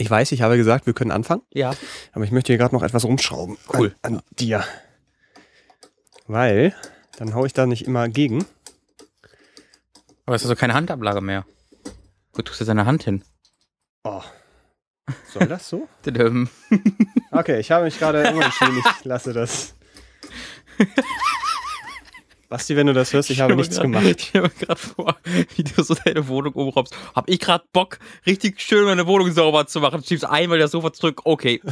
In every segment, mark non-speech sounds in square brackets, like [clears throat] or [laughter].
Ich weiß, ich habe gesagt, wir können anfangen, Ja. aber ich möchte hier gerade noch etwas rumschrauben. Cool. An, an dir. Weil, dann hau ich da nicht immer gegen. Aber es ist also keine Handablage mehr. Wo tust du deine Hand hin? Oh. Soll das so? [laughs] Okay, ich habe mich gerade [laughs] umentschieden. Ich lasse das. [laughs] Basti, wenn du das hörst, ich habe nichts grad, gemacht. Ich mir gerade vor, [laughs] wie du so deine Wohnung umräumst. Hab ich gerade Bock, richtig schön meine Wohnung sauber zu machen. Schiebst einmal das Sofa zurück. Okay. [laughs]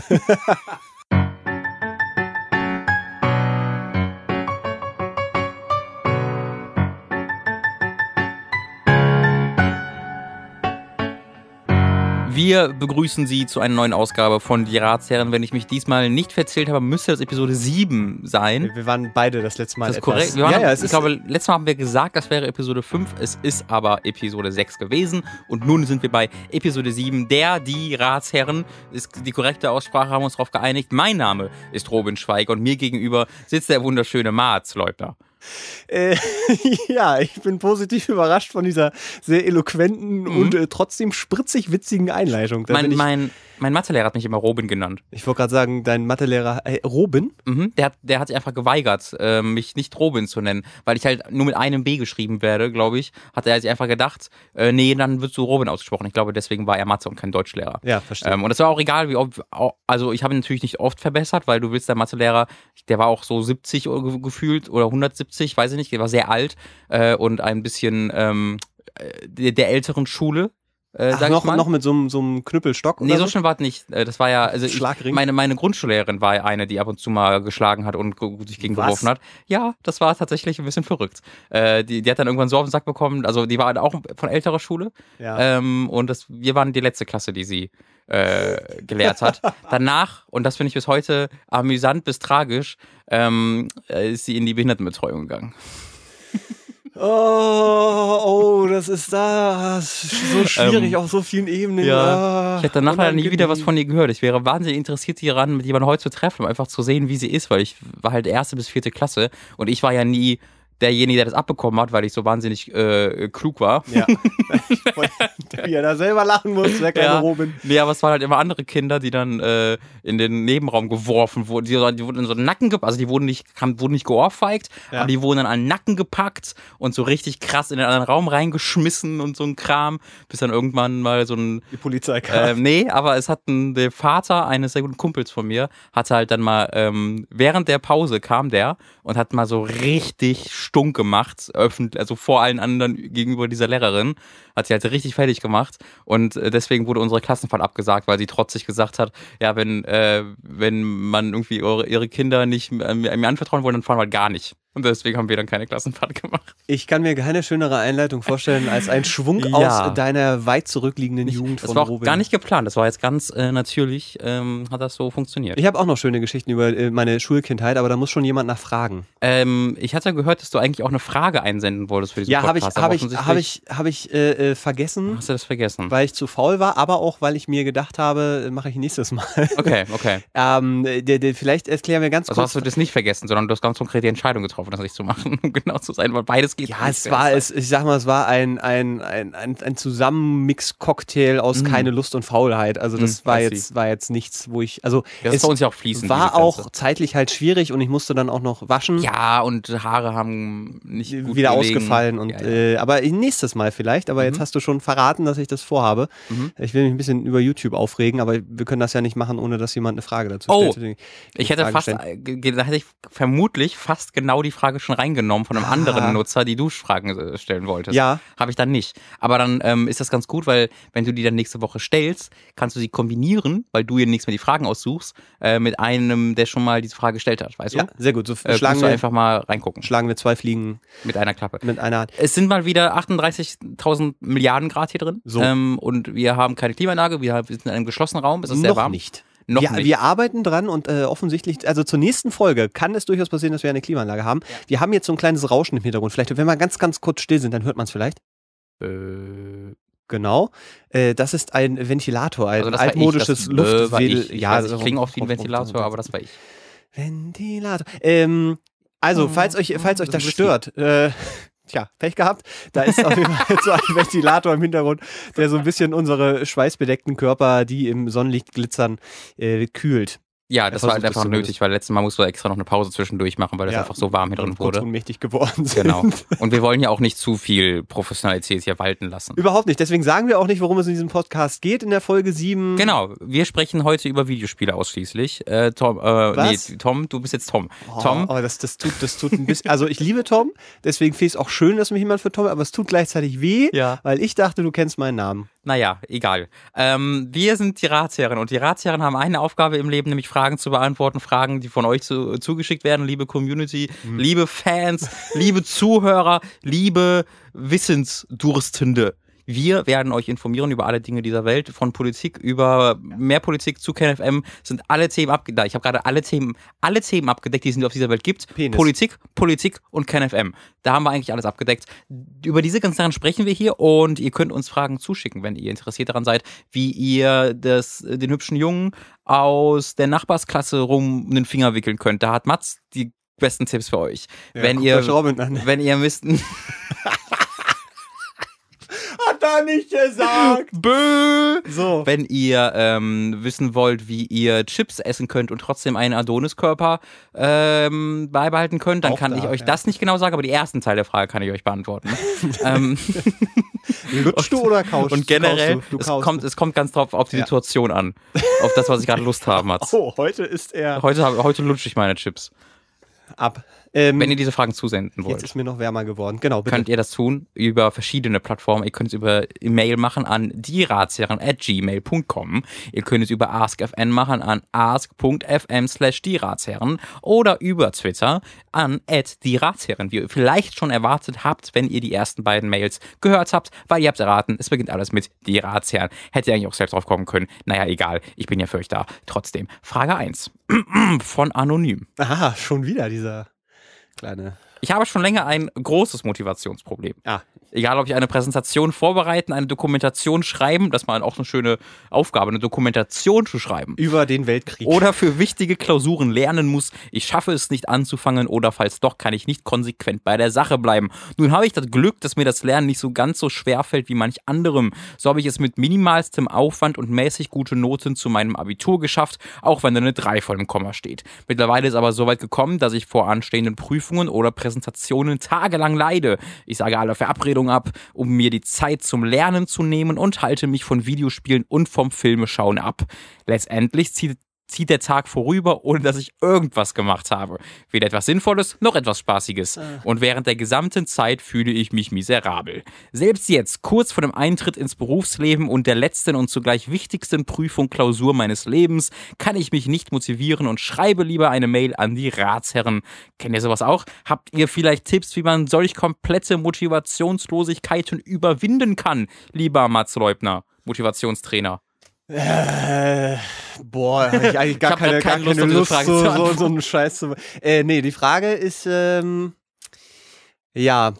Wir begrüßen Sie zu einer neuen Ausgabe von Die Ratsherren. Wenn ich mich diesmal nicht verzählt habe, müsste das Episode 7 sein. Wir waren beide das letzte Mal Das ist etwas. korrekt. Wir waren, ja, ja, ich glaube, letztes Mal haben wir gesagt, das wäre Episode 5. Es ist aber Episode 6 gewesen. Und nun sind wir bei Episode 7. Der, die Ratsherren, ist die korrekte Aussprache, haben uns darauf geeinigt. Mein Name ist Robin Schweig und mir gegenüber sitzt der wunderschöne Marz Leutner. Äh, [laughs] ja, ich bin positiv [laughs] überrascht von dieser sehr eloquenten und äh, trotzdem spritzig witzigen Einleitung. Da Mein, ich mein, mein Mathelehrer hat mich immer Robin genannt. ich wollte gerade sagen, dein Mathelehrer äh, Robin. Mhm. Der, hat, der hat sich einfach geweigert, äh, mich nicht Robin zu nennen, weil ich halt nur mit einem B geschrieben werde, glaube ich. Hat er sich einfach gedacht, äh, nee, dann wird so Robin ausgesprochen. Ich glaube, deswegen war er Mathe und kein Deutschlehrer. Ja, verstehe. Ähm, und es war auch egal, wie oft, also ich habe ihn natürlich nicht oft verbessert, weil du willst, der Mathelehrer, der war auch so 70 oder ge- gefühlt oder 170, weiß ich nicht, war sehr alt äh, und ein bisschen ähm, äh, der, der älteren Schule, äh, Ach, noch, noch mit so einem so einem Knüppelstock Nee, oder so so? schlimm war es nicht. Äh, Das war ja, also ich, meine, meine Grundschullehrerin war eine, die ab und zu mal geschlagen hat und sich gegen Was? geworfen hat. Ja, das war tatsächlich ein bisschen verrückt. Äh, die, die hat dann irgendwann so auf den Sack bekommen, also die war auch von älterer Schule. Ja. Ähm, und das, wir waren die letzte Klasse, die sie äh, gelehrt hat. [laughs] Danach, und das finde ich bis heute amüsant bis tragisch, ähm, äh, ist sie in die Behindertenbetreuung gegangen. Oh, oh, das ist da so schwierig Ähm, auf so vielen Ebenen. ja. Ah, Ich hätte danach leider nie wieder was von ihr gehört. Ich wäre wahnsinnig interessiert hieran, mit jemandem heute zu treffen, um einfach zu sehen, wie sie ist, weil ich war halt erste bis vierte Klasse und ich war ja nie derjenige, der das abbekommen hat, weil ich so wahnsinnig äh, klug war. Ja. [laughs] Wie er da selber lachen muss, der kleine Ja. Robin. Nee, aber es waren halt immer andere Kinder, die dann äh, in den Nebenraum geworfen wurden. Die, die wurden in so einen Nacken gepackt, also die wurden nicht, haben, wurden nicht geohrfeigt, Ja. aber die wurden dann an den Nacken gepackt und so richtig krass in den anderen Raum reingeschmissen und so ein Kram, bis dann irgendwann mal so ein Die Polizei kam. ähm, nee, aber es hat ein, der Vater eines sehr guten Kumpels von mir, hatte halt dann mal, ähm, während der Pause kam der und hat mal so richtig stunk gemacht, öffentlich, also vor allen anderen gegenüber dieser Lehrerin, hat sie halt richtig fertig gemacht und äh, deswegen wurde unsere Klassenfahrt abgesagt, weil sie trotzig gesagt hat, ja, wenn, äh, wenn man irgendwie eure, ihre Kinder nicht äh, mir, anvertrauen wollen, dann fahren wir halt gar nicht. Und deswegen haben wir dann keine Klassenfahrt gemacht. Ich kann mir keine schönere Einleitung vorstellen als ein Schwung [laughs] Ja. aus deiner weit zurückliegenden Jugend Das von war auch Robin. gar nicht geplant, das war jetzt ganz äh, natürlich, ähm, hat das so funktioniert. Ich habe auch noch schöne Geschichten über äh, meine Schulkindheit, aber da muss schon jemand nach fragen. Ähm, ich hatte gehört, dass du eigentlich auch eine Frage einsenden wolltest für diesen Ja, habe ich, Podcast. aber habe ich, habe ich, habe ich äh, äh, vergessen, Hast du das vergessen? weil ich zu faul war, aber auch weil ich mir gedacht habe, äh, mache ich nächstes Mal. Okay, okay. [laughs] ähm, der, vielleicht erklären wir ganz Also kurz. hast du das nicht vergessen, sondern du hast ganz konkret die Entscheidung getroffen, das nicht zu machen, [laughs] um genau zu sein, weil beides geht Ja, es war, es, ich sag mal, es war ein, ein, ein, ein, ein Zusammenmix-Cocktail aus keine Lust und Faulheit. Also das Mm, war jetzt, war jetzt nichts, wo ich, also Das ist es bei uns ja auch fließend. war auch zeitlich halt schwierig und ich musste dann auch noch waschen. Ja, und Haare haben nicht gut wieder gelegen. ausgefallen und ja, ja. Äh, aber nächstes Mal vielleicht. Aber jetzt hast du schon verraten, dass ich das vorhabe. Mhm. Ich will mich ein bisschen über YouTube aufregen, aber wir können das ja nicht machen, ohne dass jemand eine Frage dazu Oh, stellt. Deswegen Ich hätte Frage fast, äh, da hätte ich vermutlich fast genau die Frage schon reingenommen von einem Ah. anderen Nutzer, die du Fragen äh, stellen wolltest. Ja. Habe ich dann nicht. Aber dann ähm, ist das ganz gut, weil wenn du die dann nächste Woche stellst, kannst du sie kombinieren, weil du hier nächstes Mal die Fragen aussuchst, äh, mit einem, der schon mal diese Frage gestellt hat, weißt Ja, du? sehr gut. So Äh, schlagen, wir, einfach mal reingucken. schlagen wir zwei Fliegen Mit einer Klappe. mit einer Hand. Es sind mal wieder 38.000 Milliarden Grad hier drin. So. Ähm, und wir haben keine Klimaanlage, wir sind in einem geschlossenen Raum, es ist sehr Noch warm. nicht. Noch wir, nicht. wir arbeiten dran und äh, offensichtlich, also zur nächsten Folge kann es durchaus passieren, dass wir eine Klimaanlage haben. Wir haben jetzt so ein kleines Rauschen im Hintergrund. Vielleicht, wenn wir ganz, ganz kurz still sind, dann hört man es vielleicht. äh, Genau. Äh, das ist ein Ventilator, ein also altmodisches ich, äh, Luftwedel. ich. ich ja, weiß, ich klinge oft wie ein Ventilator, aber das war ich. Ventilator. Ähm, also, falls euch, falls euch das stört, äh, tja, Pech gehabt. Da ist auf jeden Fall [laughs] so ein Ventilator im Hintergrund, der so ein bisschen unsere schweißbedeckten Körper, die im Sonnenlicht glitzern, äh, kühlt. Ja, das war halt einfach nötig, weil letztes Mal mussten wir extra noch eine Pause zwischendurch machen, weil das Ja. einfach so warm hier drin wurde. ohnmächtig geworden sind. Genau. [laughs] Und wir wollen ja auch nicht zu viel Professionalität hier walten lassen. Überhaupt nicht. Deswegen sagen wir auch nicht, worum es in diesem Podcast geht in der Folge 7. Genau, wir sprechen heute über Videospiele ausschließlich. Äh, Tom, äh, nee, Tom, du bist jetzt Tom. Oh, Tom, aber das, das tut, das tut ein bisschen. Also ich liebe Tom, deswegen finde ich es auch schön, dass mich jemand für Tom, aber es tut gleichzeitig weh, Ja. weil ich dachte, du kennst meinen Namen. Naja, egal. Ähm, wir sind die Ratsherren und die Ratsherren haben eine Aufgabe im Leben, nämlich Fragen zu beantworten, Fragen, die von euch zu, zugeschickt werden, liebe Community, Mhm. liebe Fans, liebe Zuhörer, liebe Wissensdurstende. Wir werden euch informieren über alle Dinge dieser Welt, von Politik über mehr Politik zu KenFM sind alle Themen abgedeckt. Ich habe gerade alle Themen, alle Themen abgedeckt, die es auf dieser Welt gibt. Penis. Politik, Politik und KenFM. Da haben wir eigentlich alles abgedeckt. Über diese ganzen Sachen sprechen wir hier und ihr könnt uns Fragen zuschicken, wenn ihr interessiert daran seid, wie ihr das, den hübschen Jungen aus der Nachbarsklasse rum den Finger wickeln könnt. Da hat Mats die besten Tipps für euch. wenn guckt ihr wenn ihr müsst [laughs] Hat er nicht gesagt. [laughs] Bö! So. Wenn ihr ähm, wissen wollt, wie ihr Chips essen könnt und trotzdem einen Adoniskörper ähm, beibehalten könnt, dann Auch kann da, ich euch ja. das nicht genau sagen, aber die ersten Teil der Frage kann ich euch beantworten. [laughs] ähm, Lutschst du oder kaust und generell, kaust du? Du es, kaust kommt, du. es kommt ganz drauf auf die Ja. Situation an. Auf das, was ich gerade Lust habe, Mats. [laughs] Oh, heute ist er Heute, heute lutsche ich meine Chips. ab. Ähm, Wenn ihr diese Fragen zusenden jetzt wollt. ist mir noch wärmer geworden. Genau, bitte. könnt ihr das tun über verschiedene Plattformen. Ihr könnt es über E-Mail machen an dieratsherren.gmail.com. Ihr könnt es über askfn machen an ask.fm slash dieratsherren oder über Twitter an dieratsherren, wie ihr vielleicht schon erwartet habt, wenn ihr die ersten beiden Mails gehört habt, weil ihr habt erraten, es beginnt alles mit die Ratsherren. Hätte ihr eigentlich auch selbst drauf kommen können. Naja, egal, ich bin ja für euch da. Trotzdem, Frage 1 [clears throat] von Anonym. Aha, schon wieder dieser kleine. Ich habe schon länger ein großes Motivationsproblem. Ah, Egal, ob ich eine Präsentation vorbereiten, eine Dokumentation schreiben, das war auch eine schöne Aufgabe, eine Dokumentation zu schreiben. über den Weltkrieg. Oder für wichtige Klausuren lernen muss, ich schaffe es nicht anzufangen oder falls doch, kann ich nicht konsequent bei der Sache bleiben. Nun habe ich das Glück, dass mir das Lernen nicht so ganz so schwer fällt wie manch anderem. So habe ich es mit minimalstem Aufwand und mäßig gute Noten zu meinem Abitur geschafft, auch wenn da eine 3 vor dem Komma steht. Mittlerweile ist aber so weit gekommen, dass ich vor anstehenden Prüfungen oder Präsentationen tagelang leide. Ich sage alle Verabredungen ab, um mir die Zeit zum Lernen zu nehmen und halte mich von Videospielen und vom Filmeschauen ab. Letztendlich zieht zieht der Tag vorüber, ohne dass ich irgendwas gemacht habe. Weder etwas Sinnvolles noch etwas Spaßiges. Und während der gesamten Zeit fühle ich mich miserabel. Selbst jetzt, kurz vor dem Eintritt ins Berufsleben und der letzten und zugleich wichtigsten Prüfung Klausur meines Lebens, kann ich mich nicht motivieren und schreibe lieber eine Mail an die Ratsherren. Kennt ihr sowas auch? Habt ihr vielleicht Tipps, wie man solch komplette Motivationslosigkeiten überwinden kann, lieber Mats Leubner, Motivationstrainer? Äh, boah, habe ich eigentlich [laughs] gar Ich keine, keine gar keine Lust, diese Lust, so, so, so einen Scheiß zu. Äh, nee, die Frage ist, ähm, ja.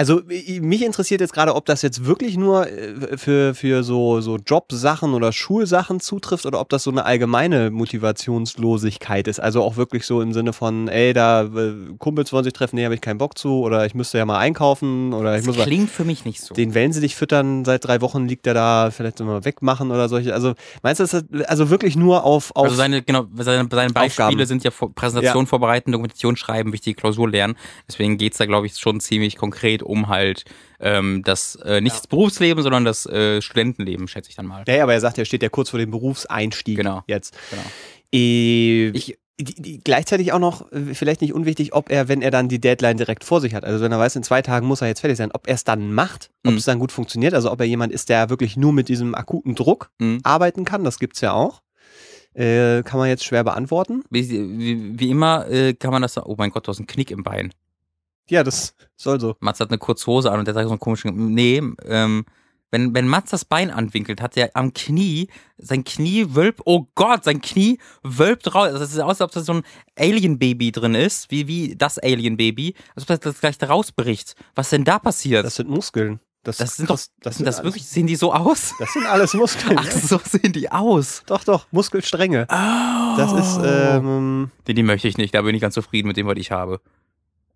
Also mich interessiert jetzt gerade, ob das jetzt wirklich nur äh, für, für so, so Jobsachen oder Schulsachen zutrifft oder ob das so eine allgemeine Motivationslosigkeit ist. Also auch wirklich so im Sinne von, ey, da äh, Kumpels wollen sich treffen, nee, habe ich keinen Bock zu oder ich müsste ja mal einkaufen oder ich Das muss mal klingt für mich nicht so. den Wellensittich füttern, seit drei Wochen liegt er da, vielleicht immer wegmachen oder solche. Also meinst du, das also wirklich nur auf, auf Also seine, genau, seine, seine Beispiele Aufgaben. sind ja Präsentation vorbereiten, Dokumentation schreiben, wichtige Klausur lernen. Deswegen geht's da, glaube ich, schon ziemlich konkret um halt ähm, das äh, nicht das Berufsleben, sondern das äh, Studentenleben, schätze ich dann mal. Ja, aber er sagt, er steht ja kurz vor dem Berufseinstieg Genau. jetzt. Genau. Äh, Ich- die, die, gleichzeitig auch noch, äh, vielleicht nicht unwichtig, ob er, wenn er dann die Deadline direkt vor sich hat, also wenn er weiß, in zwei Tagen muss er jetzt fertig sein, ob er es dann macht, ob Mhm. es dann gut funktioniert, also ob er jemand ist, der wirklich nur mit diesem akuten Druck Mhm. arbeiten kann, das gibt's ja auch. Äh, kann man jetzt schwer beantworten. Wie, wie, wie immer äh, kann man das sagen, oh mein Gott, du hast einen Knick im Bein. Ja, das soll so. Mats hat eine kurze Hose an und der sagt so einen komischen, nee, ähm, wenn, wenn Mats das Bein anwinkelt, hat er am Knie, sein Knie wölbt, oh Gott, sein Knie wölbt raus. Also es sieht aus, als ob da so ein Alien-Baby drin ist, wie, wie das Alien-Baby, als ob das, das gleich da rausbricht. Was denn da passiert? Das sind Muskeln. Das, Das sind doch, das, das sind das alles- wirklich, sehen die so aus? Das sind alles Muskeln. Ach, so sehen die aus. Doch, doch, Muskelstränge. Oh. Das ist, ähm, Nee, die möchte ich nicht, da bin ich ganz zufrieden mit dem, was ich habe.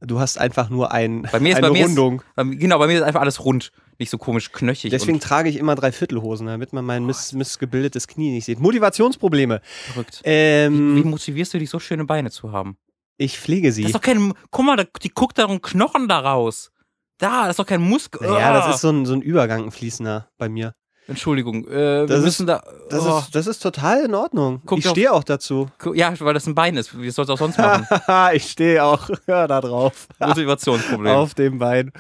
Du hast einfach nur ein, Bei mir ist- eine bei mir ist- Rundung. Bei mir- Genau, bei mir ist einfach alles rund. Nicht so komisch knöchig. Deswegen trage ich immer Dreiviertelhosen, damit man mein miss, missgebildetes Knie nicht sieht. Motivationsprobleme. verrückt. Ähm, Wie motivierst du dich, so schöne Beine zu haben? ich pflege Das sie. ist doch kein. Guck mal, die guckt da einen Knochen da raus. Da, das ist doch kein Muskel. Ja, das ist so ein, so ein Übergang, ein fließender bei mir. Entschuldigung. Äh, wir Das ist- müssen da. Das, oh, ist, das ist total in Ordnung. Guck ich stehe auch dazu. ja, weil das ein Bein ist. Wie soll es auch sonst machen? [laughs] ich stehe auch [laughs] ja, da drauf. Motivationsproblem. Auf dem Bein.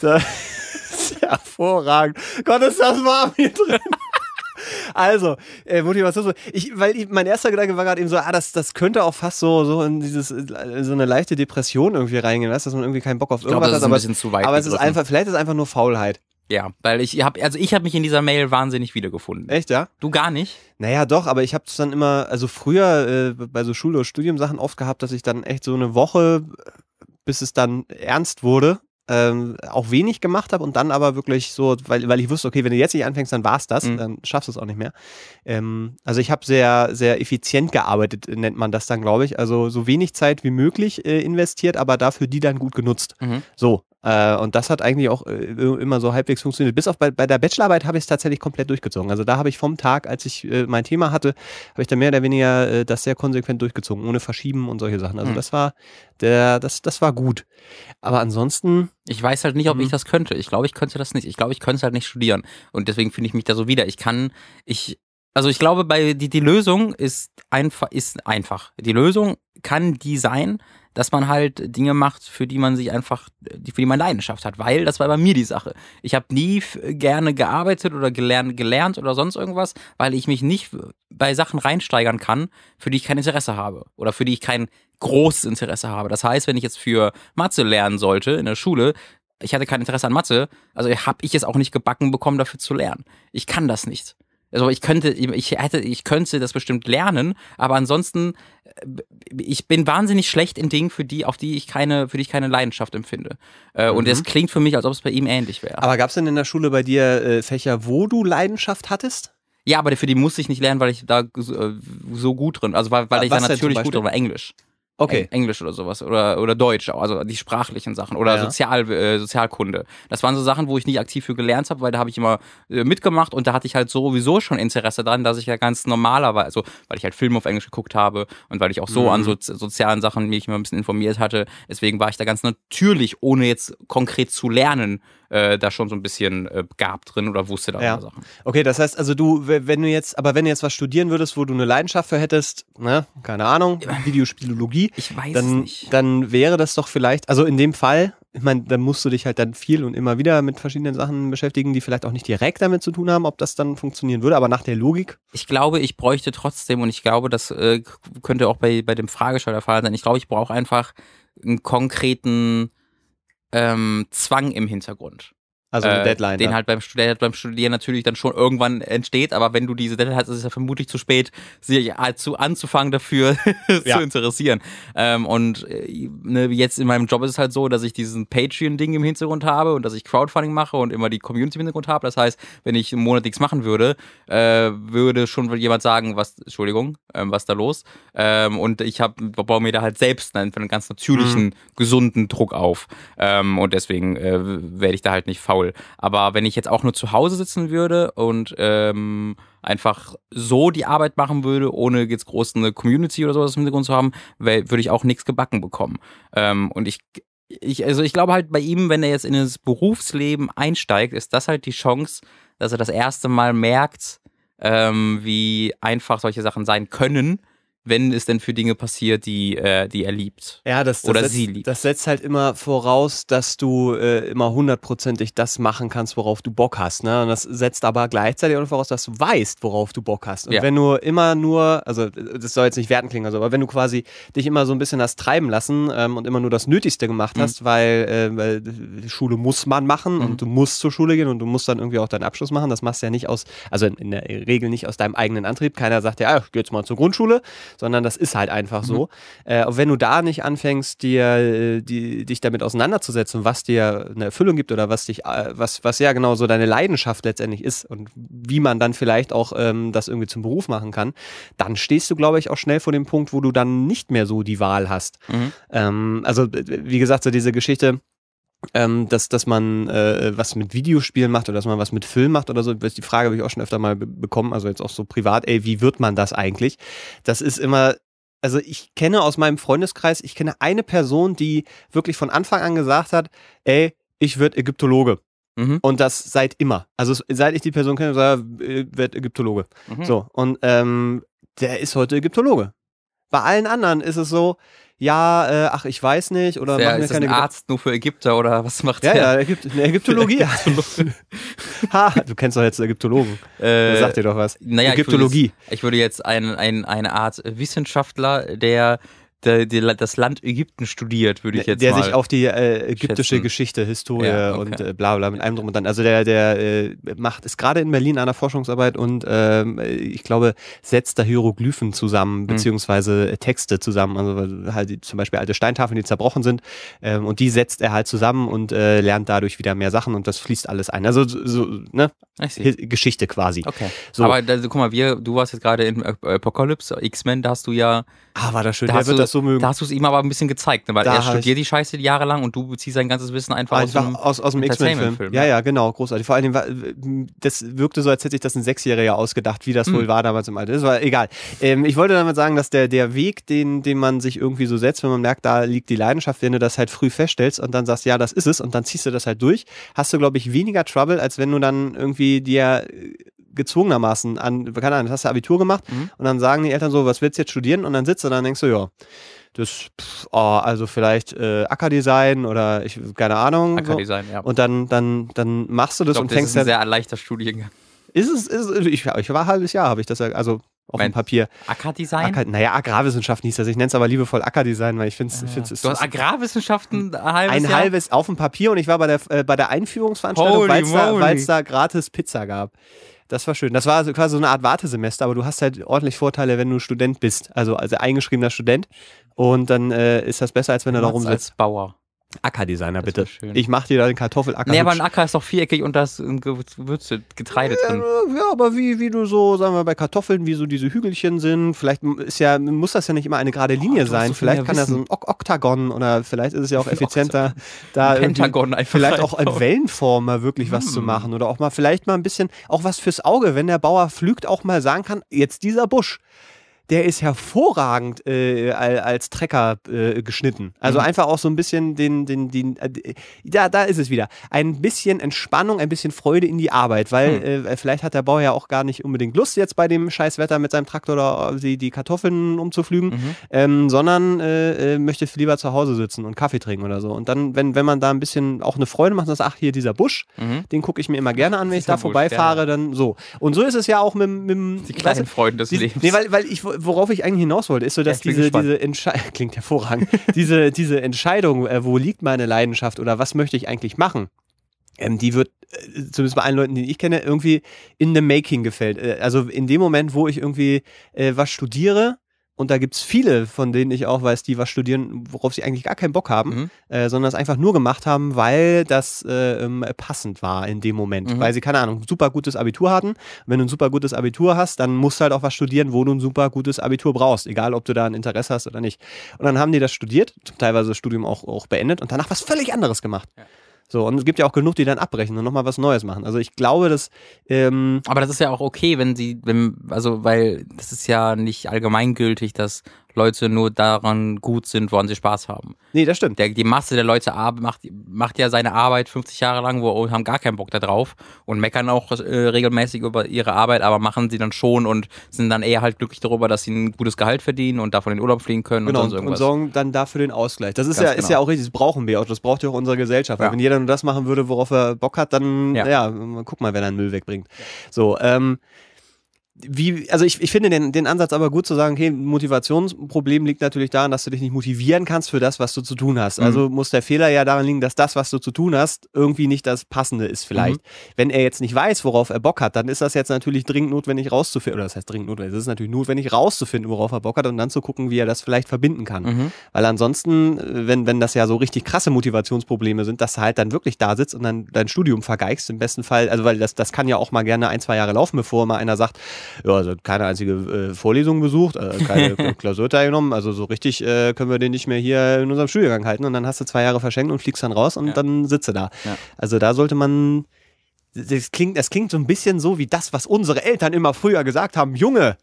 Das ist [laughs] hervorragend. Gott, ist das warm hier drin. Also, äh, Motivation. Ich, weil ich, mein erster Gedanke war gerade eben so, ah, das, das könnte auch fast so, so in dieses, äh, so eine leichte Depression irgendwie reingehen, weißt, dass man irgendwie keinen Bock auf irgendwas das ist hat, aber, aber es ist einfach, vielleicht ist es einfach nur Faulheit. Ja, weil ich habe, also ich habe mich in dieser Mail wahnsinnig wiedergefunden. Echt, ja? Du gar nicht? Naja, doch, aber ich habe es dann immer, also früher äh, bei so Schule- oder Studiumsachen oft gehabt, dass ich dann echt so eine Woche, bis es dann ernst wurde, ähm, auch wenig gemacht habe und dann aber wirklich so, weil, weil ich wusste, okay, wenn du jetzt nicht anfängst, dann war's das, Mhm. dann schaffst du es auch nicht mehr. Ähm, also ich habe sehr, sehr effizient gearbeitet, nennt man das dann, glaube ich. Also so wenig Zeit wie möglich äh, investiert, aber dafür die dann gut genutzt. Mhm. So. Äh, und das hat eigentlich auch äh, immer so halbwegs funktioniert. Bis auf bei, bei der Bachelorarbeit habe ich es tatsächlich komplett durchgezogen. Also da habe ich vom Tag, als ich äh, mein Thema hatte, habe ich dann mehr oder weniger äh, das sehr konsequent durchgezogen, ohne Verschieben und solche Sachen. Also Mhm. das war der, das, das war gut. Aber ansonsten, Ich weiß halt nicht, ob Mhm. ich das könnte. Ich glaube, ich könnte das nicht. Ich glaube, ich könnte es halt nicht studieren. Und deswegen finde ich mich da so wieder. Ich kann, ich, also ich glaube, bei die, die Lösung ist einfach, ist einfach. Die Lösung kann die sein, dass man halt Dinge macht, für die man sich einfach, für die man Leidenschaft hat. Weil das war bei mir die Sache. Ich habe nie gerne gearbeitet oder gelernt, gelernt oder sonst irgendwas, weil ich mich nicht bei Sachen reinsteigern kann, für die ich kein Interesse habe. Oder für die ich kein großes Interesse habe. Das heißt, wenn ich jetzt für Mathe lernen sollte in der Schule, ich hatte kein Interesse an Mathe, also habe ich es auch nicht gebacken bekommen, dafür zu lernen. Ich kann das nicht. Also ich könnte, ich hätte, ich könnte das bestimmt lernen, aber ansonsten, ich bin wahnsinnig schlecht in Dingen, für die, auf die ich keine, für die ich keine Leidenschaft empfinde. Äh, Und Mhm. es klingt für mich, als ob es bei ihm ähnlich wäre. aber gab es denn in der Schule bei dir äh, Fächer, wo du Leidenschaft hattest? Ja, aber für die musste ich nicht lernen, weil ich da so, äh, so gut drin, also weil, weil ich da natürlich gut drin war, Englisch. Okay. Eng- Englisch oder sowas oder oder Deutsch, also die sprachlichen Sachen oder Ja. Sozial äh, Sozialkunde. Das waren so Sachen, wo ich nicht aktiv für gelernt habe, weil da habe ich immer äh, mitgemacht und da hatte ich halt sowieso schon Interesse dran, dass ich ja ganz normalerweise, also weil ich halt Filme auf Englisch geguckt habe und weil ich auch so Mhm. an so, sozialen Sachen mich immer ein bisschen informiert hatte. Deswegen war ich da ganz natürlich, ohne jetzt konkret zu lernen, äh, da schon so ein bisschen äh, begabt drin oder wusste da Ja. Sachen. Okay, das heißt also du, wenn du jetzt, aber wenn du jetzt was studieren würdest, wo du eine Leidenschaft für hättest, ne, keine Ahnung, Videospielologie, Ich weiß dann, nicht. dann wäre das doch vielleicht, also in dem Fall, ich meine, dann musst du dich halt dann viel und immer wieder mit verschiedenen Sachen beschäftigen, die vielleicht auch nicht direkt damit zu tun haben, ob das dann funktionieren würde, aber nach der Logik. Ich glaube, ich bräuchte trotzdem, und ich glaube, das äh, könnte auch bei, bei dem Fragesteller der Fall sein, ich glaube, ich brauche einfach einen konkreten ähm, Zwang im Hintergrund. Also eine Äh, Deadline. Den dann. halt beim Studieren, beim Studieren natürlich dann schon irgendwann entsteht, aber wenn du diese Deadline hast, ist es ja vermutlich zu spät, sich zu anzufangen dafür [laughs] Ja. zu interessieren. Ähm, und äh, ne, jetzt in meinem Job ist es halt so, dass ich diesen Patreon-Ding im Hintergrund habe und dass ich Crowdfunding mache und immer die Community im Hintergrund habe. Das heißt, wenn ich einen Monat nichts machen würde, äh, würde schon jemand sagen, was, Entschuldigung, ähm, was da los? Ähm, und ich hab, baue mir da halt selbst einen, einen ganz natürlichen, gesunden Druck auf. Ähm, und deswegen äh, werde ich da halt nicht faul. Aber wenn ich jetzt auch nur zu Hause sitzen würde und ähm, einfach so die Arbeit machen würde, ohne jetzt groß eine Community oder sowas im Hintergrund zu haben, würde ich auch nichts gebacken bekommen. Ähm, und ich, ich, also ich glaube halt bei ihm, wenn er jetzt in das Berufsleben einsteigt, ist das halt die Chance, dass er das erste Mal merkt, ähm, wie einfach solche Sachen sein können, wenn es denn für Dinge passiert, die, äh, die er liebt. Ja, das, das, Oder setzt, sie liebt. das setzt halt immer voraus, dass du äh, immer hundertprozentig das machen kannst, worauf du Bock hast. Ne? Und das setzt aber gleichzeitig auch voraus, dass du weißt, worauf du Bock hast. Und Ja. wenn du immer nur, also das soll jetzt nicht werten klingen, also, aber wenn du quasi dich immer so ein bisschen hast treiben lassen ähm, und immer nur das Nötigste gemacht Mhm. hast, weil, äh, weil Schule muss man machen Mhm. und du musst zur Schule gehen und du musst dann irgendwie auch deinen Abschluss machen. Das machst du ja nicht aus, also in, in der Regel nicht aus deinem eigenen Antrieb. Keiner sagt ja, ah, ich geh jetzt mal zur Grundschule, sondern das ist halt einfach Mhm. so. Äh, und wenn du da nicht anfängst, dir, äh, die, dich damit auseinanderzusetzen, was dir eine Erfüllung gibt oder was dich, äh, was, was ja genau so deine Leidenschaft letztendlich ist und wie man dann vielleicht auch ähm, das irgendwie zum Beruf machen kann, dann stehst du, glaube ich, auch schnell vor dem Punkt, wo du dann nicht mehr so die Wahl hast. Mhm. Ähm, also, äh, wie gesagt, so diese Geschichte, ähm, dass, dass man äh, was mit Videospielen macht oder dass man was mit Film macht oder so. Die Frage habe ich auch schon öfter mal be bekommen, also jetzt auch so privat, ey, wie wird man das eigentlich? Das ist immer, also ich kenne aus meinem Freundeskreis, ich kenne eine Person, die wirklich von Anfang an gesagt hat, ey, ich werde Ägyptologe. Mhm. Und das seit immer. Also seit ich die Person kenne, sage ich, werd Ägyptologe. Mhm. So, und ähm, der ist heute Ägyptologe. Bei allen anderen ist es so, ja, äh, ach, ich weiß nicht, oder mir ist keine ein. Arzt nur für Ägypter oder was macht Ja, der? ja, Ägypt eine Ägyptologie. [laughs] [laughs] ha, du kennst doch jetzt Ägyptologen. Äh, sagt dir doch was. naja, Ägyptologie. Ich würde, jetzt, ich würde jetzt ein, ein, eine Art Wissenschaftler, der, der, der das Land Ägypten studiert, würde ich jetzt der mal. sich auf die äh, ägyptische schätzen. Geschichte, Historie Ja, okay. und äh, bla bla mit allem drum und dann. Also der, der äh, macht, ist gerade in Berlin an der Forschungsarbeit und ähm, ich glaube, setzt da Hieroglyphen Hm. zusammen, beziehungsweise äh, Texte zusammen. Also halt die, zum Beispiel alte Steintafeln, die zerbrochen sind. Ähm, und die setzt er halt zusammen und äh, lernt dadurch wieder mehr Sachen und das fließt alles ein. Also so, so ne? Geschichte quasi. Okay. So. Aber da, guck mal, wir, du warst jetzt gerade in Ap- Apocalypse, X-Men, da hast du ja, Ah, war das schön. da hast du, das so mögen. da hast du es ihm aber ein bisschen gezeigt, ne? weil Da er studiert die Scheiße jahrelang und du beziehst sein ganzes Wissen einfach, aus Einfach dem aus, aus dem X-Men-Film. Ja, ja. genau, großartig. Vor allem, war- das wirkte so, als hätte sich das ein Sechsjähriger ausgedacht, wie das Hm. wohl war damals im Alter. Das war egal. Ähm, ich wollte damit sagen, dass der, der Weg, den, den man sich irgendwie so setzt, wenn man merkt, da liegt die Leidenschaft, wenn du das halt früh feststellst und dann sagst, ja, das ist es und dann ziehst du das halt durch, hast du, glaube ich, weniger Trouble, als wenn du dann irgendwie dir gezwungenermaßen an, keine Ahnung, hast du Abitur gemacht Mhm. und dann sagen die Eltern so, was willst du jetzt studieren? Und dann sitzt du da und denkst du, ja, das, pff, oh, also vielleicht äh, Ackerdesign oder ich, keine Ahnung. so. Ackerdesign, ja. Und dann, dann, dann machst du das ich glaube, und das fängst ist ein dann. sehr leichter Studiengang. Ist es, ist es ich, ich war ein halbes Jahr, habe ich das ja, also auf dem Meinst- Papier. Ackerdesign? Acker, naja, Agrarwissenschaften hieß das. Ich nenne es aber liebevoll Ackerdesign, weil ich finde es. du hast Agrarwissenschaften ein halbes ein Jahr? halbes auf dem Papier und ich war bei der, äh, bei der Einführungsveranstaltung, weil es da, da gratis Pizza gab. Das war schön. Das war so quasi so eine Art Wartesemester, aber du hast halt ordentlich Vorteile, wenn du Student bist. Also, also eingeschriebener Student. Und dann äh, ist das besser, als wenn du da rumsitzt. als Bauer. Ackerdesigner, Das bitte. Ich mach dir da den Kartoffelacker. Nee, aber ein Acker ist doch viereckig und da ist ein Gewürze, Getreide drin. Ja, ja, aber wie, wie du so, sagen wir bei Kartoffeln, wie so diese Hügelchen sind, vielleicht ist ja, muss das ja nicht immer eine gerade Linie Oh, du hast sein. so viel vielleicht kann das Wissen. ein Ok Oktagon oder vielleicht ist es ja auch [laughs] effizienter, da Ein Pentagon einfach vielleicht [laughs] auch in. Wellenform mal wirklich was zu Hm. machen oder auch mal vielleicht mal ein bisschen, auch was fürs Auge, wenn der Bauer pflügt, auch mal sagen kann, jetzt dieser Busch. Der ist hervorragend äh, al- als Trecker äh, geschnitten. Also Mhm. einfach auch so ein bisschen den, den, den, äh, da, da ist es wieder. Ein bisschen Entspannung, ein bisschen Freude in die Arbeit, weil Hm. äh, vielleicht hat der Bauer ja auch gar nicht unbedingt Lust, jetzt bei dem Scheißwetter mit seinem Traktor da die, die Kartoffeln umzuflügen, Mhm. ähm, sondern äh, äh, möchte lieber zu Hause sitzen und Kaffee trinken oder so. Und dann, wenn, wenn man da ein bisschen auch eine Freude macht sagt, ach, hier dieser Busch, Mhm. den gucke ich mir immer gerne an, wenn ich da Busch, vorbeifahre, ja. dann so. Und so ist es ja auch mit, mit dem- Die kleinen weißt Freunde des die, Lebens. Nee, weil, weil ich, worauf ich eigentlich hinaus wollte, ist so, dass bin diese, gespannt. diese Entscheidung, [laughs] klingt hervorragend, diese, diese Entscheidung, äh, wo liegt meine Leidenschaft oder was möchte ich eigentlich machen, ähm, die wird, äh, zumindest bei allen Leuten, die ich kenne, irgendwie in the making gefällt. Äh, also in dem Moment, wo ich irgendwie äh, was studiere, und da gibt's viele, von denen ich auch weiß, die was studieren, worauf sie eigentlich gar keinen Bock haben, Mhm. äh, sondern es einfach nur gemacht haben, weil das äh, ähm, passend war in dem Moment. Mhm. Weil sie, keine Ahnung, ein super gutes Abitur hatten. Wenn du ein super gutes Abitur hast, dann musst du halt auch was studieren, wo du ein super gutes Abitur brauchst, egal ob du da ein Interesse hast oder nicht. Und dann haben die das studiert, zum teilweise das Studium auch, auch beendet und danach was völlig anderes gemacht. Ja. So, und es gibt ja auch genug, die dann abbrechen und nochmal was Neues machen. Also ich glaube, dass ähm, Aber das ist ja auch okay, wenn sie, wenn, also, weil das ist ja nicht allgemeingültig, dass Leute nur daran gut sind, woran sie Spaß haben. nee, das stimmt. Der, die Masse der Leute macht, macht ja seine Arbeit 50 Jahre lang wo, haben gar keinen Bock da drauf und meckern auch äh, regelmäßig über ihre Arbeit, aber machen sie dann schon und sind dann eher halt glücklich darüber, dass sie ein gutes Gehalt verdienen und davon in den Urlaub fliegen können Genau, und sonst und sorgen dann dafür den Ausgleich. Das ist Ganz ja, ist genau. ja auch richtig, das brauchen wir auch. Das braucht ja auch unsere Gesellschaft. Ja. wenn jeder nur das machen würde, worauf er Bock hat, dann, ja, Ja. guck mal, wer dann Müll wegbringt. So, ähm, wie, also ich, ich finde den, den Ansatz aber gut zu sagen, okay, ein Motivationsproblem liegt natürlich daran, dass du dich nicht motivieren kannst für das, was du zu tun hast. Mhm. Also muss der Fehler ja daran liegen, dass das, was du zu tun hast, irgendwie nicht das Passende ist vielleicht. Mhm. Wenn er jetzt nicht weiß, worauf er Bock hat, dann ist das jetzt natürlich dringend notwendig rauszufinden, oder das heißt dringend notwendig, es ist natürlich notwendig rauszufinden, worauf er Bock hat und dann zu gucken, wie er das vielleicht verbinden kann. Mhm. Weil ansonsten, äh, wenn, wenn das ja so richtig krasse Motivationsprobleme sind, dass du halt dann wirklich da sitzt und dann dein Studium vergeigst, im besten Fall, also weil das, das kann ja auch mal gerne ein, zwei Jahre laufen, bevor mal einer sagt, ja, also keine einzige äh, Vorlesung besucht, äh, keine [laughs] Klausur teilgenommen, also so richtig äh, können wir den nicht mehr hier in unserem Studiengang halten und dann hast du zwei Jahre verschenkt und fliegst dann raus und Ja. dann sitzt du da. Ja. Also da sollte man, das klingt, das klingt so ein bisschen so wie das, was unsere Eltern immer früher gesagt haben, Junge,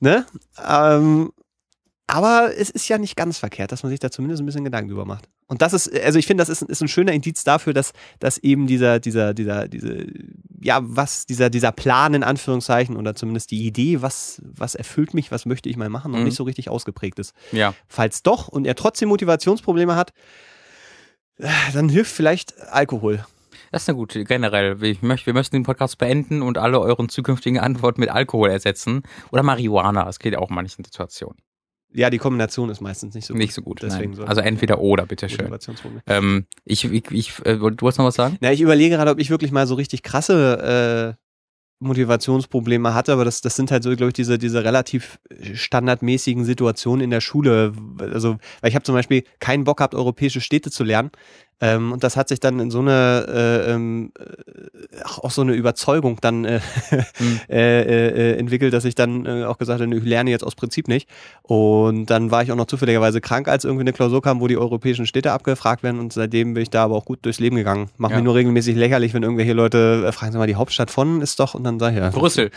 ne? Ähm, aber es ist ja nicht ganz verkehrt, dass man sich da zumindest ein bisschen Gedanken drüber macht. Und das ist, also ich finde, das ist, ist ein schöner Indiz dafür, dass, dass eben dieser, dieser, dieser, diese, ja, was, dieser, dieser Plan in Anführungszeichen oder zumindest die Idee, was, was erfüllt mich, was möchte ich mal machen, noch Mhm. nicht so richtig ausgeprägt ist. Ja. Falls doch und er trotzdem Motivationsprobleme hat, äh, dann hilft vielleicht Alkohol. Das ist eine gute, generell. Ich möchte, wir möchten den Podcast beenden und alle euren zukünftigen Antworten mit Alkohol ersetzen. Oder Marihuana, das geht auch in manchen Situationen. Ja, die Kombination ist meistens nicht so gut. Nicht so gut. Deswegen sollte Also entweder oder, bitteschön. Ähm, ich, ich, ich äh, du wolltest noch was sagen? Na, ich überlege gerade, ob ich wirklich mal so richtig krasse äh, Motivationsprobleme hatte, aber das, das sind halt so, glaube ich, diese, diese relativ standardmäßigen Situationen in der Schule. Also, weil ich habe zum Beispiel keinen Bock gehabt, europäische Städte zu lernen. Ähm, und das hat sich dann in so eine, äh, ähm, äh, auch so eine Überzeugung dann äh, Hm. [laughs] äh, äh, entwickelt, dass ich dann auch gesagt habe, ich lerne jetzt aus Prinzip nicht. Und dann war ich auch noch zufälligerweise krank, als irgendwie eine Klausur kam, wo die europäischen Städte abgefragt werden. Und seitdem bin ich da aber auch gut durchs Leben gegangen. Mach Ja. mich nur regelmäßig lächerlich, wenn irgendwelche Leute fragen, sag mal, die Hauptstadt von ist doch und dann sag ich ja. Brüssel.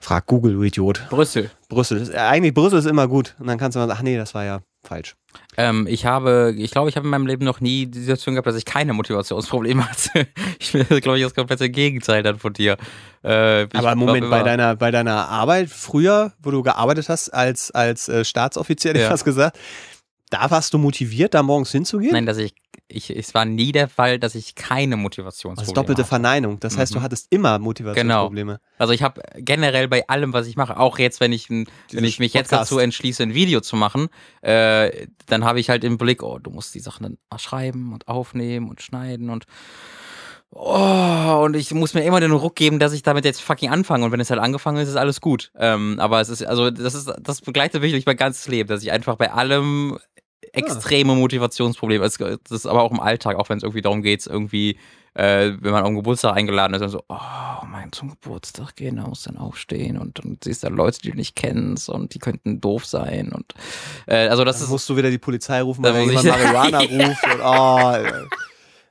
Frag Google, du Idiot. Brüssel. Brüssel. Ist, eigentlich Brüssel ist immer gut. Und dann kannst du mal sagen, ach nee, das war ja falsch. Ähm, ich habe, ich glaube, ich habe in meinem Leben noch nie die Situation gehabt, dass ich keine Motivationsprobleme [laughs] hatte. Ich bin, glaube ich, das komplette Gegenteil dann von dir. Äh, aber Moment, glaub, bei deiner, bei deiner Arbeit früher, wo du gearbeitet hast als, als äh, Staatsoffizier, Ja. fast gesagt, da warst du motiviert, da morgens hinzugehen? Nein, dass ich, ich, es war nie der Fall, dass ich keine Motivationsprobleme ist doppelte hatte. Verneinung. Das heißt, du Mhm. hattest immer Motivationsprobleme. Also ich habe generell bei allem, was ich mache, auch jetzt, wenn ich, ein- wenn ich mich jetzt Podcast. dazu entschließe, ein Video zu machen, äh, dann habe ich halt im Blick, oh, du musst die Sachen dann schreiben und aufnehmen und schneiden und Oh, und ich muss mir immer den Ruck geben, dass ich damit jetzt fucking anfange. Und wenn es halt angefangen ist, ist alles gut. Ähm, aber es ist, also, das ist, das begleitet mich durch mein ganzes Leben, dass ich einfach bei allem extreme Motivationsprobleme, es- das ist aber auch im Alltag, auch wenn es irgendwie darum geht, irgendwie, äh, wenn man auf den Geburtstag eingeladen ist, dann so, oh, mein zum Geburtstag gehen, da musst dann aufstehen und dann siehst du Leute, die du nicht kennst und die könnten doof sein und, äh, also das Dann ist, musst du wieder die Polizei rufen, weil muss jemand Marihuana [laughs] ruft. Und, oh, ey.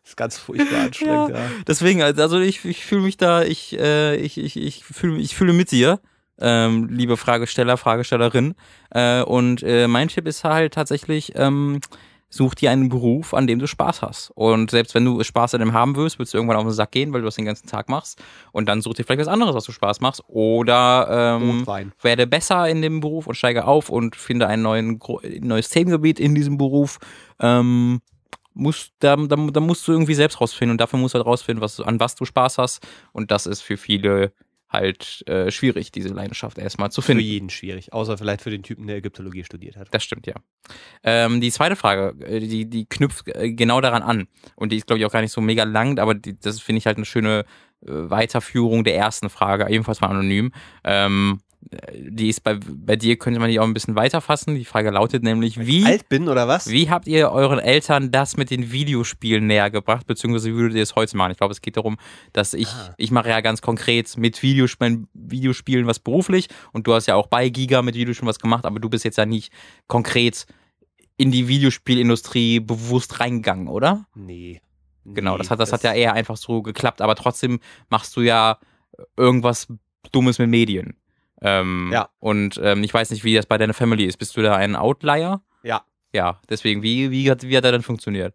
ist ganz furchtbar anstrengend. Ja. Deswegen, also ich, ich fühle mich da, ich, äh, ich, ich, ich fühle ich fühle mit dir, ähm, liebe Fragesteller, Fragestellerin. Äh, und äh, mein Tipp ist halt tatsächlich, ähm, such dir einen Beruf, an dem du Spaß hast. Und selbst wenn du Spaß an dem haben willst, willst du irgendwann auf den Sack gehen, weil du das den ganzen Tag machst. Und dann such dir vielleicht was anderes, was du Spaß machst. Oder ähm, werde besser in dem Beruf und steige auf und finde ein neuen, neues Themengebiet in diesem Beruf. Ähm, musst, da, da, da musst du irgendwie selbst rausfinden und dafür musst du halt rausfinden, was, an was du Spaß hast. Und das ist für viele halt äh, schwierig, diese Leidenschaft erstmal zu Für finden. jeden schwierig. Außer vielleicht für den Typen, der Ägyptologie studiert hat. Das stimmt, ja. Ähm, die zweite Frage, äh, die, die knüpft äh, genau daran an. Und die ist, glaube ich, auch gar nicht so mega lang, aber die, das finde ich halt eine schöne äh, Weiterführung der ersten Frage, ebenfalls mal anonym. Ähm, äh, die ist bei, bei dir, könnte man die auch ein bisschen weiterfassen. Die Frage lautet nämlich, wie, Alt bin oder was? wie habt ihr euren Eltern das mit den Videospielen näher gebracht, beziehungsweise wie würdet ihr es heute machen? Ich glaube, es geht darum, dass ich, Ah. ich mache ja ganz konkret mit Videospielen, Videospielen was beruflich und du hast ja auch bei Giga mit Videospielen was gemacht, aber du bist jetzt ja nicht konkret in die Videospielindustrie bewusst reingegangen, oder? Nee. Genau, Nee, das hat, das hat ja eher einfach so geklappt, aber trotzdem machst du ja irgendwas Dummes mit Medien. Ähm, Ja. Und ähm, ich weiß nicht, wie das bei deiner Family ist. Bist du da ein Outlier? Ja. Ja, deswegen, wie, wie, hat, wie hat er dann funktioniert?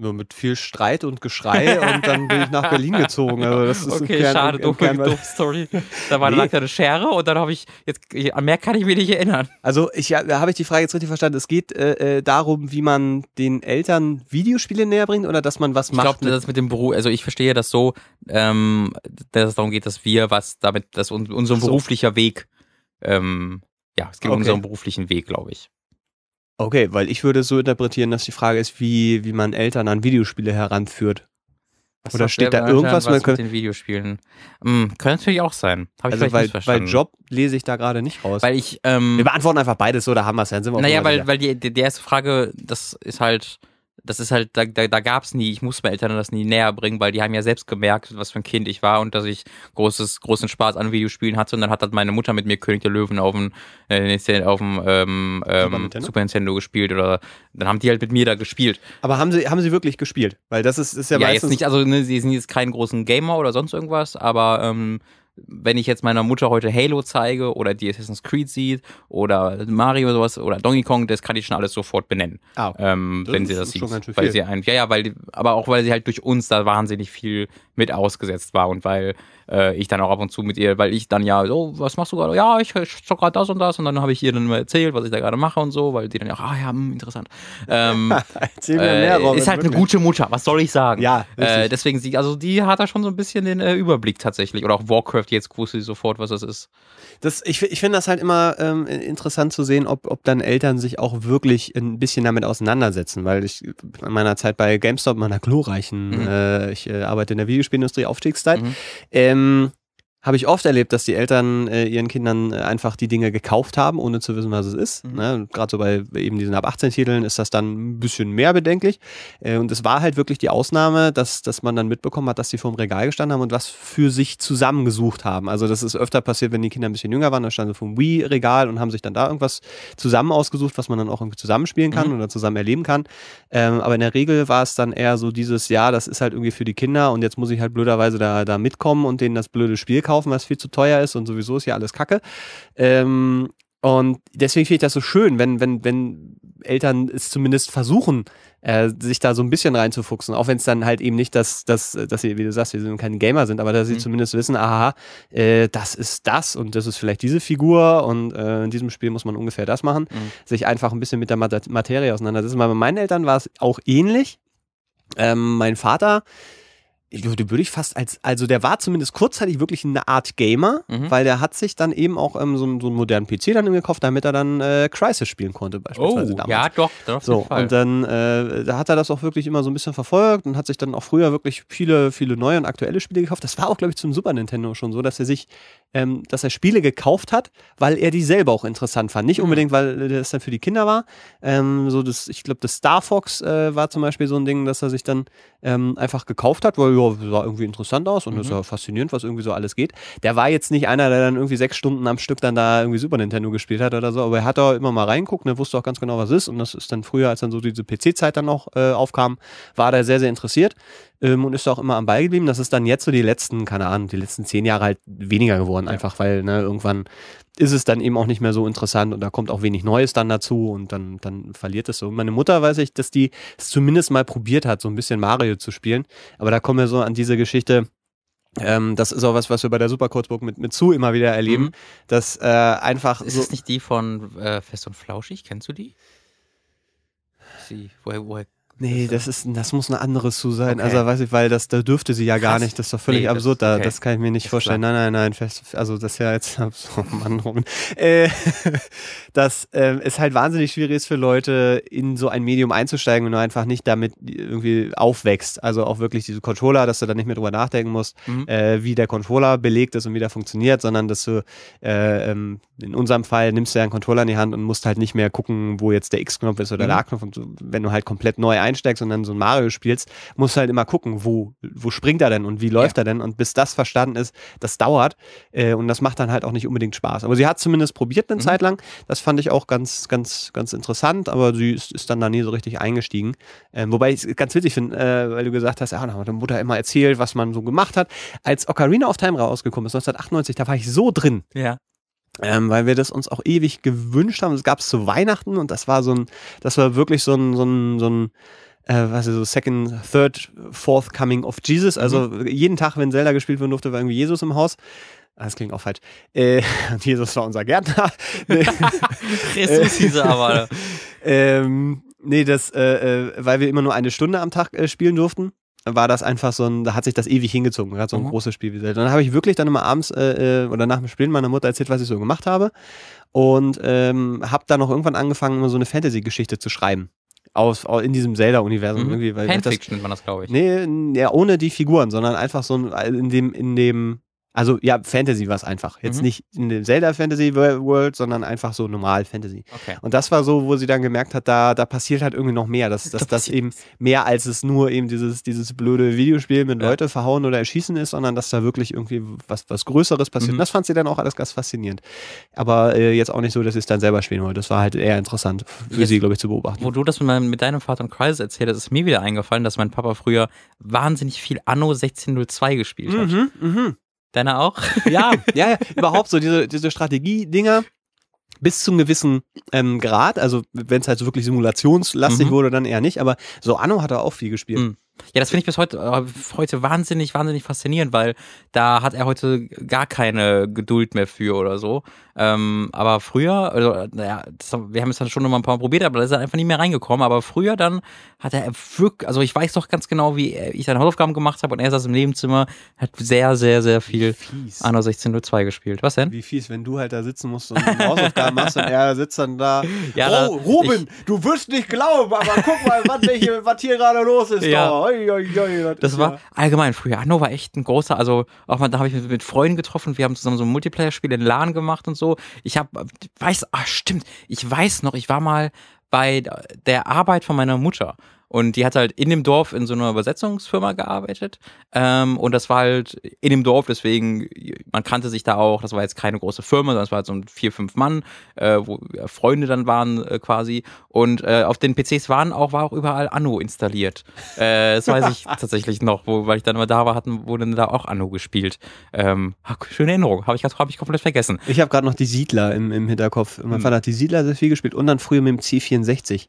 Nur mit viel Streit und Geschrei und dann bin ich nach Berlin gezogen. Also das ist okay, Kern, schade, Kern, doofe Story. Da war Nee. nee. eine Schere und dann habe ich, jetzt, an mehr kann ich mich nicht erinnern. Also ich da habe ich die Frage jetzt richtig verstanden. Es geht äh, äh, darum, wie man den Eltern Videospiele näher bringt oder dass man was Ich macht. glaube, mit- das mit dem Beruf, also ich verstehe das so, ähm, dass es darum geht, dass wir was damit, dass un, unser so. beruflicher Weg, ähm, ja, es geht um Okay. unseren beruflichen Weg, glaube ich. Okay, weil ich würde es so interpretieren, dass die Frage ist, wie, wie man Eltern an Videospiele heranführt. Was Oder steht da irgendwas, was man mit den Videospielen? Hm, könnte natürlich auch sein. Habe ich Also weil, weil. Job lese ich da gerade nicht raus. Weil ich, ähm, Wir beantworten einfach beides so, da haben wir es ja. Naja, weil, weil die, die erste Frage, das ist halt, das ist halt, da, da, da gab's nie, ich musste meinen Eltern das nie näher bringen, weil die haben ja selbst gemerkt, was für ein Kind ich war und dass ich großes, großen Spaß an Videospielen hatte und dann hat halt meine Mutter mit mir König der Löwen auf dem, äh, auf dem ähm, ähm, Super Nintendo? Super Nintendo gespielt oder dann haben die halt mit mir da gespielt. Aber haben sie, haben sie wirklich gespielt? Weil das ist, ist ja, Ja, meistens jetzt nicht, also ne, sie sind jetzt kein großen Gamer oder sonst irgendwas, aber ähm, wenn ich jetzt meiner Mutter heute Halo zeige oder die Assassin's Creed sieht oder Mario oder sowas oder Donkey Kong, das kann ich schon alles sofort benennen. Ah, okay. ähm, wenn sie das sieht. Weil viel. sie ein, ja, ja, weil aber auch weil sie halt durch uns da wahnsinnig viel mit ausgesetzt war und weil äh, ich dann auch ab und zu mit ihr, weil ich dann ja, so, was machst du gerade? Ja, ich, ich zock gerade das und das und dann habe ich ihr dann mal erzählt, was ich da gerade mache und so, weil die dann ja, ah ja, hm, interessant. Ähm, [laughs] Erzähl mir mehr, äh, Robin, ist halt eine gute Mutter, was soll ich sagen? Ja, äh, deswegen sie, also die hat da schon so ein bisschen den äh, Überblick tatsächlich. Oder auch Warcraft, jetzt wusste sie sofort, was das ist. Das, ich ich finde das halt immer ähm, interessant zu sehen, ob, ob dann Eltern sich auch wirklich ein bisschen damit auseinandersetzen, weil ich in meiner Zeit bei GameStop, meiner glorreichen, Mhm. äh, ich äh, arbeite in der Videospielindustrie, Aufstiegszeit, Mhm. ähm, Ähm, habe ich oft erlebt, dass die Eltern äh, ihren Kindern äh, einfach die Dinge gekauft haben, ohne zu wissen, was es ist. Mhm. Ne? Gerade so bei eben diesen ab 18 Titeln ist das dann ein bisschen mehr bedenklich. Äh, und es war halt wirklich die Ausnahme, dass, dass man dann mitbekommen hat, dass die vor dem Regal gestanden haben und was für sich zusammengesucht haben. Also das ist öfter passiert, wenn die Kinder ein bisschen jünger waren, dann standen sie vor dem Wii-Regal und haben sich dann da irgendwas zusammen ausgesucht, was man dann auch irgendwie zusammenspielen kann Mhm. oder zusammen erleben kann. Ähm, aber in der Regel war es dann eher so dieses, ja, das ist halt irgendwie für die Kinder und jetzt muss ich halt blöderweise da, da mitkommen und denen das blöde Spiel kaufen, was viel zu teuer ist und sowieso ist ja alles Kacke. Ähm, und deswegen finde ich das so schön, wenn, wenn, wenn Eltern es zumindest versuchen, äh, sich da so ein bisschen reinzufuchsen, auch wenn es dann halt eben nicht das, das, dass sie, wie du sagst, sie sind keine Gamer sind, aber dass sie Mhm. zumindest wissen, aha, äh, das ist das und das ist vielleicht diese Figur und äh, in diesem Spiel muss man ungefähr das machen, Mhm. sich einfach ein bisschen mit der Mat- Materie auseinandersetzen. Weil bei meinen Eltern war es auch ähnlich. Ähm, mein Vater, würde ich fast als, also der war zumindest kurzzeitig wirklich eine Art Gamer, Mhm. weil der hat sich dann eben auch ähm, so, einen- so einen modernen PC dann gekauft, damit er dann äh, Crisis spielen konnte, Oh, beispielsweise damals. ja, doch, doch, So, und dann äh, da hat er das auch wirklich immer so ein bisschen verfolgt und hat sich dann auch früher wirklich viele, viele neue und aktuelle Spiele gekauft. Das war auch, glaube ich, zum Super Nintendo schon so, dass er sich, ähm, dass er Spiele gekauft hat, weil er die selber auch interessant fand. Nicht Mhm. unbedingt, weil das dann für die Kinder war. Ähm, so das, ich glaube, das Star Fox äh, war zum Beispiel so ein Ding, dass er sich dann ähm, einfach gekauft hat, weil ja, sah irgendwie interessant aus und Mhm. ist ja faszinierend, was irgendwie so alles geht. Der war jetzt nicht einer, der dann irgendwie sechs Stunden am Stück dann da irgendwie Super Nintendo gespielt hat oder so, aber er hat da immer mal reinguckt und er wusste auch ganz genau, was es ist. Und das ist dann früher, als dann so diese PC-Zeit dann noch äh, aufkam, war der sehr, sehr interessiert ähm, und ist da auch immer am Ball geblieben. Das ist dann jetzt so die letzten, keine Ahnung, die letzten zehn Jahre halt weniger geworden, einfach weil ne, irgendwann ist es dann eben auch nicht mehr so interessant und da kommt auch wenig Neues dann dazu und dann, dann verliert es so. Und meine Mutter weiß ich, dass die es zumindest mal probiert hat, so ein bisschen Mario zu spielen. Aber da kommen wir so an diese Geschichte. Ähm, das ist auch was, was wir bei der Superkurzburg mit, mit Zu immer wieder erleben, Mhm. dass äh, einfach Ist so. das nicht die von äh, Fest und Flauschig? Kennst du die? Sie, woher, woher? Nee, das ist, das muss eine andere zu sein. Okay. Also weiß ich, weil das, da dürfte sie ja gar Krass. nicht. Das ist doch völlig Nee, das- absurd. Da, okay. das kann ich mir nicht Ist vorstellen. Nein, nein, nein. Fest, also das ist ja jetzt, [laughs] oh Mann, Robin. Äh, [laughs] dass ähm, es halt wahnsinnig schwierig ist für Leute, in so ein Medium einzusteigen, wenn du einfach nicht damit irgendwie aufwächst. Also auch wirklich diese Controller, dass du da nicht mehr drüber nachdenken musst, Mhm. äh, wie der Controller belegt ist und wie der funktioniert, sondern dass du äh, ähm, in unserem Fall nimmst du ja einen Controller in die Hand und musst halt nicht mehr gucken, wo jetzt der X-Knopf ist oder Mhm. der A-Knopf. Wenn du halt komplett neu einsteigst und dann so ein Mario spielst, musst du halt immer gucken, wo, wo springt er denn und wie läuft er denn. Und bis das verstanden ist, das dauert. Äh, und das macht dann halt auch nicht unbedingt Spaß. Aber sie hat zumindest probiert eine Mhm. Zeit lang. Das fand ich auch ganz, ganz, ganz interessant, aber sie ist, ist dann da nie so richtig eingestiegen. Ähm, wobei ich es ganz witzig finde, äh, weil du gesagt hast, ja, da hat meine Mutter immer erzählt, was man so gemacht hat. Als Ocarina of Time rausgekommen ist, 1998, da war ich so drin, Ja. Ähm, weil wir das uns auch ewig gewünscht haben. Das gab es zu Weihnachten und das war so ein, das war wirklich so ein, so ein, so ein äh, was ist so Second, Third, Fourth Coming of Jesus. Also jeden Tag, wenn Zelda gespielt werden durfte, war irgendwie Jesus im Haus. Ah, Das klingt auch falsch. Äh, [laughs] Jesus war unser Gärtner. [laughs] Jesus hieß er aber. [laughs] ähm, nee, das, äh, äh, weil wir immer nur eine Stunde am Tag äh, spielen durften, war das einfach so ein, da hat sich das ewig hingezogen, gerade so ein Mhm. großes Spiel wie Zelda. Dann habe ich wirklich dann immer abends äh, äh, oder nach dem Spielen meiner Mutter erzählt, was ich so gemacht habe und ähm, habe dann noch irgendwann angefangen, immer so eine Fantasy-Geschichte zu schreiben. Aus, au- in diesem Zelda-Universum Mhm. irgendwie, weil Fanfiction nennt man das, glaube ich. Nee, ja, ohne die Figuren, sondern einfach so in dem, in dem, also ja, Fantasy war es einfach. Jetzt Mhm. nicht in dem Zelda Fantasy Wo- World, sondern einfach so normal Fantasy. Okay. Und das war so, wo sie dann gemerkt hat, da, da passiert halt irgendwie noch mehr. Dass, dass Da das eben mehr als es nur eben dieses, dieses blöde Videospiel mit Ja. Leute verhauen oder erschießen ist, sondern dass da wirklich irgendwie was, was Größeres passiert. Mhm. Und das fand sie dann auch alles ganz faszinierend. Aber äh, jetzt auch nicht so, dass sie es dann selber spielen wollte. Das war halt eher interessant für Jetzt- sie, glaube ich, zu beobachten. Wo du das mit, mit deinem Vater und Kreis erzählt hast, ist mir wieder eingefallen, dass mein Papa früher wahnsinnig viel Anno 1602 gespielt hat. Mhm, mhm. Deiner auch? [laughs] Ja, ja, ja, [laughs] überhaupt so diese, diese Strategie-Dinger bis zu einem gewissen ähm, Grad, also wenn es halt so wirklich simulationslastig Mhm. wurde, dann eher nicht, aber so Anno hat er auch viel gespielt. Mhm. Ja, das finde ich bis heute, äh, heute wahnsinnig, wahnsinnig faszinierend, weil da hat er heute gar keine Geduld mehr für oder so. Ähm, aber früher, also, naja, das, wir haben es dann schon noch mal ein paar Mal probiert, aber da ist er einfach nicht mehr reingekommen. Aber früher dann hat er wirklich, also ich weiß doch ganz genau, wie ich seine Hausaufgaben gemacht habe und er saß im Nebenzimmer, hat sehr, sehr, sehr viel. Anno 1602 gespielt. Was denn? Wie fies, wenn du halt da sitzen musst und Hausaufgaben machst und er sitzt dann da. Ja, oh, da- Ruben, du wirst nicht glauben, aber guck mal, was, hier, was hier gerade los ist. Ja. da. Oi, oi, oi, Das war ja- allgemein früher. Anno war echt ein großer, also auch mal, da habe ich mich mit Freunden getroffen. Wir haben zusammen so ein Multiplayer-Spiel in LAN gemacht und so. Ich habe, weiß, ah stimmt, ich weiß noch, ich war mal bei der Arbeit von meiner Mutter. Und die hat halt in dem Dorf in so einer Übersetzungsfirma gearbeitet. Ähm, und das war halt in dem Dorf, deswegen, man kannte sich da auch. Das war jetzt keine große Firma, sondern es war halt so ein vier, fünf Mann, äh, wo Freunde dann waren äh, quasi. Und äh, auf den PCs waren auch, war auch überall Anno installiert. Äh, das weiß ich [laughs] tatsächlich noch, wo, weil ich dann mal da war, hatten, wurde dann da auch Anno gespielt. Ähm, schöne Erinnerung, habe ich, hab ich komplett vergessen. Ich habe gerade noch die Siedler im, im Hinterkopf. Mein Hm. Vater hat die Siedler sehr viel gespielt und dann früher mit dem C64.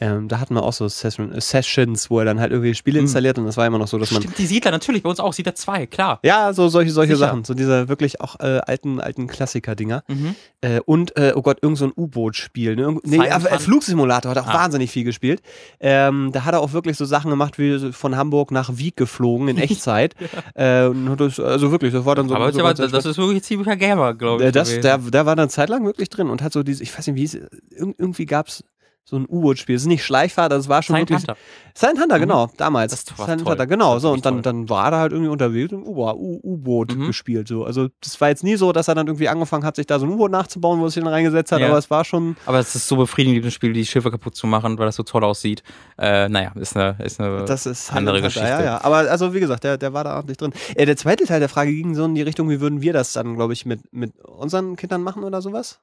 Ähm, da hatten wir auch so Session, äh, Sessions, wo er dann halt irgendwie Spiele Hm. installiert und das war immer noch so, dass man. Stimmt, die Siedler, natürlich, bei uns auch, Siedler 2, klar. Ja, so solche, solche Sicher. Sachen. So diese wirklich auch äh, alten, alten Klassiker-Dinger. Mhm. Äh, und, äh, oh Gott, irgend so ein U-Boot-Spiel. Ne? Irgend- Nee, äh? Flugsimulator hat auch Ah. wahnsinnig viel gespielt. Ähm, da hat er auch wirklich so Sachen gemacht, wie von Hamburg nach Wieg geflogen in [laughs] Echtzeit. äh, und hat das, also wirklich, das war dann so. aber so aber das ist wirklich ziemlicher Gamer, glaube ich. äh, das, der, der war dann zeitlang wirklich drin und hat so diese, ich weiß nicht, wie hieß, irg irgendwie gab es so ein U-Boot-Spiel. Es ist nicht Schleichfahrt, das war schon Silent wirklich. Hunter. Silent Hunter, Mhm. genau, damals. Das war Silent toll. Hunter, genau. So, und dann, dann war er halt irgendwie unterwegs und U- U-Boot Mhm. gespielt. So. Also, das war jetzt nie so, dass er dann irgendwie angefangen hat, sich da so ein U-Boot nachzubauen, wo er sich dann reingesetzt hat, Ja. aber es war schon. Aber es ist so befriedigend, im Spiel die Schiffe kaputt zu machen, weil das so toll aussieht. Äh, naja, ist eine, ist eine Das ist andere Hunter, Geschichte. Ja, ja. Aber also, wie gesagt, der, der war da ordentlich drin. Äh, der zweite Teil der Frage ging so in die Richtung, wie würden wir das dann, glaube ich, mit, mit unseren Kindern machen oder sowas?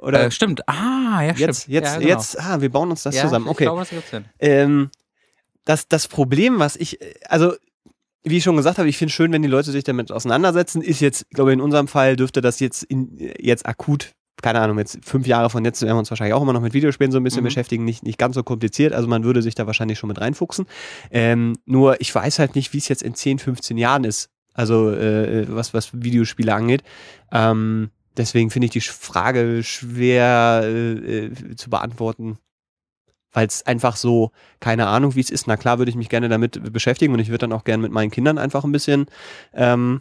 Oder Äh, stimmt. Ah, ja, stimmt. jetzt, jetzt, ja, genau. jetzt, ah, wir bauen uns das ja, zusammen. Ich Okay. glaube, das. Ähm, das, das Problem, was ich, also wie ich schon gesagt habe, ich finde es schön, wenn die Leute sich damit auseinandersetzen. Ist jetzt, glaube ich, in unserem Fall dürfte das jetzt in, jetzt akut, keine Ahnung, jetzt fünf Jahre von jetzt werden wir uns wahrscheinlich auch immer noch mit Videospielen so ein bisschen Mhm. beschäftigen, nicht, nicht ganz so kompliziert. Also man würde sich da wahrscheinlich schon mit reinfuchsen. Ähm, nur ich weiß halt nicht, wie es jetzt in 10, 15 Jahren ist. Also äh, was, was Videospiele angeht. Ähm, deswegen finde ich die Frage schwer äh, äh, zu beantworten weil es einfach so, keine Ahnung, wie es ist. Na klar würde ich mich gerne damit beschäftigen und ich würde dann auch gerne mit meinen Kindern einfach ein bisschen, ähm,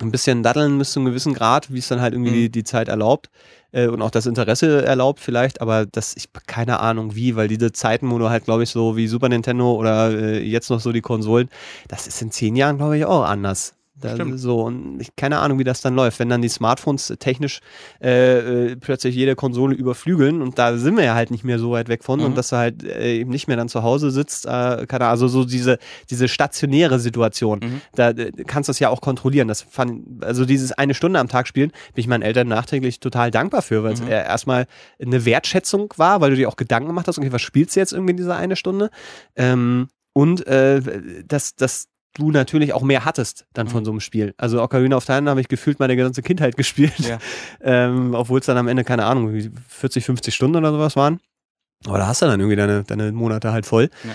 ein bisschen daddeln bis zu einem gewissen Grad, wie es dann halt irgendwie Mhm. die, die Zeit erlaubt äh, und auch das Interesse erlaubt vielleicht, aber das, ich keine Ahnung wie, weil diese Zeiten, wo du halt, glaube ich, so wie Super Nintendo oder äh, jetzt noch so die Konsolen, das ist in zehn Jahren, glaube ich, auch anders. Da, Stimmt. so und ich keine Ahnung, wie das dann läuft, wenn dann die Smartphones technisch äh, äh, plötzlich jede Konsole überflügeln und da sind wir ja halt nicht mehr so weit weg von Mhm. und dass du halt äh, eben nicht mehr dann zu Hause sitzt, äh, keine Ahnung, also so diese diese stationäre Situation, Mhm. da äh, kannst du das ja auch kontrollieren. Das fand, also dieses eine Stunde am Tag spielen, bin ich meinen Eltern nachträglich total dankbar für, weil es Mhm. äh, erstmal eine Wertschätzung war, weil du dir auch Gedanken gemacht hast, okay, was spielst du jetzt irgendwie in dieser eine Stunde? Ähm, und äh, dass, dass du natürlich auch mehr hattest dann von Mhm. so einem Spiel. Also Ocarina of Time habe ich gefühlt meine ganze Kindheit gespielt, Ja. [laughs] ähm, obwohl es dann am Ende, keine Ahnung, wie 40, 50 Stunden oder sowas waren. Aber da hast du dann irgendwie deine, deine Monate halt voll. Ja.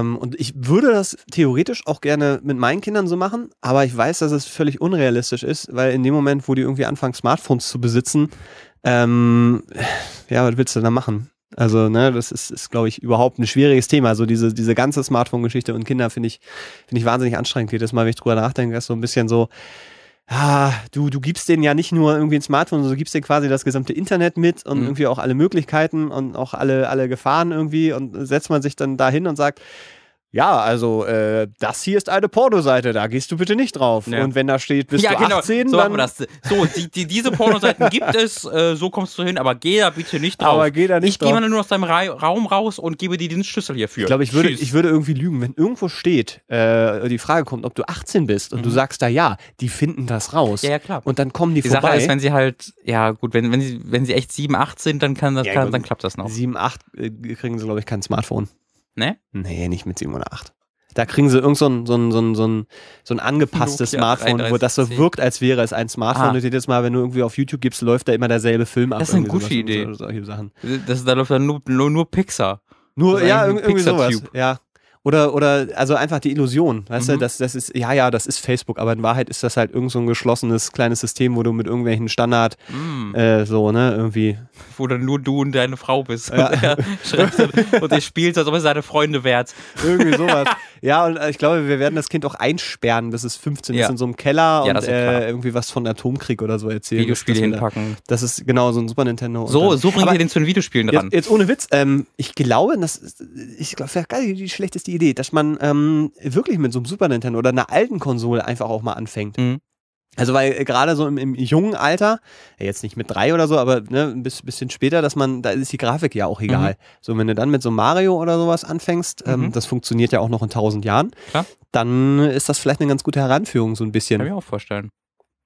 Ähm, und ich würde das theoretisch auch gerne mit meinen Kindern so machen, aber ich weiß, dass es völlig unrealistisch ist, weil in dem Moment, wo die irgendwie anfangen, Smartphones zu besitzen, ähm, ja, was willst du da machen? Also, ne, das ist, ist glaube ich, überhaupt ein schwieriges Thema. Also diese, diese ganze Smartphone-Geschichte und Kinder finde ich, finde ich wahnsinnig anstrengend. Jedes Mal, wenn ich drüber nachdenke, ist so ein bisschen so, ah, du, du gibst denen ja nicht nur irgendwie ein Smartphone, sondern du gibst denen quasi das gesamte Internet mit und Mhm. irgendwie auch alle Möglichkeiten und auch alle, alle Gefahren irgendwie und setzt man sich dann dahin und sagt, ja, also äh, das hier ist eine Pornoseite, da gehst du bitte nicht drauf. Ja. Und wenn da steht, bist ja, du genau. 18, so dann das. So, die, die, diese Pornoseiten gibt es, äh, so kommst du hin, aber geh da bitte nicht drauf. Aber geh da nicht ich gehe drauf. mal nur aus deinem Ra Raum raus und gebe dir den Schlüssel hierfür. Ich glaube, ich würde, Tschüss. ich würde irgendwie lügen, wenn irgendwo steht, äh, die Frage kommt, ob du 18 bist und du sagst da ja, die finden das raus. Mhm. Ja, ja, klar. Und dann kommen die, die vorbei. Sache ist, wenn sie halt, ja gut, wenn, wenn, sie, wenn sie echt 7, 8 sind, dann, kann das, Ja, kann, dann klappt das noch. 7, 8 äh, kriegen sie, glaube ich, kein Smartphone. Ne? Nee, nicht mit 7 oder 8. Da kriegen sie irgend so ein, so ein, so ein, so ein, so ein angepasstes Nokia Smartphone, wo das so 3310. wirkt, als wäre es ein Smartphone. Ah. Und jedes Mal, wenn du irgendwie auf YouTube gibst, läuft da immer derselbe Film ab. Das ist eine gute Idee. So, solche Sachen. Das, da läuft dann nur, nur, nur Pixar. Nur, ja, irgendwie ein sowas. Ja. Oder, oder, also einfach die Illusion, weißt du, Mhm. das, das ist, ja, ja, das ist Facebook, aber in Wahrheit ist das halt irgend so ein geschlossenes kleines System, wo du mit irgendwelchen Standard, Mm, äh, so, ne, irgendwie. [laughs] wo dann nur du und deine Frau bist. Ja. [laughs] Und, er und er spielt, als ob er seine Freunde wärt. Irgendwie sowas. [laughs] ja, und äh, ich glaube, wir werden das Kind auch einsperren, bis es 15 Ja. ist in so einem Keller Ja, und äh, irgendwie was von Atomkrieg oder so erzählen. Videospiele wir da- hinpacken. Das ist genau so ein Super Nintendo. So, so bringen wir den zu den Videospielen dran. Jetzt, jetzt ohne Witz, ähm, ich glaube, das ist, ich glaube, wäre geil, die schlechteste Idee, dass man ähm, wirklich mit so einem Super Nintendo oder einer alten Konsole einfach auch mal anfängt. Mhm. Also weil äh, gerade so im, im jungen Alter, ja, jetzt nicht mit drei oder so, aber ne, ein bis- bisschen später, dass man, da ist die Grafik ja auch egal. So, wenn du dann mit so Mario oder sowas anfängst, ähm, Mhm. das funktioniert ja auch noch in tausend Jahren, Klar. dann ist das vielleicht eine ganz gute Heranführung, so ein bisschen. Kann ich mir auch vorstellen.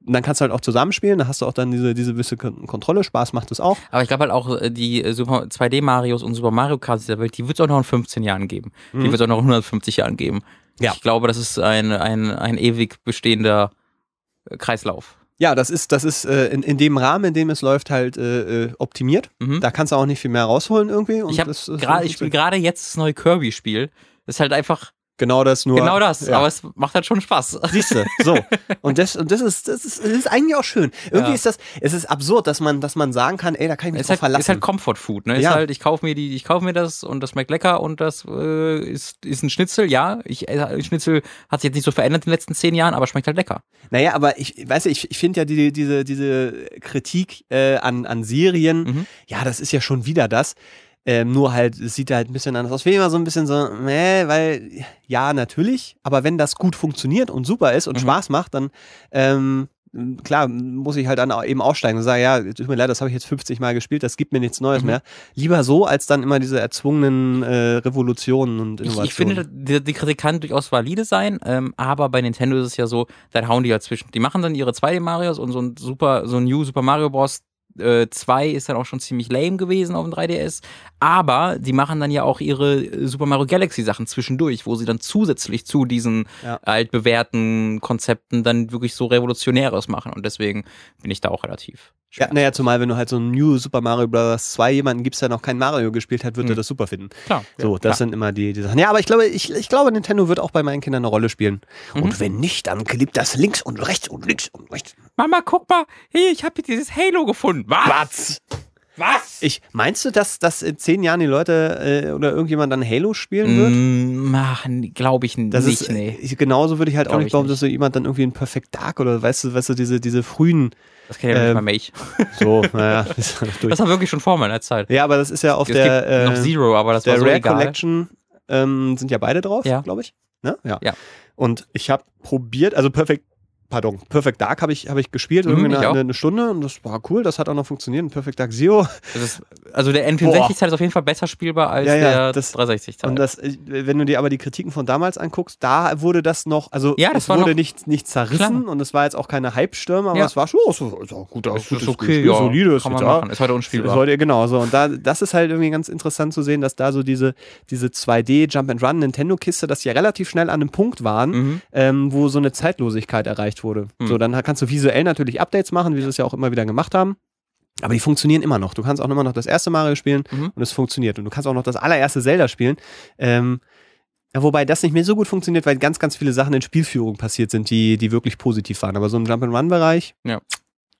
Und dann kannst du halt auch zusammenspielen, da hast du auch dann diese, diese gewisse Kon- Kontrolle, Spaß macht es auch. Aber ich glaube halt auch, äh, die äh, Super 2D-Marios und Super Mario Kart dieser Welt, die wird es auch noch in 15 Jahren geben. Die Mhm. wird es auch noch in 150 Jahren geben. Ja. Ich glaube, das ist ein, ein, ein ewig bestehender äh, Kreislauf. Ja, das ist, das ist äh, in, in dem Rahmen, in dem es läuft, halt äh, äh, optimiert. Mhm. Da kannst du auch nicht viel mehr rausholen irgendwie. und ich das ich spiele gerade jetzt das neue Kirby-Spiel. Ist halt einfach genau das nur. genau das, Ja. aber es macht halt schon Spaß. Siehst du, so. [laughs] Und das, und das ist, das ist, das ist eigentlich auch schön. Irgendwie Ja. ist das, es ist absurd, dass man, dass man sagen kann, ey, da kann ich mich Es ist drauf halt, ist verlassen. halt Comfort Food, ne? Ist Ja. halt, ich kaufe mir die, ich kaufe mir das und das schmeckt lecker und das äh, ist, ist ein Schnitzel, ja. Ich, äh, Schnitzel hat sich jetzt nicht so verändert in den letzten zehn Jahren, aber schmeckt halt lecker. naja, aber ich, weißt du, ich, ich finde ja die, diese, diese Kritik äh, an, an Serien, Mhm. ja, das ist ja schon wieder das. Ähm, nur halt, es sieht halt ein bisschen anders aus. Finde ich immer so ein bisschen so, meh, weil, ja, natürlich, aber wenn das gut funktioniert und super ist und Mhm. Spaß macht, dann, ähm, klar, muss ich halt dann eben aussteigen und sagen, ja, tut mir leid, das habe ich jetzt 50 Mal gespielt, das gibt mir nichts Neues Mhm. mehr. Lieber so, als dann immer diese erzwungenen äh, Revolutionen und Ich, Innovationen. ich finde, die, die Kritik kann durchaus valide sein, ähm, aber bei Nintendo ist es ja so, dann hauen die ja zwischen. Die machen dann ihre 2D-Marios und so ein Super, so ein New Super Mario Bros. Äh, 2 ist dann auch schon ziemlich lame gewesen auf dem 3DS. Aber die machen dann ja auch ihre äh, Super Mario Galaxy Sachen zwischendurch, wo sie dann zusätzlich zu diesen Ja. altbewährten Konzepten dann wirklich so Revolutionäres machen. Und deswegen bin ich da auch relativ Ja, naja, zumal wenn du halt so ein New Super Mario Bros. 2 jemanden gibst, der noch kein Mario gespielt hat, wird Mhm. er das super finden. Klar. So, ja, das klar. sind immer die, die Sachen. Ja, aber ich glaube, ich, ich glaube, Nintendo wird auch bei meinen Kindern eine Rolle spielen. Mhm. Und wenn nicht, dann klebt das links und rechts und links und rechts. Mama, guck mal, hey, ich habe hier dieses Halo gefunden. Was? Was? Ich, meinst du, dass, dass in zehn Jahren die Leute äh, oder irgendjemand dann Halo spielen wird? Mm, glaube ich Das nicht, ist, nee. ich, genauso würde ich halt auch Glaub nicht ich glauben, nicht. dass so jemand dann irgendwie ein Perfect Dark oder weißt du, weißt du, diese, diese frühen, Das kennt ja nicht ähm, mal mich. [laughs] so, naja, [laughs] ist halt durch. Das war wirklich schon vor meiner Zeit. Ja, aber das ist ja auf es der, gibt noch äh, Zero, aber das der war so Rare egal. Collection ähm, sind ja beide drauf, Ja. glaube ich. Ne? Ja. Ja. Und ich habe probiert, also Perfect, pardon, Perfect Dark habe ich, hab ich gespielt, Mhm, irgendwie eine, eine, Stunde und das war cool, das hat auch noch funktioniert. Perfect Dark Zero. [laughs] Ist, also der N64-Teil ist auf jeden Fall besser spielbar als Ja, ja, der das- 360-Teil. Und das, äh, wenn du dir aber die Kritiken von damals anguckst, da wurde das noch, also Ja, das wurde noch- nicht, nicht zerrissen und es war jetzt auch keine Hype-Stürme, aber Ja. es war schon so, ist auch gut, das gutes ist okay, Spiel, solide, ist kann man machen. Ist heute unspielbar. Sollte, genau, so. Und da, das ist halt irgendwie ganz interessant zu sehen, dass da so diese, diese 2D Jump and Run Nintendo-Kiste, dass die ja relativ schnell an einem Punkt waren, Mhm. ähm, wo so eine Zeitlosigkeit erreicht wurde. Hm. So, dann kannst du visuell natürlich Updates machen, wie sie es ja auch immer wieder gemacht haben. Aber die funktionieren immer noch. Du kannst auch immer noch das erste Mario spielen Mhm. und es funktioniert. Und du kannst auch noch das allererste Zelda spielen. Ähm, Ja, wobei das nicht mehr so gut funktioniert, weil ganz, ganz viele Sachen in Spielführung passiert sind, die, die wirklich positiv waren. Aber so im Jump-and-Run-Bereich. Ja.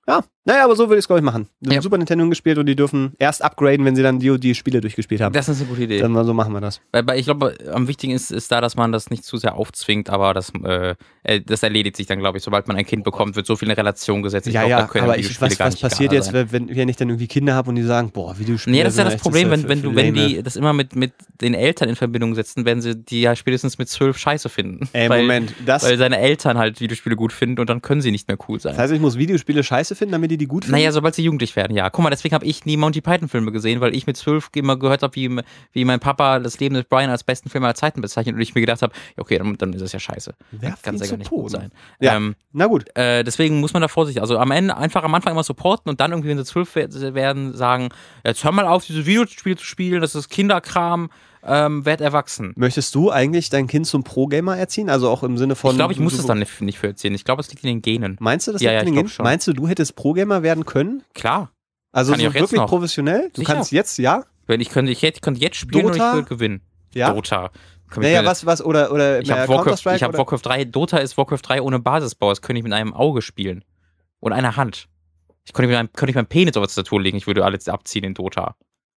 Ja, naja, aber so würde ich es, glaube ich, machen. Ja. Super Nintendo gespielt und die dürfen erst upgraden, wenn sie dann die, die Spiele durchgespielt haben. Das ist eine gute Idee. Dann so machen wir das. Weil, weil ich glaube, am wichtigsten ist, ist da, dass man das nicht zu sehr aufzwingt, aber das, äh, äh, das erledigt sich dann, glaube ich. Sobald man ein Kind bekommt, wird so viel in Relation gesetzt. Ich ja, glaub, ja, aber ich, was, was passiert jetzt, sein. wenn, wenn ich dann irgendwie Kinder habe und die sagen, boah, Videospiele. Nee, das ist ja das Problem, wenn, wenn du, wenn die das immer mit, mit den Eltern in Verbindung setzen, werden sie die ja spätestens mit zwölf scheiße finden. Ey, weil, Moment, das, Weil seine Eltern halt Videospiele gut finden und dann können sie nicht mehr cool sein. das heißt, ich muss Videospiele scheiße finden, damit die die gut finden? Naja, sobald sie jugendlich werden, ja. Guck mal, deswegen habe ich nie Monty Python-Filme gesehen, weil ich mit zwölf immer gehört habe, wie, wie mein Papa das Leben des Brian als besten Film aller Zeiten bezeichnet und ich mir gedacht habe, ja, okay, dann, dann ist das ja scheiße. Werft Kann ihn sicher zu nicht gut Boden. sein. Ja. Ähm, Na gut. äh, deswegen muss man da vorsichtig, also am Ende einfach am Anfang immer supporten und dann irgendwie, wenn sie zwölf we- werden, sagen, jetzt hör mal auf, diese Videospiele zu spielen, das ist Kinderkram, ähm, werd erwachsen. Möchtest du eigentlich dein Kind zum Pro-Gamer erziehen? Also auch im Sinne von. ich glaube, ich muss es dann nicht, nicht für erzählen. Ich glaube, es liegt in den Genen. Meinst du das? Ja, liegt ja, in den glaub Gen- schon. Meinst du, du hättest Pro-Gamer werden können? Klar. Also so wirklich noch. professionell? Du Sicher. kannst jetzt, ja? Wenn ich könnte, ich hätte, könnte jetzt spielen Dota? und ich würde gewinnen. Ja. Dota. Kann ich Naja, was, was, oder, oder Ich habe Warcraft, ich hab Warcraft 3, Dota ist Warcraft 3 ohne Basisbau, das könnte ich mit einem Auge spielen. Und einer Hand. Ich könnte mit einem, könnte ich meinen Penis auf die Tastatur legen, ich würde alles abziehen in Dota.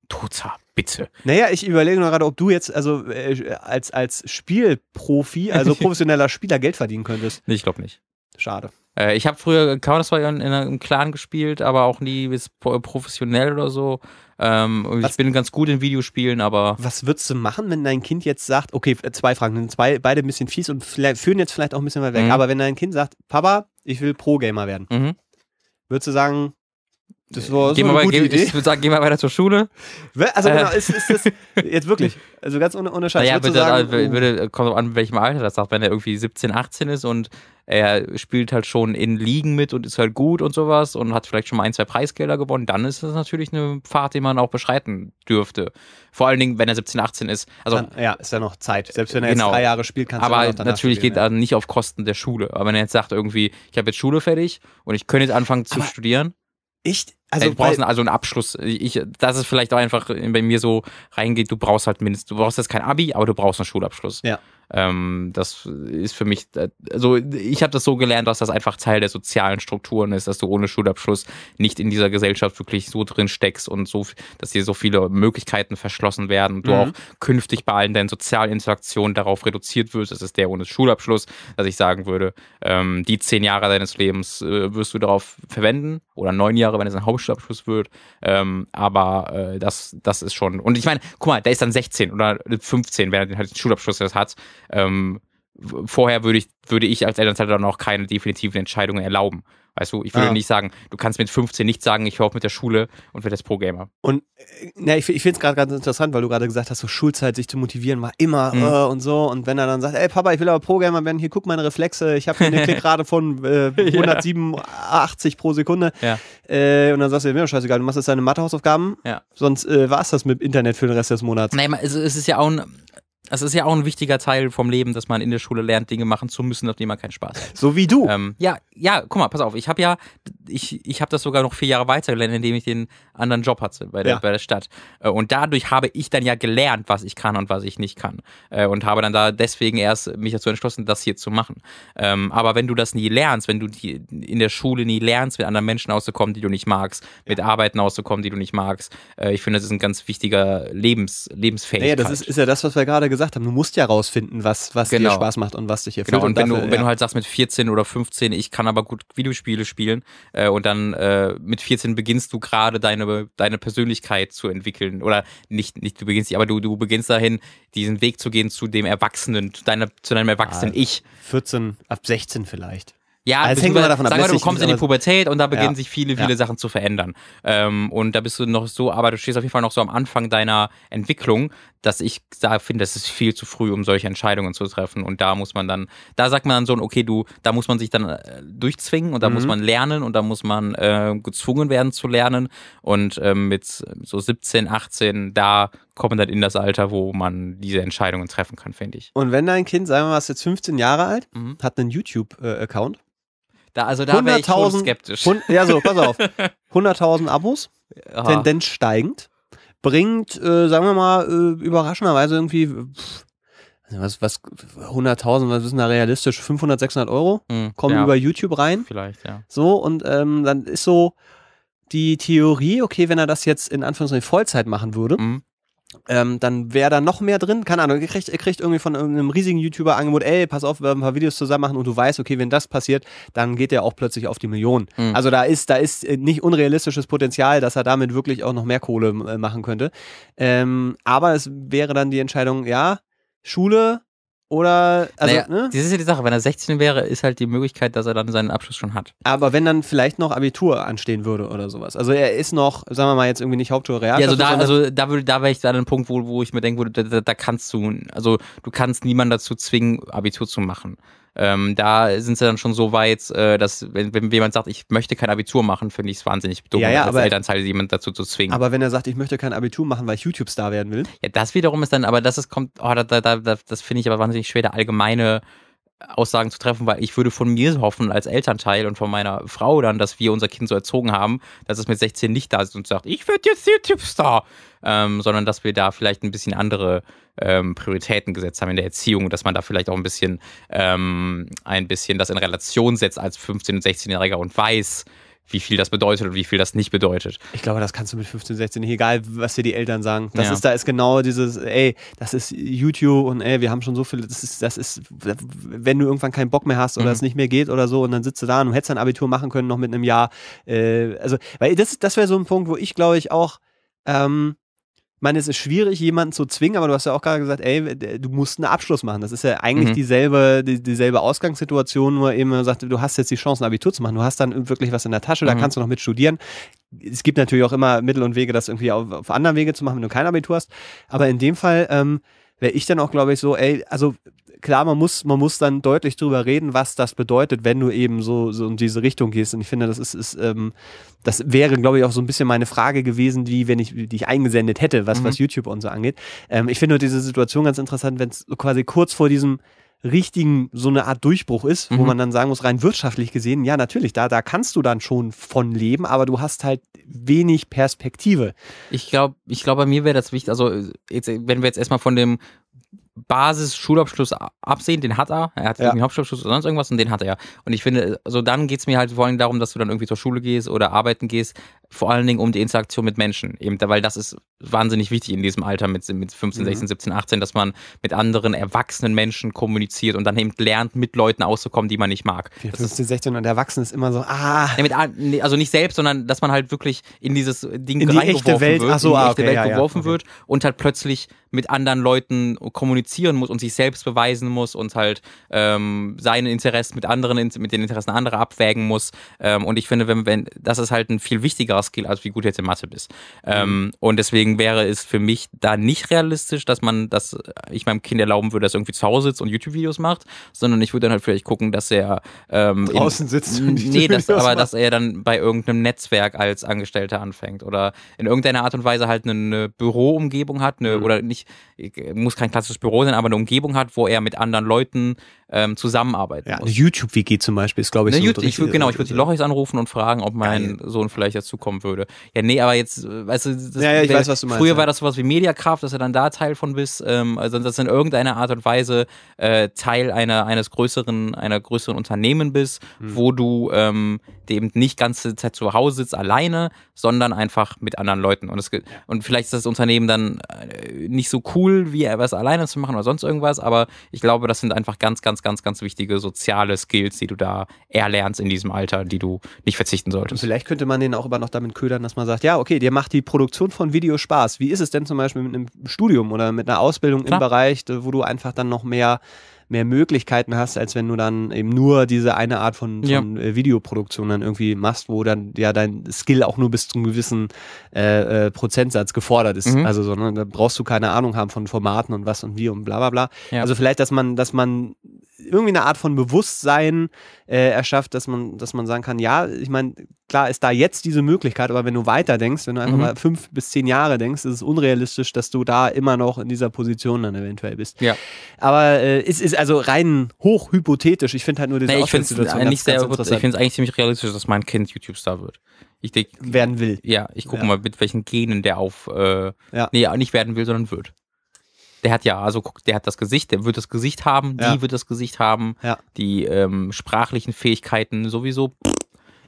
Dota, bitte. Naja, ich überlege nur gerade, ob du jetzt also äh, als, als Spielprofi, also [laughs] professioneller Spieler Geld verdienen könntest. Nee, ich glaube nicht. Schade. Äh, ich habe früher Counter-Strike in, in einem Clan gespielt, aber auch nie professionell oder so. Ähm, ich bin ganz gut in Videospielen, aber Was würdest du machen, wenn dein Kind jetzt sagt, okay, äh, zwei Fragen, sind zwei, beide ein bisschen fies und führen jetzt vielleicht auch ein bisschen weit weg, Mhm. aber wenn dein Kind sagt, Papa, ich will Pro-Gamer werden, mhm. würdest du sagen, das war, mal, eine wei- gute geh, Idee? ich würde sagen, geh mal weiter zur Schule. Also äh. genau, ist, ist das jetzt wirklich, also ganz ohne, ohne Scheiß, Naja, du sagen, würde, oh, würde, kommt an, welchem Alter das sagt. Wenn er irgendwie 17, 18 ist und er spielt halt schon in Ligen mit und ist halt gut und sowas und hat vielleicht schon mal ein, zwei Preisgelder gewonnen, dann ist das natürlich eine Fahrt, die man auch beschreiten dürfte. Vor allen Dingen, wenn er 17, 18 ist. Also, dann, ja, ist ja noch Zeit. Selbst wenn er Genau. jetzt drei Jahre spielt, kannst du aber natürlich spielen, geht er nicht auf Kosten der Schule. Aber wenn er jetzt sagt irgendwie, ich habe jetzt Schule fertig und ich könnte jetzt anfangen zu Aber studieren, Ich, also also du brauchst weil, also einen Abschluss. Ich, das ist vielleicht auch einfach bei mir so reingeht, du brauchst halt mindestens, du brauchst jetzt kein Abi, aber du brauchst einen Schulabschluss. Ja. Ähm, das ist für mich, äh, also ich habe das so gelernt, dass das einfach Teil der sozialen Strukturen ist, dass du ohne Schulabschluss nicht in dieser Gesellschaft wirklich so drin steckst und so, dass dir so viele Möglichkeiten verschlossen werden und du Mhm. auch künftig bei allen deinen sozialen Interaktionen darauf reduziert wirst. Das ist der ohne Schulabschluss, dass ich sagen würde, ähm, die zehn Jahre deines Lebens äh, wirst du darauf verwenden oder neun Jahre, wenn es ein Hauptschulabschluss wird. Ähm, aber äh, das, das ist schon. Und ich meine, guck mal, der ist dann 16 oder 15, wenn er den halt den Schulabschluss jetzt hat. Ähm, vorher würde ich, würde ich als Elternteil dann auch keine definitiven Entscheidungen erlauben. Weißt du, ich würde Ah. nicht sagen, du kannst mit 15 nicht sagen, ich höre auf mit der Schule und werde jetzt Pro-Gamer. Und äh, na, ich, ich finde es gerade ganz interessant, weil du gerade gesagt hast, so Schulzeit sich zu motivieren war immer Mhm. äh, und so. Und wenn er dann sagt, ey Papa, ich will aber Pro-Gamer werden, hier guck meine Reflexe, ich habe hier eine [laughs] Klickrate von äh, 187 pro Sekunde. Ja. Äh, und dann sagst du, mir doch scheißegal, du machst jetzt deine Mathehausaufgaben, Ja. sonst äh, war es das mit Internet für den Rest des Monats. Naja, es, es ist ja auch ein. Es ist ja auch ein wichtiger Teil vom Leben, dass man in der Schule lernt, Dinge machen zu müssen, auf die man keinen Spaß hat. So wie du. Ähm, ja, ja, guck mal, pass auf, ich habe ja, ich, ich habe das sogar noch vier Jahre weitergelernt, indem ich den anderen Job hatte bei der, Ja. bei der Stadt. Äh, Und dadurch habe ich dann ja gelernt, was ich kann und was ich nicht kann. Äh, Und habe dann da deswegen erst mich dazu entschlossen, das hier zu machen. Ähm, Aber wenn du das nie lernst, wenn du die in der Schule nie lernst, mit anderen Menschen auszukommen, die du nicht magst, mit Arbeiten auszukommen, die du nicht magst, äh, ich finde, das ist ein ganz wichtiger Lebens, Lebensfähigkeit. Naja, das ist, ist ja das, was wir gerade gesagt haben. Du musst ja rausfinden, was, was dir Genau. Spaß macht und was dich erfüllt. Genau, und wenn, dafür, du, wenn ja. du halt sagst mit 14 oder 15, ich kann aber gut Videospiele spielen äh, und dann äh, mit 14 beginnst du gerade deine, deine Persönlichkeit zu entwickeln oder nicht, nicht du beginnst, aber du, du beginnst dahin, diesen Weg zu gehen zu dem Erwachsenen, zu, deiner, zu deinem erwachsenen Ah, Ich. 14, ab 16 vielleicht. Ja, Also hängt immer davon ab, Sagen wir, du kommst in die Pubertät und da beginnen Ja. sich viele, viele Ja. Sachen zu verändern. Ähm, und da bist du noch so, aber du stehst auf jeden Fall noch so am Anfang deiner Entwicklung, dass ich da finde, das ist viel zu früh, um solche Entscheidungen zu treffen. Und da muss man dann, da sagt man dann so, okay, du, da muss man sich dann äh, durchzwingen und da Mhm. muss man lernen und da muss man äh, gezwungen werden zu lernen. Und ähm, mit so 17, 18, da kommt man dann in das Alter, wo man diese Entscheidungen treffen kann, finde ich. Und wenn dein Kind, sagen wir mal, ist jetzt 15 Jahre alt, Mhm. hat einen YouTube-Account, Da, also da wäre ich schon 100.000 skeptisch. Ja, so, pass auf. [laughs] 100.000 Abos, Aha. Tendenz steigend, bringt, äh, sagen wir mal, äh, überraschenderweise irgendwie pff, was, was, 100.000, was ist denn da realistisch? 500, 600 Euro? Hm, Kommen ja, über YouTube rein. Vielleicht, ja. So, und ähm, dann ist so die Theorie, okay, wenn er das jetzt in Anführungszeichen Vollzeit machen würde, Mhm. Ähm, dann wäre da noch mehr drin. Keine Ahnung, er kriegt, er kriegt irgendwie von irgendeinem riesigen YouTuber Angebot, ey, pass auf, wir werden ein paar Videos zusammen machen und du weißt, okay, wenn das passiert, dann geht er auch plötzlich auf die Millionen. Mhm. Also da ist, da ist äh, nicht unrealistisches Potenzial, dass er damit wirklich auch noch mehr Kohle äh, machen könnte. Ähm, aber es wäre dann die Entscheidung, ja, Schule oder, also, naja, ne? das ist ja die Sache. Wenn er 16 wäre, ist halt die Möglichkeit, dass er dann seinen Abschluss schon hat. Aber wenn dann vielleicht noch Abitur anstehen würde oder sowas. Also er ist noch, sagen wir mal jetzt irgendwie nicht Hauptschule Ja, also da, also da würde, da wäre ich da an einem Punkt, wo, wo ich mir würde, da, da, da kannst du, also du kannst niemanden dazu zwingen, Abitur zu machen. Ähm, da sind sie dann schon so weit, äh, dass wenn, wenn jemand sagt, ich möchte kein Abitur machen, finde ich es wahnsinnig dumm, Ja, ja, als Elternteil jemand dazu zu zwingen. aber wenn er sagt, ich möchte kein Abitur machen, weil ich YouTube-Star werden will. Ja, das wiederum ist dann, aber das ist, kommt, oh, da, da, da, da- das finde ich aber wahnsinnig schwer, da allgemeine Aussagen zu treffen, weil ich würde von mir hoffen, als Elternteil und von meiner Frau dann, dass wir unser Kind so erzogen haben, dass es mit 16 nicht da ist und sagt, ich werde jetzt YouTube-Star, ähm, sondern dass wir da vielleicht ein bisschen andere ähm, Prioritäten gesetzt haben in der Erziehung, dass man da vielleicht auch ein bisschen, ähm, ein bisschen das in Relation setzt als 15- und 16-Jähriger und weiß, wie viel das bedeutet und wie viel das nicht bedeutet. Ich glaube, das kannst du mit 15, 16 nicht, egal was dir die Eltern sagen. Das Ja. ist, da ist genau dieses, ey, das ist YouTube und ey, wir haben schon so viel, das ist, das ist, wenn du irgendwann keinen Bock mehr hast oder Mhm. es nicht mehr geht oder so und dann sitzt du da und du hättest dein Abitur machen können noch mit einem Jahr. Äh, also, weil das, das wäre so ein Punkt, wo ich glaube ich auch, ähm, ich meine, es ist schwierig, jemanden zu zwingen, aber du hast ja auch gerade gesagt, ey, du musst einen Abschluss machen. Das ist ja eigentlich Mhm. dieselbe, die, dieselbe Ausgangssituation, nur eben sagt, du hast jetzt die Chance, ein Abitur zu machen. Du hast dann wirklich was in der Tasche, da Mhm. kannst du noch mit studieren. Es gibt natürlich auch immer Mittel und Wege, das irgendwie auf, auf anderen Wege zu machen, wenn du kein Abitur hast. Aber in dem Fall ähm, wäre ich dann auch, glaube ich, so, ey, also klar, man muss, man muss dann deutlich drüber reden, was das bedeutet, wenn du eben so, so in diese Richtung gehst. Und ich finde, das ist, ist ähm, das wäre, glaube ich, auch so ein bisschen meine Frage gewesen, wie wenn ich, die ich eingesendet hätte, was, Mhm. was YouTube und so angeht. Ähm, ich finde nur diese Situation ganz interessant, wenn es so quasi kurz vor diesem richtigen, so eine Art Durchbruch ist, wo Mhm. man dann sagen muss, rein wirtschaftlich gesehen, ja, natürlich, da, da kannst du dann schon von leben, aber du hast halt wenig Perspektive. Ich glaube, ich glaube, bei mir wäre das wichtig, also jetzt, wenn wir jetzt erstmal von dem Basis-Schulabschluss absehen, den hat er. Er hat Ja. irgendwie einen Hauptschulabschluss oder sonst irgendwas und den hat er. Und ich finde, also dann geht's mir halt vor allem darum, dass du dann irgendwie zur Schule gehst oder arbeiten gehst, vor allen Dingen um die Interaktion mit Menschen. Eben, weil das ist wahnsinnig wichtig in diesem Alter mit, mit 15, Mhm. 16, 17, 18, dass man mit anderen erwachsenen Menschen kommuniziert und dann eben lernt, mit Leuten auszukommen, die man nicht mag. Das ist 15, 16 und der Erwachsene ist immer so, ah, ja, nee, also nicht selbst, sondern dass man halt wirklich in dieses Ding In die echte Welt, wird, ach so, in die ah, echte okay, Welt ja, ja, geworfen okay. wird und halt plötzlich mit anderen Leuten kommunizieren muss und sich selbst beweisen muss und halt ähm, seine Interessen mit anderen, In- mit den Interessen anderer abwägen muss. Ähm, und ich finde, wenn, wenn, das ist halt ein viel wichtigerer Skill, als wie gut du jetzt in Mathe bist. Mhm. Ähm, und deswegen wäre es für mich da nicht realistisch, dass man, dass ich meinem Kind erlauben würde, dass er irgendwie zu Hause sitzt und YouTube-Videos macht, sondern ich würde dann halt vielleicht gucken, dass er ähm, in- draußen sitzt und Nee, das, aber macht. dass er dann bei irgendeinem Netzwerk als Angestellter anfängt oder in irgendeiner Art und Weise halt eine, eine Büroumgebung hat, eine, Mhm. oder nicht, muss kein klassisches Büro sein, aber eine Umgebung hat, wo er mit anderen Leuten ähm, zusammenarbeiten ja, eine muss. YouTube-WG zum Beispiel ist, glaube ich, Ne, so YouTube, ich würd, genau, ich würde die Loch Lochis anrufen und fragen, ob mein Sohn vielleicht dazukommen würde. Ja, nee, aber jetzt, äh, weißt du, das, Ja, ja, ich wär- weiß, was du meinst, Früher ja. war das sowas wie Mediakraft, dass er dann da Teil von bist, ähm, also dass du in irgendeiner Art und Weise äh, Teil einer eines größeren, einer größeren Unternehmen bist, Hm. wo du ähm, eben nicht ganze Zeit zu Hause sitzt alleine, sondern einfach mit anderen Leuten. Und es und vielleicht ist das Unternehmen dann äh, nicht so cool, wie er was alleine zu machen oder sonst irgendwas, aber ich glaube, das sind einfach ganz, ganz, ganz, ganz wichtige soziale Skills, die du da erlernst in diesem Alter, die du nicht verzichten Und solltest. vielleicht könnte man den auch immer noch damit ködern, dass man sagt, ja, okay, dir macht die Produktion von Videos Spaß. Wie ist es denn zum Beispiel mit einem Studium oder mit einer Ausbildung Klar. im Bereich, wo du einfach dann noch mehr mehr Möglichkeiten hast, als wenn du dann eben nur diese eine Art von, von äh, Videoproduktion dann irgendwie machst, wo dann ja dein Skill auch nur bis zu einem gewissen äh, äh, Prozentsatz gefordert ist. Mhm. Also so, ne, da brauchst du keine Ahnung haben von Formaten und was und wie und bla bla bla. Ja. Also vielleicht, dass man, dass man irgendwie eine Art von Bewusstsein äh, erschafft, dass man, dass man sagen kann, ja, ich meine, klar ist da jetzt diese Möglichkeit, aber wenn du weiter denkst, wenn du einfach Mhm. mal fünf bis zehn Jahre denkst, ist es unrealistisch, dass du da immer noch in dieser Position dann eventuell bist. Ja. Aber äh, es ist also rein hochhypothetisch. Ich finde halt nur diese Nee, ich finde es eigentlich ziemlich realistisch, dass mein Kind YouTube-Star wird. Ich denke, werden will. ja, ich gucke Ja. mal, mit welchen Genen der auf, äh, Ja. nee, nicht werden will, sondern wird. Der hat ja, also guck, der hat das Gesicht, der wird das Gesicht haben, Ja. die wird das Gesicht haben, Ja. die ähm, sprachlichen Fähigkeiten sowieso.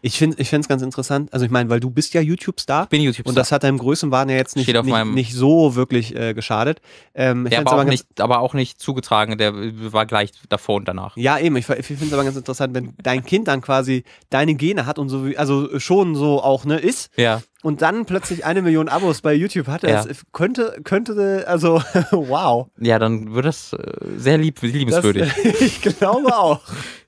Ich finde ich es ganz interessant. Also ich meine, weil du bist ja YouTube-Star. Ich bin YouTube. Und das hat deinem Größenwahn ja jetzt nicht, nicht, nicht so wirklich äh, geschadet. Ähm, ich der find's war auch aber nicht, aber auch nicht zugetragen. Der war gleich davor und danach. Ja, eben. Ich, ich finde es aber ganz interessant, wenn dein Kind dann quasi deine Gene hat und so, wie, also schon so auch ne ist Ja. und dann plötzlich eine Million Abos bei YouTube hat. Das Ja. könnte, könnte, also [laughs] wow. Ja, dann wird das äh, sehr lieb, Das, liebenswürdig. [laughs] ich glaube auch.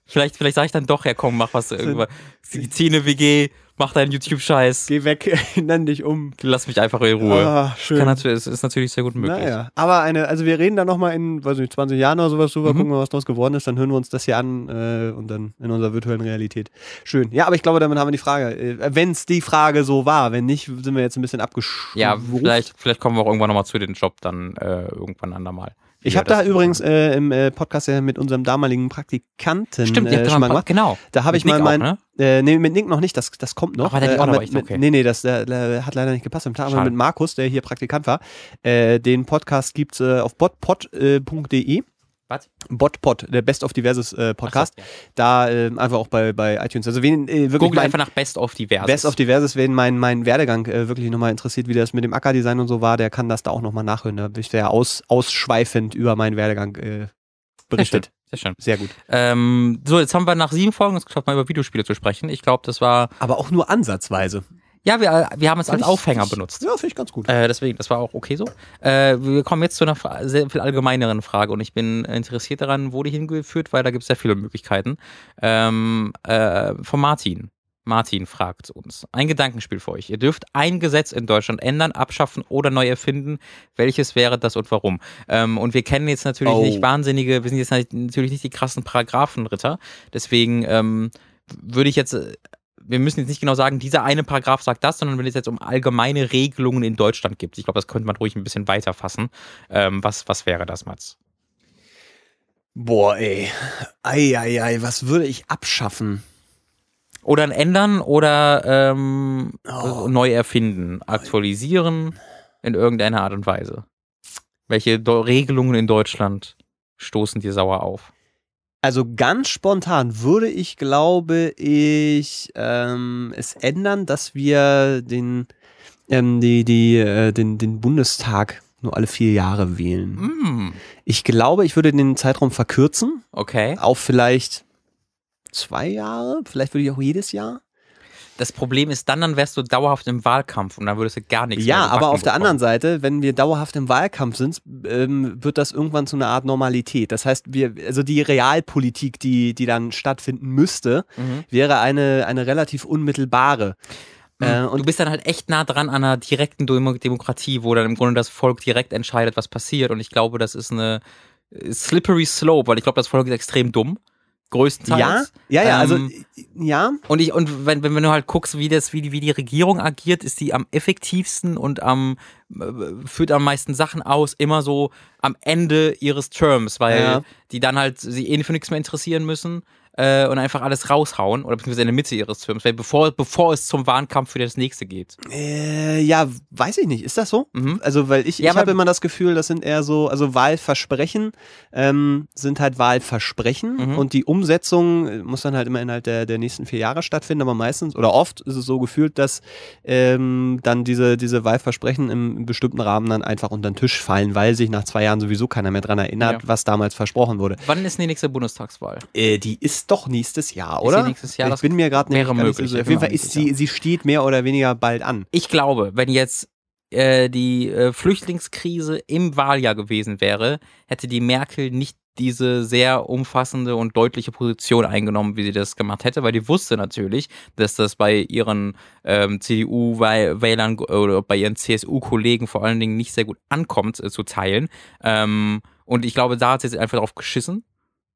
Vielleicht, vielleicht sage ich dann doch, ja komm, mach was irgendwas. Die Zähne-WG, mach deinen YouTube-Scheiß. Geh weg, [laughs] nenn dich um. Lass mich einfach in Ruhe. Ah, schön. Kann natürlich, es ist natürlich sehr gut möglich. Naja, aber eine, also wir reden da nochmal in, weiß nicht, 20 Jahren oder sowas drüber, Mhm. gucken wir, was daraus geworden ist, dann hören wir uns das hier an äh, und dann in unserer virtuellen Realität. Schön. Ja, aber ich glaube, damit haben wir die Frage. Äh, Wenn es die Frage so war, wenn nicht, sind wir jetzt ein bisschen abgeschwuft. Ja, vielleicht, vielleicht kommen wir auch irgendwann nochmal zu dem Job dann äh, irgendwann andermal. Ich Ja, habe da übrigens äh, im äh, Podcast ja mit unserem damaligen Praktikanten Stimmt, äh, schon mal gemacht. genau. Da habe ich mal Nick mein, auch, ne? äh, nee, mit Nick noch nicht, das, das kommt noch. War der äh, auch dabei? mit, okay. Nee, nee, das der hat leider nicht gepasst im Tag, aber Schade. mit Markus, der hier Praktikant war. Äh, den Podcast gibt's äh, auf botpod.de. Was? Botpod, der Best of Diverses äh, Podcast. So, ja. Da äh, einfach auch bei, bei iTunes. Also wen äh, wirklich Google mein, einfach nach Best of Diverses. Best of Diverses, wen mein, mein Werdegang äh, wirklich nochmal interessiert, wie das mit dem Ackerdesign und so war, der kann das da auch nochmal nachhören. Da bin ich sehr aus, ausschweifend über meinen Werdegang äh, berichtet. Sehr schön. Sehr gut. Ähm, so, jetzt haben wir nach sieben Folgen es geschafft, mal über Videospiele zu sprechen. Ich glaube, das war. Aber auch nur ansatzweise. Ja, wir, wir haben es als Aufhänger benutzt. Ja, finde ich ganz gut. Äh, deswegen, das war auch okay so. Äh, wir kommen jetzt zu einer Fra- sehr viel allgemeineren Frage und ich bin interessiert daran, wo die hingeführt, weil da gibt es sehr viele Möglichkeiten. Ähm, äh, von Martin. Martin fragt uns. Ein Gedankenspiel für euch. Ihr dürft ein Gesetz in Deutschland ändern, abschaffen oder neu erfinden. Welches wäre das und warum? Ähm, und wir kennen jetzt natürlich Oh. nicht wahnsinnige, wir sind jetzt natürlich nicht die krassen Paragraphenritter. Deswegen ähm, würde ich jetzt äh, wir müssen jetzt nicht genau sagen, dieser eine Paragraph sagt das, sondern wenn es jetzt um allgemeine Regelungen in Deutschland gibt. Ich glaube, das könnte man ruhig ein bisschen weiter fassen. Ähm, was, was wäre das, Mats? Boah, ey. Eieiei, was würde ich abschaffen? Oder ändern oder ähm, Oh. neu erfinden, aktualisieren in irgendeiner Art und Weise. Welche Do Regelungen in Deutschland stoßen dir sauer auf? Also ganz spontan würde ich, glaube ich, ähm, es ändern, dass wir den, ähm, die, die, äh, den, den Bundestag nur alle vier Jahre wählen. Hm, Ich glaube, ich würde den Zeitraum verkürzen okay. auf vielleicht zwei Jahre. Vielleicht würde ich auch jedes Jahr. Das Problem ist dann, dann wärst du dauerhaft im Wahlkampf und dann würdest du gar nichts Ja, aber auf der bekommen. anderen Seite, wenn wir dauerhaft im Wahlkampf sind, ähm, wird das irgendwann zu einer Art Normalität. Das heißt, wir, also die Realpolitik, die, die dann stattfinden müsste, Mhm. wäre eine, eine relativ unmittelbare. Äh, Mhm. und du bist dann halt echt nah dran an einer direkten Demo Demokratie, wo dann im Grunde das Volk direkt entscheidet, was passiert. Und ich glaube, das ist eine äh, slippery slope, weil ich glaube, das Volk ist extrem dumm. Größtenteils. ja, ja, ja, also Ähm, ja, Und ich, und wenn, wenn, du halt guckst, wie das, wie die, wie die Regierung agiert, ist die am effektivsten und am, äh, führt am meisten Sachen aus, immer so am Ende ihres Terms, weil Ja. die dann halt sich eh für nichts mehr interessieren müssen äh, und einfach alles raushauen oder beziehungsweise in der Mitte ihres weil bevor, bevor es zum Wahlkampf für das nächste geht. äh, ja, weiß ich nicht. Ist das so? Mhm. Also, weil ich, Ja, ich habe immer das Gefühl, das sind eher so, also Wahlversprechen ähm, sind halt Wahlversprechen Mhm. und die Umsetzung äh, muss dann halt immer innerhalb der, der nächsten vier Jahre stattfinden, aber meistens oder oft ist es so gefühlt, dass ähm, dann diese, diese Wahlversprechen im, im bestimmten Rahmen dann einfach unter den Tisch fallen, weil sich nach zwei Jahren sowieso keiner mehr dran erinnert, Ja. was damals versprochen wurde. Wann ist die nächste Bundestagswahl? Äh, die ist doch nächstes Jahr, Ist oder? die nächstes Jahr? Ich Das bin mir gerade nicht möglich, sicher. ich Auf jeden Fall nicht ist sie, sie steht mehr oder weniger bald an. Ich glaube, wenn jetzt äh, die äh, Flüchtlingskrise im Wahljahr gewesen wäre, hätte die Merkel nicht diese sehr umfassende und deutliche Position eingenommen, wie sie das gemacht hätte, weil die wusste natürlich, dass das bei ihren ähm, CDU-Wählern oder bei ihren CSU-Kollegen vor allen Dingen nicht sehr gut ankommt äh, zu teilen. Ähm, und ich glaube, da hat sie jetzt einfach drauf geschissen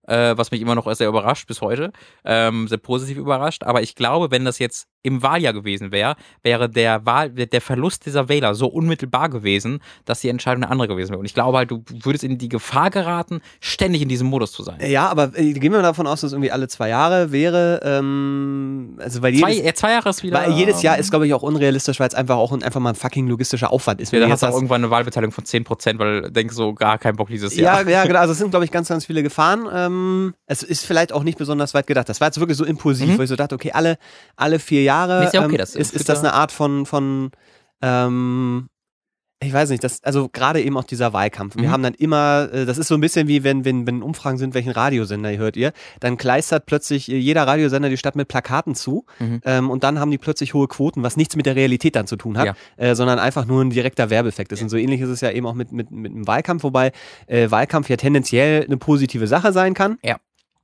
äh, was mich immer noch sehr überrascht bis heute, ähm, sehr positiv überrascht. Aber ich glaube, wenn das jetzt im Wahljahr gewesen wäre, wäre der Wahl, der Verlust dieser Wähler so unmittelbar gewesen, dass die Entscheidung eine andere gewesen wäre. Und ich glaube halt, du würdest in die Gefahr geraten, ständig in diesem Modus zu sein. Ja, aber äh, gehen wir mal davon aus, dass irgendwie alle zwei Jahre wäre, ähm, also weil jedes, Zwei, ja, zwei Jahre ist wieder. weil jedes Jahr ist, glaube ich, auch unrealistisch, weil es einfach auch ein, einfach mal ein fucking logistischer Aufwand ist. Ja, dann hast du auch irgendwann eine Wahlbeteiligung von 10%, weil du denkst so, gar keinen Bock dieses Ja, Jahr. ja, genau. Also es sind, glaube ich, ganz, ganz viele Gefahren. Ähm, es ist vielleicht auch nicht besonders weit gedacht. Das war jetzt wirklich so impulsiv, Mhm. wo ich so dachte, okay, alle, alle vier Jahre ist ja okay, ähm, das ist, ist ist das eine Art von, von ähm, ich weiß nicht, das, also gerade eben auch dieser Wahlkampf. Wir Mhm. haben dann immer, äh, das ist so ein bisschen wie wenn, wenn, wenn Umfragen sind, welchen Radiosender hört ihr, dann kleistert plötzlich äh, jeder Radiosender die Stadt mit Plakaten zu Mhm. ähm, und dann haben die plötzlich hohe Quoten, was nichts mit der Realität dann zu tun hat, Ja. äh, sondern einfach nur ein direkter Werbeeffekt ist. Und so ähnlich ist es ja eben auch mit, mit, mit einem Wahlkampf, wobei äh, Wahlkampf ja tendenziell eine positive Sache sein kann. Ja.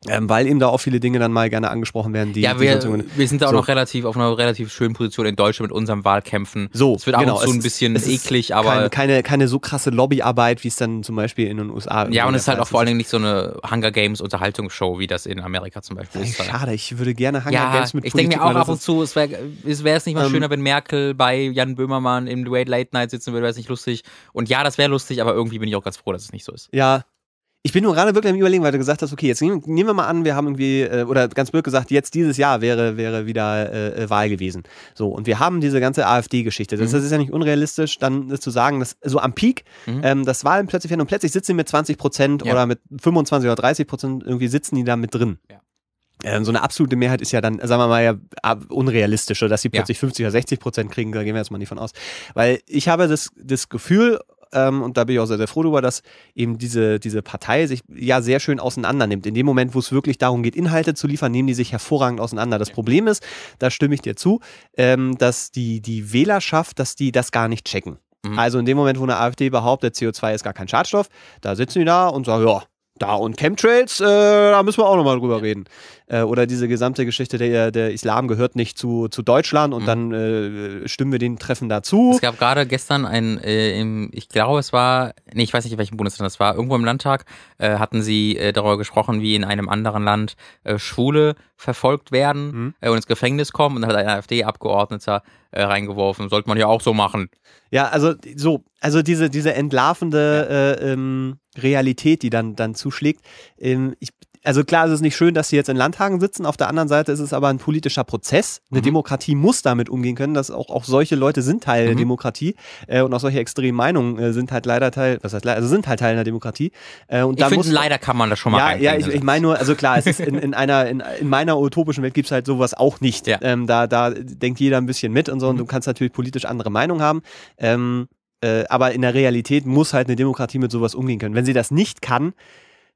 Ähm, weil eben da auch viele Dinge dann mal gerne angesprochen werden, die, Ja, die wir, irgendwo- wir sind da auch So. noch relativ auf einer relativ schönen Position in Deutschland mit unseren Wahlkämpfen. so, Es wird ab genau, zu ein bisschen es eklig, aber keine, keine, keine so krasse Lobbyarbeit, wie es dann zum Beispiel in den USA ja, und es ist halt auch vor allen Dingen nicht so eine Hunger Games Unterhaltungsshow, wie das in Amerika zum Beispiel ist. halt. Schade, ich würde gerne Hunger Ja, Games mit ich denke mir auch ab und zu, es wäre es wär's nicht mal Ähm, schöner, wenn Merkel bei Jan Böhmermann im Late Late Night sitzen würde, wäre es nicht lustig. Und ja, das wäre lustig, aber irgendwie bin ich auch ganz froh, dass es nicht so ist. Ja. Ich bin nur gerade wirklich am überlegen, weil du gesagt hast, okay, jetzt nehmen, nehmen wir mal an, wir haben irgendwie, äh, oder ganz blöd gesagt, jetzt dieses Jahr wäre, wäre wieder äh, äh, Wahl gewesen. So, und wir haben diese ganze AfD-Geschichte. Das, Mhm. das ist ja nicht unrealistisch, dann zu sagen, dass so am Peak, Mhm. ähm, das Wahlen plötzlich werden und plötzlich sitzen die mit 20 Prozent Ja. oder mit 25 oder 30 Prozent, irgendwie sitzen die da mit drin. Ja. Ähm, so eine absolute Mehrheit ist ja dann, sagen wir mal, ja unrealistisch, dass sie Ja. plötzlich 50 oder 60 Prozent kriegen, da gehen wir jetzt mal nicht von aus. Weil ich habe das, das Gefühl, ähm, und da bin ich auch sehr, sehr froh darüber, dass eben diese, diese Partei sich ja sehr schön auseinander nimmt. In dem Moment, wo es wirklich darum geht, Inhalte zu liefern, nehmen die sich hervorragend auseinander. Das Problem ist, da stimme ich dir zu, ähm, dass die, die Wählerschaft, dass die das gar nicht checken. Mhm. Also in dem Moment, wo eine AfD behauptet, CO2 ist gar kein Schadstoff, da sitzen die da und sagen, ja, da und Chemtrails, äh, da müssen wir auch nochmal drüber reden. Äh, oder diese gesamte Geschichte, der, der Islam gehört nicht zu, zu Deutschland und Mhm. dann äh, stimmen wir den Treffen dazu. Es gab gerade gestern ein, äh, im, ich glaube, es war, nee, ich weiß nicht, in welchem Bundesland das war, irgendwo im Landtag äh, hatten sie äh, darüber gesprochen, wie in einem anderen Land Schwule verfolgt werden Mhm. und ins Gefängnis kommen und dann hat ein AfD-Abgeordneter reingeworfen. Sollte man ja auch so machen. Ja, also so, also diese, diese entlarvende äh, ähm, Realität, die dann, dann zuschlägt. Ähm, ich, also klar, es ist nicht schön, dass sie jetzt in Landtagen sitzen. Auf der anderen Seite ist es aber ein politischer Prozess. Eine Mhm. Demokratie muss damit umgehen können, dass auch, auch solche Leute sind Teil der Mhm. Demokratie äh, und auch solche extremen Meinungen äh, sind halt leider Teil, was heißt leider, also sind halt Teil einer Demokratie. Äh, und Ich da finde, leider kann man das schon mal ja, ja, ich, ich meine nur, also klar, es ist [laughs] in, in einer, in, in meiner utopischen Welt gibt's halt sowas auch nicht. Ja. Ähm, da, da denkt jeder ein bisschen mit und so, und Mhm. du kannst natürlich politisch andere Meinungen haben. Ähm, äh, aber in der Realität muss halt eine Demokratie mit sowas umgehen können. Wenn sie das nicht kann,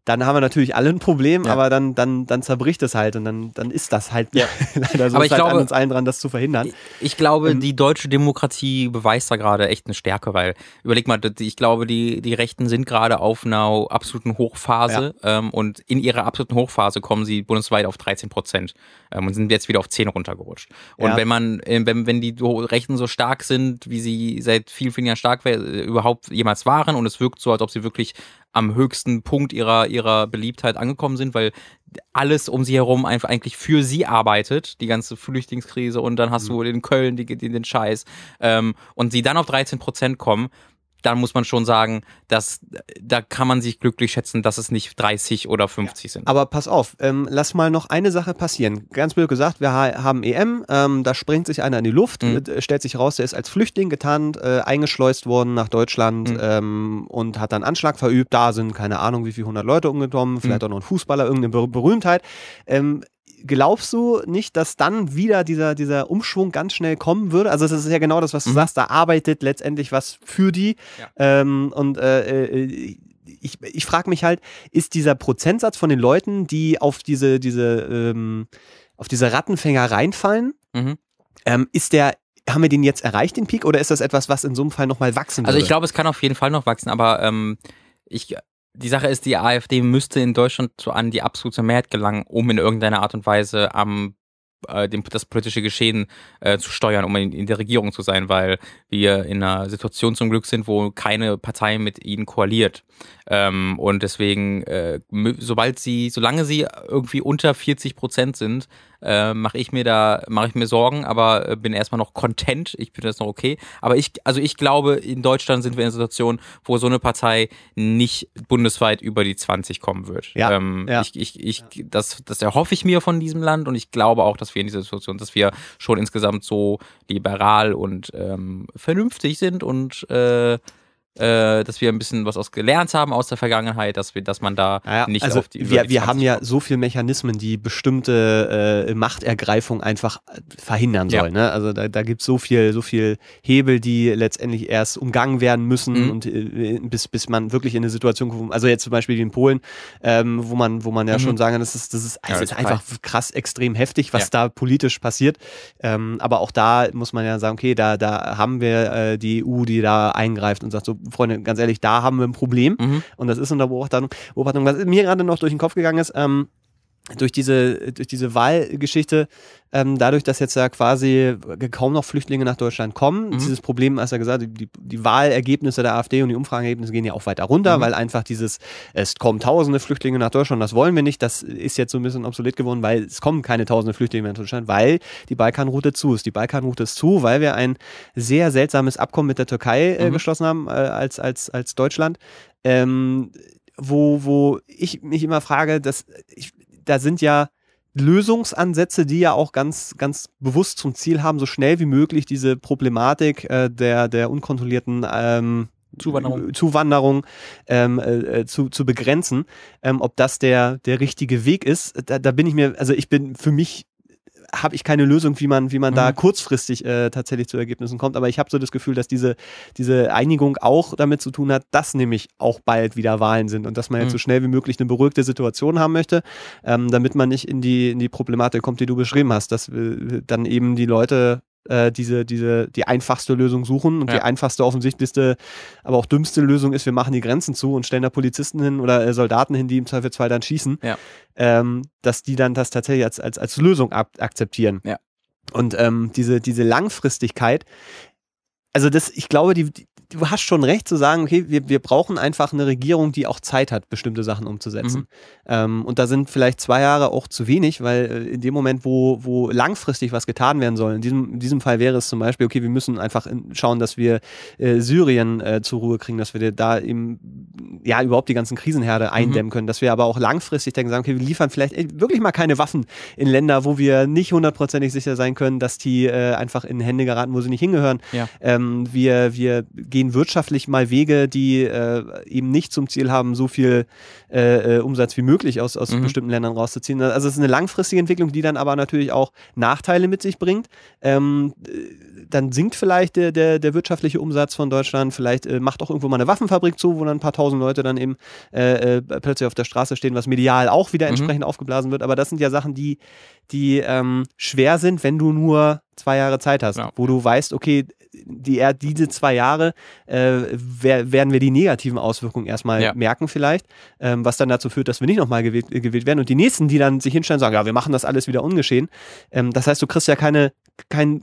dann haben wir natürlich alle ein Problem, Ja. aber dann, dann, dann zerbricht es halt und dann, dann ist das halt [laughs] leider so. Aber ich halt an glaube- uns allen dran, das zu verhindern. Ich, ich glaube, Ähm, die deutsche Demokratie beweist da gerade echt eine Stärke, weil, überleg mal, ich glaube, die, die Rechten sind gerade auf einer absoluten Hochphase ähm, und in ihrer absoluten Hochphase kommen sie bundesweit auf 13 Prozent ähm, und sind jetzt wieder auf 10 runtergerutscht. Und Ja. wenn man, äh, wenn, wenn die Rechten so stark sind, wie sie seit vielen, vielen Jahren stark überhaupt jemals waren und es wirkt so, als ob sie wirklich am höchsten Punkt ihrer, ihrer Beliebtheit angekommen sind, weil alles um sie herum einfach eigentlich für sie arbeitet, die ganze Flüchtlingskrise und dann hast du in Köln die, die, den Scheiß ähm, und sie dann auf 13 Prozent kommen, dann muss man schon sagen, dass da kann man sich glücklich schätzen, dass es nicht 30 oder 50 sind. Aber pass auf, ähm, lass mal noch eine Sache passieren. Ganz blöd gesagt, wir ha haben EM, ähm, da springt sich einer in die Luft, Mhm. äh, stellt sich raus, der ist als Flüchtling getarnt, äh, eingeschleust worden nach Deutschland Mhm. ähm, und hat dann Anschlag verübt. Da sind keine Ahnung, wie viele hundert Leute umgekommen, vielleicht auch noch ein Fußballer, irgendeine Ber Berühmtheit. Glaubst du nicht, dass dann wieder dieser, dieser Umschwung ganz schnell kommen würde? Also, das ist ja genau das, was du Mhm. sagst. Da arbeitet letztendlich was für die. Ja. Ähm, und äh, äh, ich, ich frage mich halt, ist dieser Prozentsatz von den Leuten, die auf diese, diese, ähm, auf diese Rattenfänger reinfallen, Mhm. ähm, ist der, haben wir den jetzt erreicht, den Peak, oder ist das etwas, was in so einem Fall nochmal wachsen würde? Also ich glaube, es kann auf jeden Fall noch wachsen, aber ähm, ich, die Sache ist, die AfD müsste in Deutschland so an die absolute Mehrheit gelangen, um in irgendeiner Art und Weise am äh, dem, das politische Geschehen äh, zu steuern, um in, in der Regierung zu sein, weil wir in einer Situation zum Glück sind, wo keine Partei mit ihnen koaliert. Ähm, und deswegen, äh, sobald sie, solange sie irgendwie unter 40 Prozent sind, äh, mache ich mir da, mache ich mir Sorgen, aber äh, bin erstmal noch content. Ich bin das noch okay. Aber ich, also ich glaube, in Deutschland sind wir in einer Situation, wo so eine Partei nicht bundesweit über die 20 kommen wird. Ja, ähm, ja. Ich, ich, ich, das, das erhoffe ich mir von diesem Land und ich glaube auch, dass wir in dieser Situation, dass wir schon insgesamt so liberal und ähm, vernünftig sind und äh, äh, dass wir ein bisschen was aus gelernt haben aus der Vergangenheit, dass wir, dass man da Ja, nicht also auf die wir, die wir 20 haben ja so viele Mechanismen, die bestimmte äh, Machtergreifung einfach äh, verhindern Ja. sollen. Ne? Also da, da gibt es so viel, so viel Hebel, die letztendlich erst umgangen werden müssen Mhm. und äh, bis, bis man wirklich in eine Situation kommt, also jetzt zum Beispiel wie in Polen, ähm, wo man, wo man ja Mhm. schon sagen kann, das ist, das ist, Ja, es das ist einfach krass extrem heftig, was Ja. da politisch passiert. Ähm, aber auch da muss man ja sagen, okay, da, da haben wir äh, die EU, die da eingreift und sagt so, Freunde, ganz ehrlich, da haben wir ein Problem. Mhm. Und das ist unter Beobachtung. Beobachtung. Was mir gerade noch durch den Kopf gegangen ist, ähm, durch diese, durch diese Wahlgeschichte, ähm, dadurch, dass jetzt ja quasi kaum noch Flüchtlinge nach Deutschland kommen, Mhm. dieses Problem, hast du ja gesagt, die, die Wahlergebnisse der AfD und die Umfragenergebnisse gehen ja auch weiter runter, Mhm. weil einfach dieses, es kommen tausende Flüchtlinge nach Deutschland, das wollen wir nicht, das ist jetzt so ein bisschen obsolet geworden, weil es kommen keine tausende Flüchtlinge mehr nach Deutschland, weil die Balkanroute zu ist. Die Balkanroute ist zu, weil wir ein sehr seltsames Abkommen mit der Türkei äh, Mhm. geschlossen haben, äh, als, als, als Deutschland. Ähm, wo, wo ich mich immer frage, dass ich, da sind ja Lösungsansätze, die ja auch ganz, ganz bewusst zum Ziel haben, so schnell wie möglich diese Problematik äh, der, der unkontrollierten ähm, Zuwanderung. Zuwanderung ähm, äh, zu, zu begrenzen. Ähm, ob das der, der richtige Weg ist, da, da bin ich mir, also ich bin für mich habe ich keine Lösung, wie man, wie man da Mhm. kurzfristig äh, tatsächlich zu Ergebnissen kommt. Aber ich habe so das Gefühl, dass diese, diese Einigung auch damit zu tun hat, dass nämlich auch bald wieder Wahlen sind und dass man jetzt Mhm. so schnell wie möglich eine beruhigte Situation haben möchte, ähm, damit man nicht in die, in die Problematik kommt, die du beschrieben hast, dass äh, dann eben die Leute äh, diese, diese, die einfachste Lösung suchen und die Ja. einfachste, offensichtlichste, aber auch dümmste Lösung ist, wir machen die Grenzen zu und stellen da Polizisten hin oder äh, Soldaten hin, die im Zweifelsfall dann schießen, Ja. ähm, dass die dann das tatsächlich als, als, als Lösung ab akzeptieren. Ja. Und ähm, diese, diese Langfristigkeit, also das, ich glaube, die, die, du hast schon recht zu sagen, okay, wir, wir brauchen einfach eine Regierung, die auch Zeit hat, bestimmte Sachen umzusetzen. Mhm. Ähm, und da sind vielleicht zwei Jahre auch zu wenig, weil äh, in dem Moment, wo, wo langfristig was getan werden soll, in diesem, in diesem Fall wäre es zum Beispiel, okay, wir müssen einfach in, schauen, dass wir äh, Syrien äh, zur Ruhe kriegen, dass wir da eben ja überhaupt die ganzen Krisenherde eindämmen können, dass wir aber auch langfristig denken, sagen, okay, wir liefern vielleicht äh, wirklich mal keine Waffen in Länder, wo wir nicht hundertprozentig sicher sein können, dass die äh, einfach in Hände geraten, wo sie nicht hingehören. Ja. Ähm, wir, wir gehen wirtschaftlich mal Wege, die äh, eben nicht zum Ziel haben, so viel äh, äh, Umsatz wie möglich aus, aus Mhm. bestimmten Ländern rauszuziehen. Also es ist eine langfristige Entwicklung, die dann aber natürlich auch Nachteile mit sich bringt. Ähm, äh, dann sinkt vielleicht der, der, der wirtschaftliche Umsatz von Deutschland, vielleicht äh, macht auch irgendwo mal eine Waffenfabrik zu, wo dann ein paar tausend Leute dann eben äh, plötzlich auf der Straße stehen, was medial auch wieder Mhm. entsprechend aufgeblasen wird. Aber das sind ja Sachen, die, die ähm, schwer sind, wenn du nur zwei Jahre Zeit hast, Ja. wo du weißt, okay, die, er- diese zwei Jahre äh, wer, werden wir die negativen Auswirkungen erstmal Ja. merken vielleicht, ähm, was dann dazu führt, dass wir nicht nochmal gewählt, äh, gewählt werden. Und die nächsten, die dann sich hinstellen sagen, ja, wir machen das alles wieder ungeschehen. Ähm, das heißt, du kriegst ja keine, kein,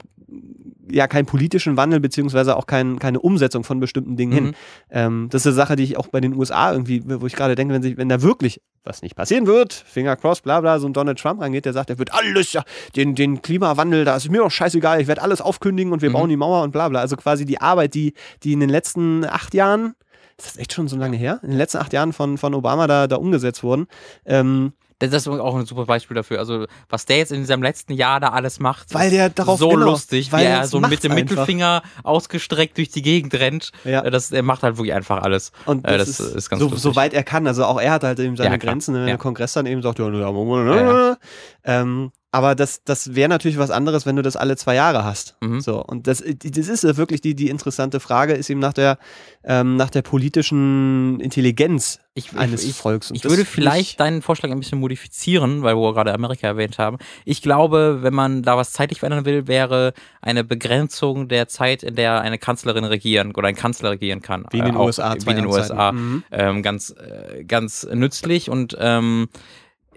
ja, keinen politischen Wandel beziehungsweise auch kein, keine Umsetzung von bestimmten Dingen hin. Mhm. Ähm, das ist eine Sache, die ich auch bei den USA irgendwie, wo ich gerade denke, wenn, sich, wenn da wirklich was nicht passieren wird, Finger cross, bla bla, so ein Donald Trump rangeht, der sagt, er wird alles, ja, den, den Klimawandel, da ist mir doch scheißegal, ich werde alles aufkündigen und wir Mhm. bauen die Mauer und bla bla. Also quasi die Arbeit, die, die in den letzten acht Jahren, ist das echt schon so lange her? In den letzten acht Jahren von, von Obama da, da umgesetzt wurden. Ähm, Das ist auch ein super Beispiel dafür. Also, was der jetzt in diesem letzten Jahr da alles macht, Weil ist der darauf- so genau, lustig, weil wie er so mit dem einfach. Mittelfinger ausgestreckt durch die Gegend rennt. Ja. Äh, Das, er macht halt wirklich einfach alles. Und Äh, das, das ist, ist ganz so, lustig. soweit er kann. Also auch er hat halt eben seine Ja. Grenzen. Wenn Ja. der Kongress dann eben sagt, ja, ja, ja, Ja, ja. Ähm, aber das, das wäre natürlich was anderes, wenn du das alle zwei Jahre hast. Mhm. So, und das, das ist ja wirklich die, die interessante Frage, ist eben nach der, ähm, nach der politischen Intelligenz Ich, eines ich, ich, Volks. Und ich würde vielleicht deinen Vorschlag ein bisschen modifizieren, weil wir gerade Amerika erwähnt haben. Ich glaube, wenn man da was zeitlich verändern will, wäre eine Begrenzung der Zeit, in der eine Kanzlerin regieren oder ein Kanzler regieren kann. Wie in den Äh, auch USA, Wie in den. USA. Mhm. Ähm, ganz, äh, ganz nützlich und ähm,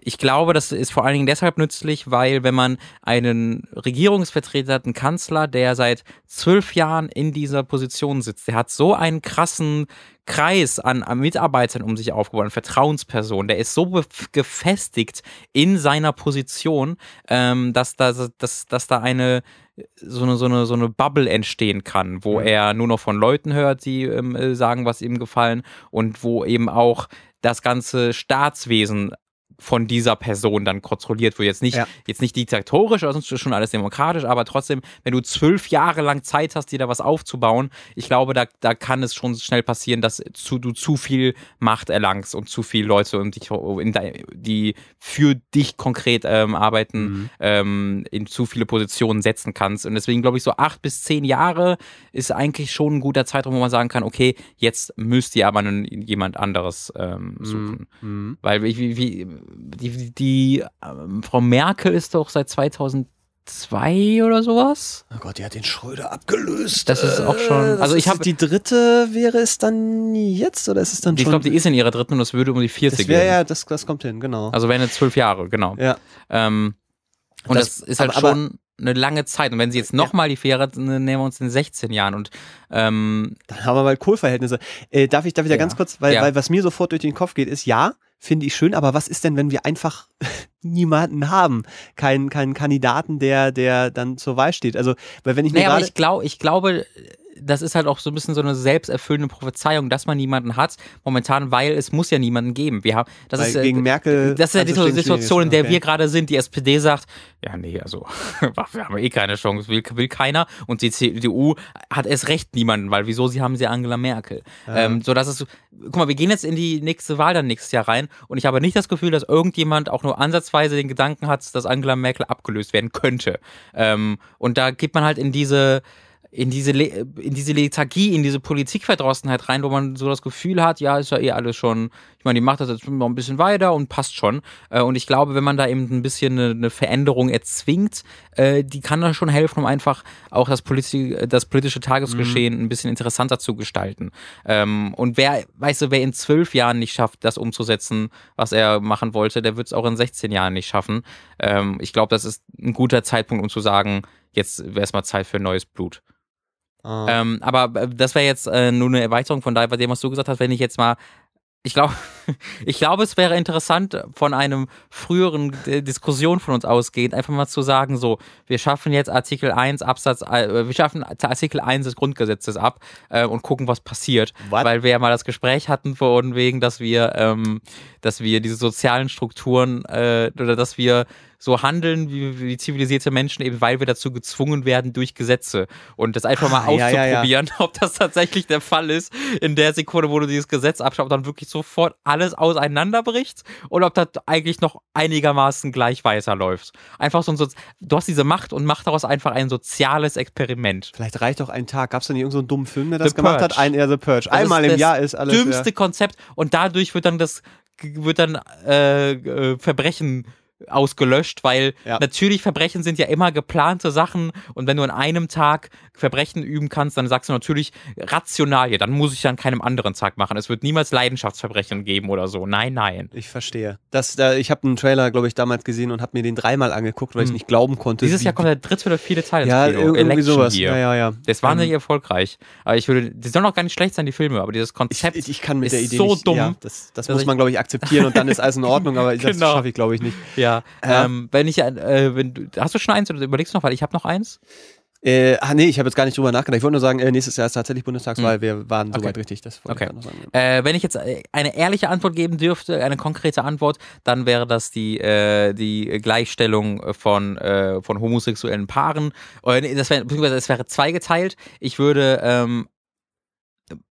ich glaube, das ist vor allen Dingen deshalb nützlich, weil wenn man einen Regierungsvertreter hat, einen Kanzler, der seit zwölf Jahren in dieser Position sitzt, der hat so einen krassen Kreis an, an Mitarbeitern um sich aufgebaut, eine Vertrauensperson, der ist so gefestigt in seiner Position, ähm, dass, da, dass, dass da eine so eine, so eine, so eine Bubble entstehen kann, wo mhm. er nur noch von Leuten hört, die ähm, sagen, was ihm gefallen und wo eben auch das ganze Staatswesen von dieser Person dann kontrolliert wird. Jetzt nicht, ja. jetzt nicht diktatorisch, sonst ist schon alles demokratisch, aber trotzdem, wenn du zwölf Jahre lang Zeit hast, dir da was aufzubauen, ich glaube, da, da kann es schon schnell passieren, dass zu, du zu viel Macht erlangst und zu viele Leute, um dich, die für dich konkret ähm, arbeiten, mhm. ähm, in zu viele Positionen setzen kannst. Und deswegen glaube ich, so acht bis zehn Jahre ist eigentlich schon ein guter Zeitraum, wo man sagen kann, okay, jetzt müsst ihr aber einen, jemand anderes ähm, suchen. Mhm. Weil wie, wie, die, die ähm, Frau Merkel ist doch seit 2002 oder sowas. Oh Gott, die hat den Schröder abgelöst. Das ist auch schon. Äh, also ich habe die dritte wäre es dann jetzt oder ist es dann ich schon? Ich glaube, die ist in ihrer dritten und es würde um die 40 gehen. Ja, das, das kommt hin, genau. Also wären jetzt zwölf Jahre, genau. Ja. Ähm, und das, das ist halt aber, schon eine lange Zeit. Und wenn sie jetzt nochmal ja. die Fähre, nehmen wir uns in 16 Jahren. Und ähm, dann haben wir mal Kohlverhältnisse. Äh, darf ich, darf ich ja. da ganz kurz, weil, ja. weil was mir sofort durch den Kopf geht, ist ja, finde ich schön, aber was ist denn, wenn wir einfach [laughs] niemanden haben? Keinen, keinen Kandidaten, der, der dann zur Wahl steht. Also, weil wenn ich mir naja, aber ich glaube, ich glaube, das ist halt auch so ein bisschen so eine selbsterfüllende Prophezeiung, dass man niemanden hat momentan, weil es muss ja niemanden geben. Wir haben, das weil ist gegen Merkel. Das ist ja die Situation, in der okay. wir gerade sind. Die SPD sagt, ja nee, also [laughs] wir haben eh keine Chance, will, will keiner. Und die CDU hat erst recht niemanden, weil wieso? Sie haben sie Angela Merkel. Ja. Ähm, so dass es, guck mal, wir gehen jetzt in die nächste Wahl dann nächstes Jahr rein und ich habe nicht das Gefühl, dass irgendjemand auch nur ansatzweise den Gedanken hat, dass Angela Merkel abgelöst werden könnte. Ähm, und da geht man halt in diese in diese, Le in diese Lethargie, in diese Politikverdrossenheit rein, wo man so das Gefühl hat, ja, ist ja eh alles schon, ich meine, die macht das jetzt noch ein bisschen weiter und passt schon. Äh, und ich glaube, wenn man da eben ein bisschen eine, eine Veränderung erzwingt, äh, die kann da schon helfen, um einfach auch das, Politi das politische Tagesgeschehen mhm. ein bisschen interessanter zu gestalten. Ähm, und wer, weißt du, wer in zwölf Jahren nicht schafft, das umzusetzen, was er machen wollte, der wird es auch in 16 Jahren nicht schaffen. Ähm, ich glaube, das ist ein guter Zeitpunkt, um zu sagen, jetzt wäre es mal Zeit für neues Blut. Ah. Ähm, aber äh, das wäre jetzt äh, nur eine Erweiterung von dem, was du gesagt hast, wenn ich jetzt mal ich glaube, [laughs] ich glaube, es wäre interessant, von einem früheren Diskussion von uns ausgehend, einfach mal zu sagen, so, wir schaffen jetzt Artikel 1 Absatz, äh, wir schaffen Artikel 1 des Grundgesetzes ab äh, und gucken, was passiert. What? Weil wir ja mal das Gespräch hatten von wegen, dass wir, ähm, dass wir diese sozialen Strukturen äh, oder dass wir so handeln wie, wie zivilisierte Menschen, eben weil wir dazu gezwungen werden durch Gesetze. Und das einfach mal ah, auszuprobieren, ja, ja, ja. [laughs] ob das tatsächlich der Fall ist, in der Sekunde, wo du dieses Gesetz abschaust, ob dann wirklich sofort alles auseinanderbricht oder ob das eigentlich noch einigermaßen gleich weiterläuft. Einfach so ein, so du hast diese Macht und mach daraus einfach ein soziales Experiment. Vielleicht reicht doch ein Tag. Gab es da nicht irgendeinen so dummen Film, der das The gemacht Purge. hat? Ein eher The Purge. Einmal im Jahr ist alles. Das dümmste Konzept und dadurch wird dann das wird dann äh, äh, Verbrechen ausgelöscht, weil ja. natürlich Verbrechen sind ja immer geplante Sachen und wenn du an einem Tag Verbrechen üben kannst, dann sagst du natürlich rational, ja, dann muss ich an keinem anderen Tag machen. Es wird niemals Leidenschaftsverbrechen geben oder so. Nein, nein. Ich verstehe. Das, da, ich habe einen Trailer, glaube ich, damals gesehen und habe mir den dreimal angeguckt, weil hm. ich nicht glauben konnte. Dieses Jahr kommt der dritte oder vierte Teil. Ja, irgendwie Election sowas. Hier. Ja, ja, ja. Der ist wahnsinnig ähm, erfolgreich. Aber ich würde, die sollen auch gar nicht schlecht sein, die Filme, aber dieses Konzept ich, ich kann mit ist der Idee so nicht, dumm. Ja, das, das muss man, glaube ich, akzeptieren und dann ist alles in [laughs] Ordnung, aber genau. das schaffe ich, glaube ich, nicht. Ja, ähm, wenn ich, äh, wenn du, hast du schon eins oder überlegst du noch, weil ich habe noch eins? Äh, ah, nee, ich habe jetzt gar nicht drüber nachgedacht. Ich wollte nur sagen, äh, nächstes Jahr ist tatsächlich Bundestagswahl. Hm. Wir waren okay. soweit richtig. Das okay. ich noch sagen. Äh, wenn ich jetzt äh, eine ehrliche Antwort geben dürfte, eine konkrete Antwort, dann wäre das die, äh, die Gleichstellung von, äh, von homosexuellen Paaren. Das wäre, beziehungsweise es wäre zweigeteilt. Ich würde ähm,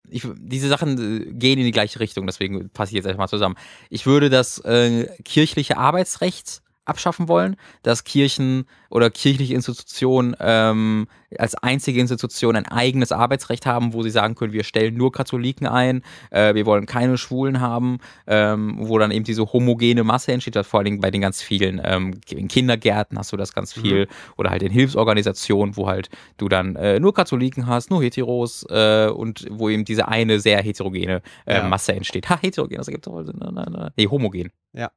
ich, diese Sachen gehen in die gleiche Richtung, deswegen passe ich jetzt einfach mal zusammen. Ich würde das äh, kirchliche Arbeitsrecht abschaffen wollen, dass Kirchen oder kirchliche Institutionen ähm, als einzige Institution ein eigenes Arbeitsrecht haben, wo sie sagen können, wir stellen nur Katholiken ein, äh, wir wollen keine Schwulen haben, ähm, wo dann eben diese homogene Masse entsteht, vor allen Dingen bei den ganz vielen, ähm, in Kindergärten hast du das ganz viel mhm. oder halt in Hilfsorganisationen, wo halt du dann äh, nur Katholiken hast, nur Heteros äh, und wo eben diese eine sehr heterogene äh, ja. Masse entsteht. Ha, heterogen, das ergibt doch, nee, homogen. Ja.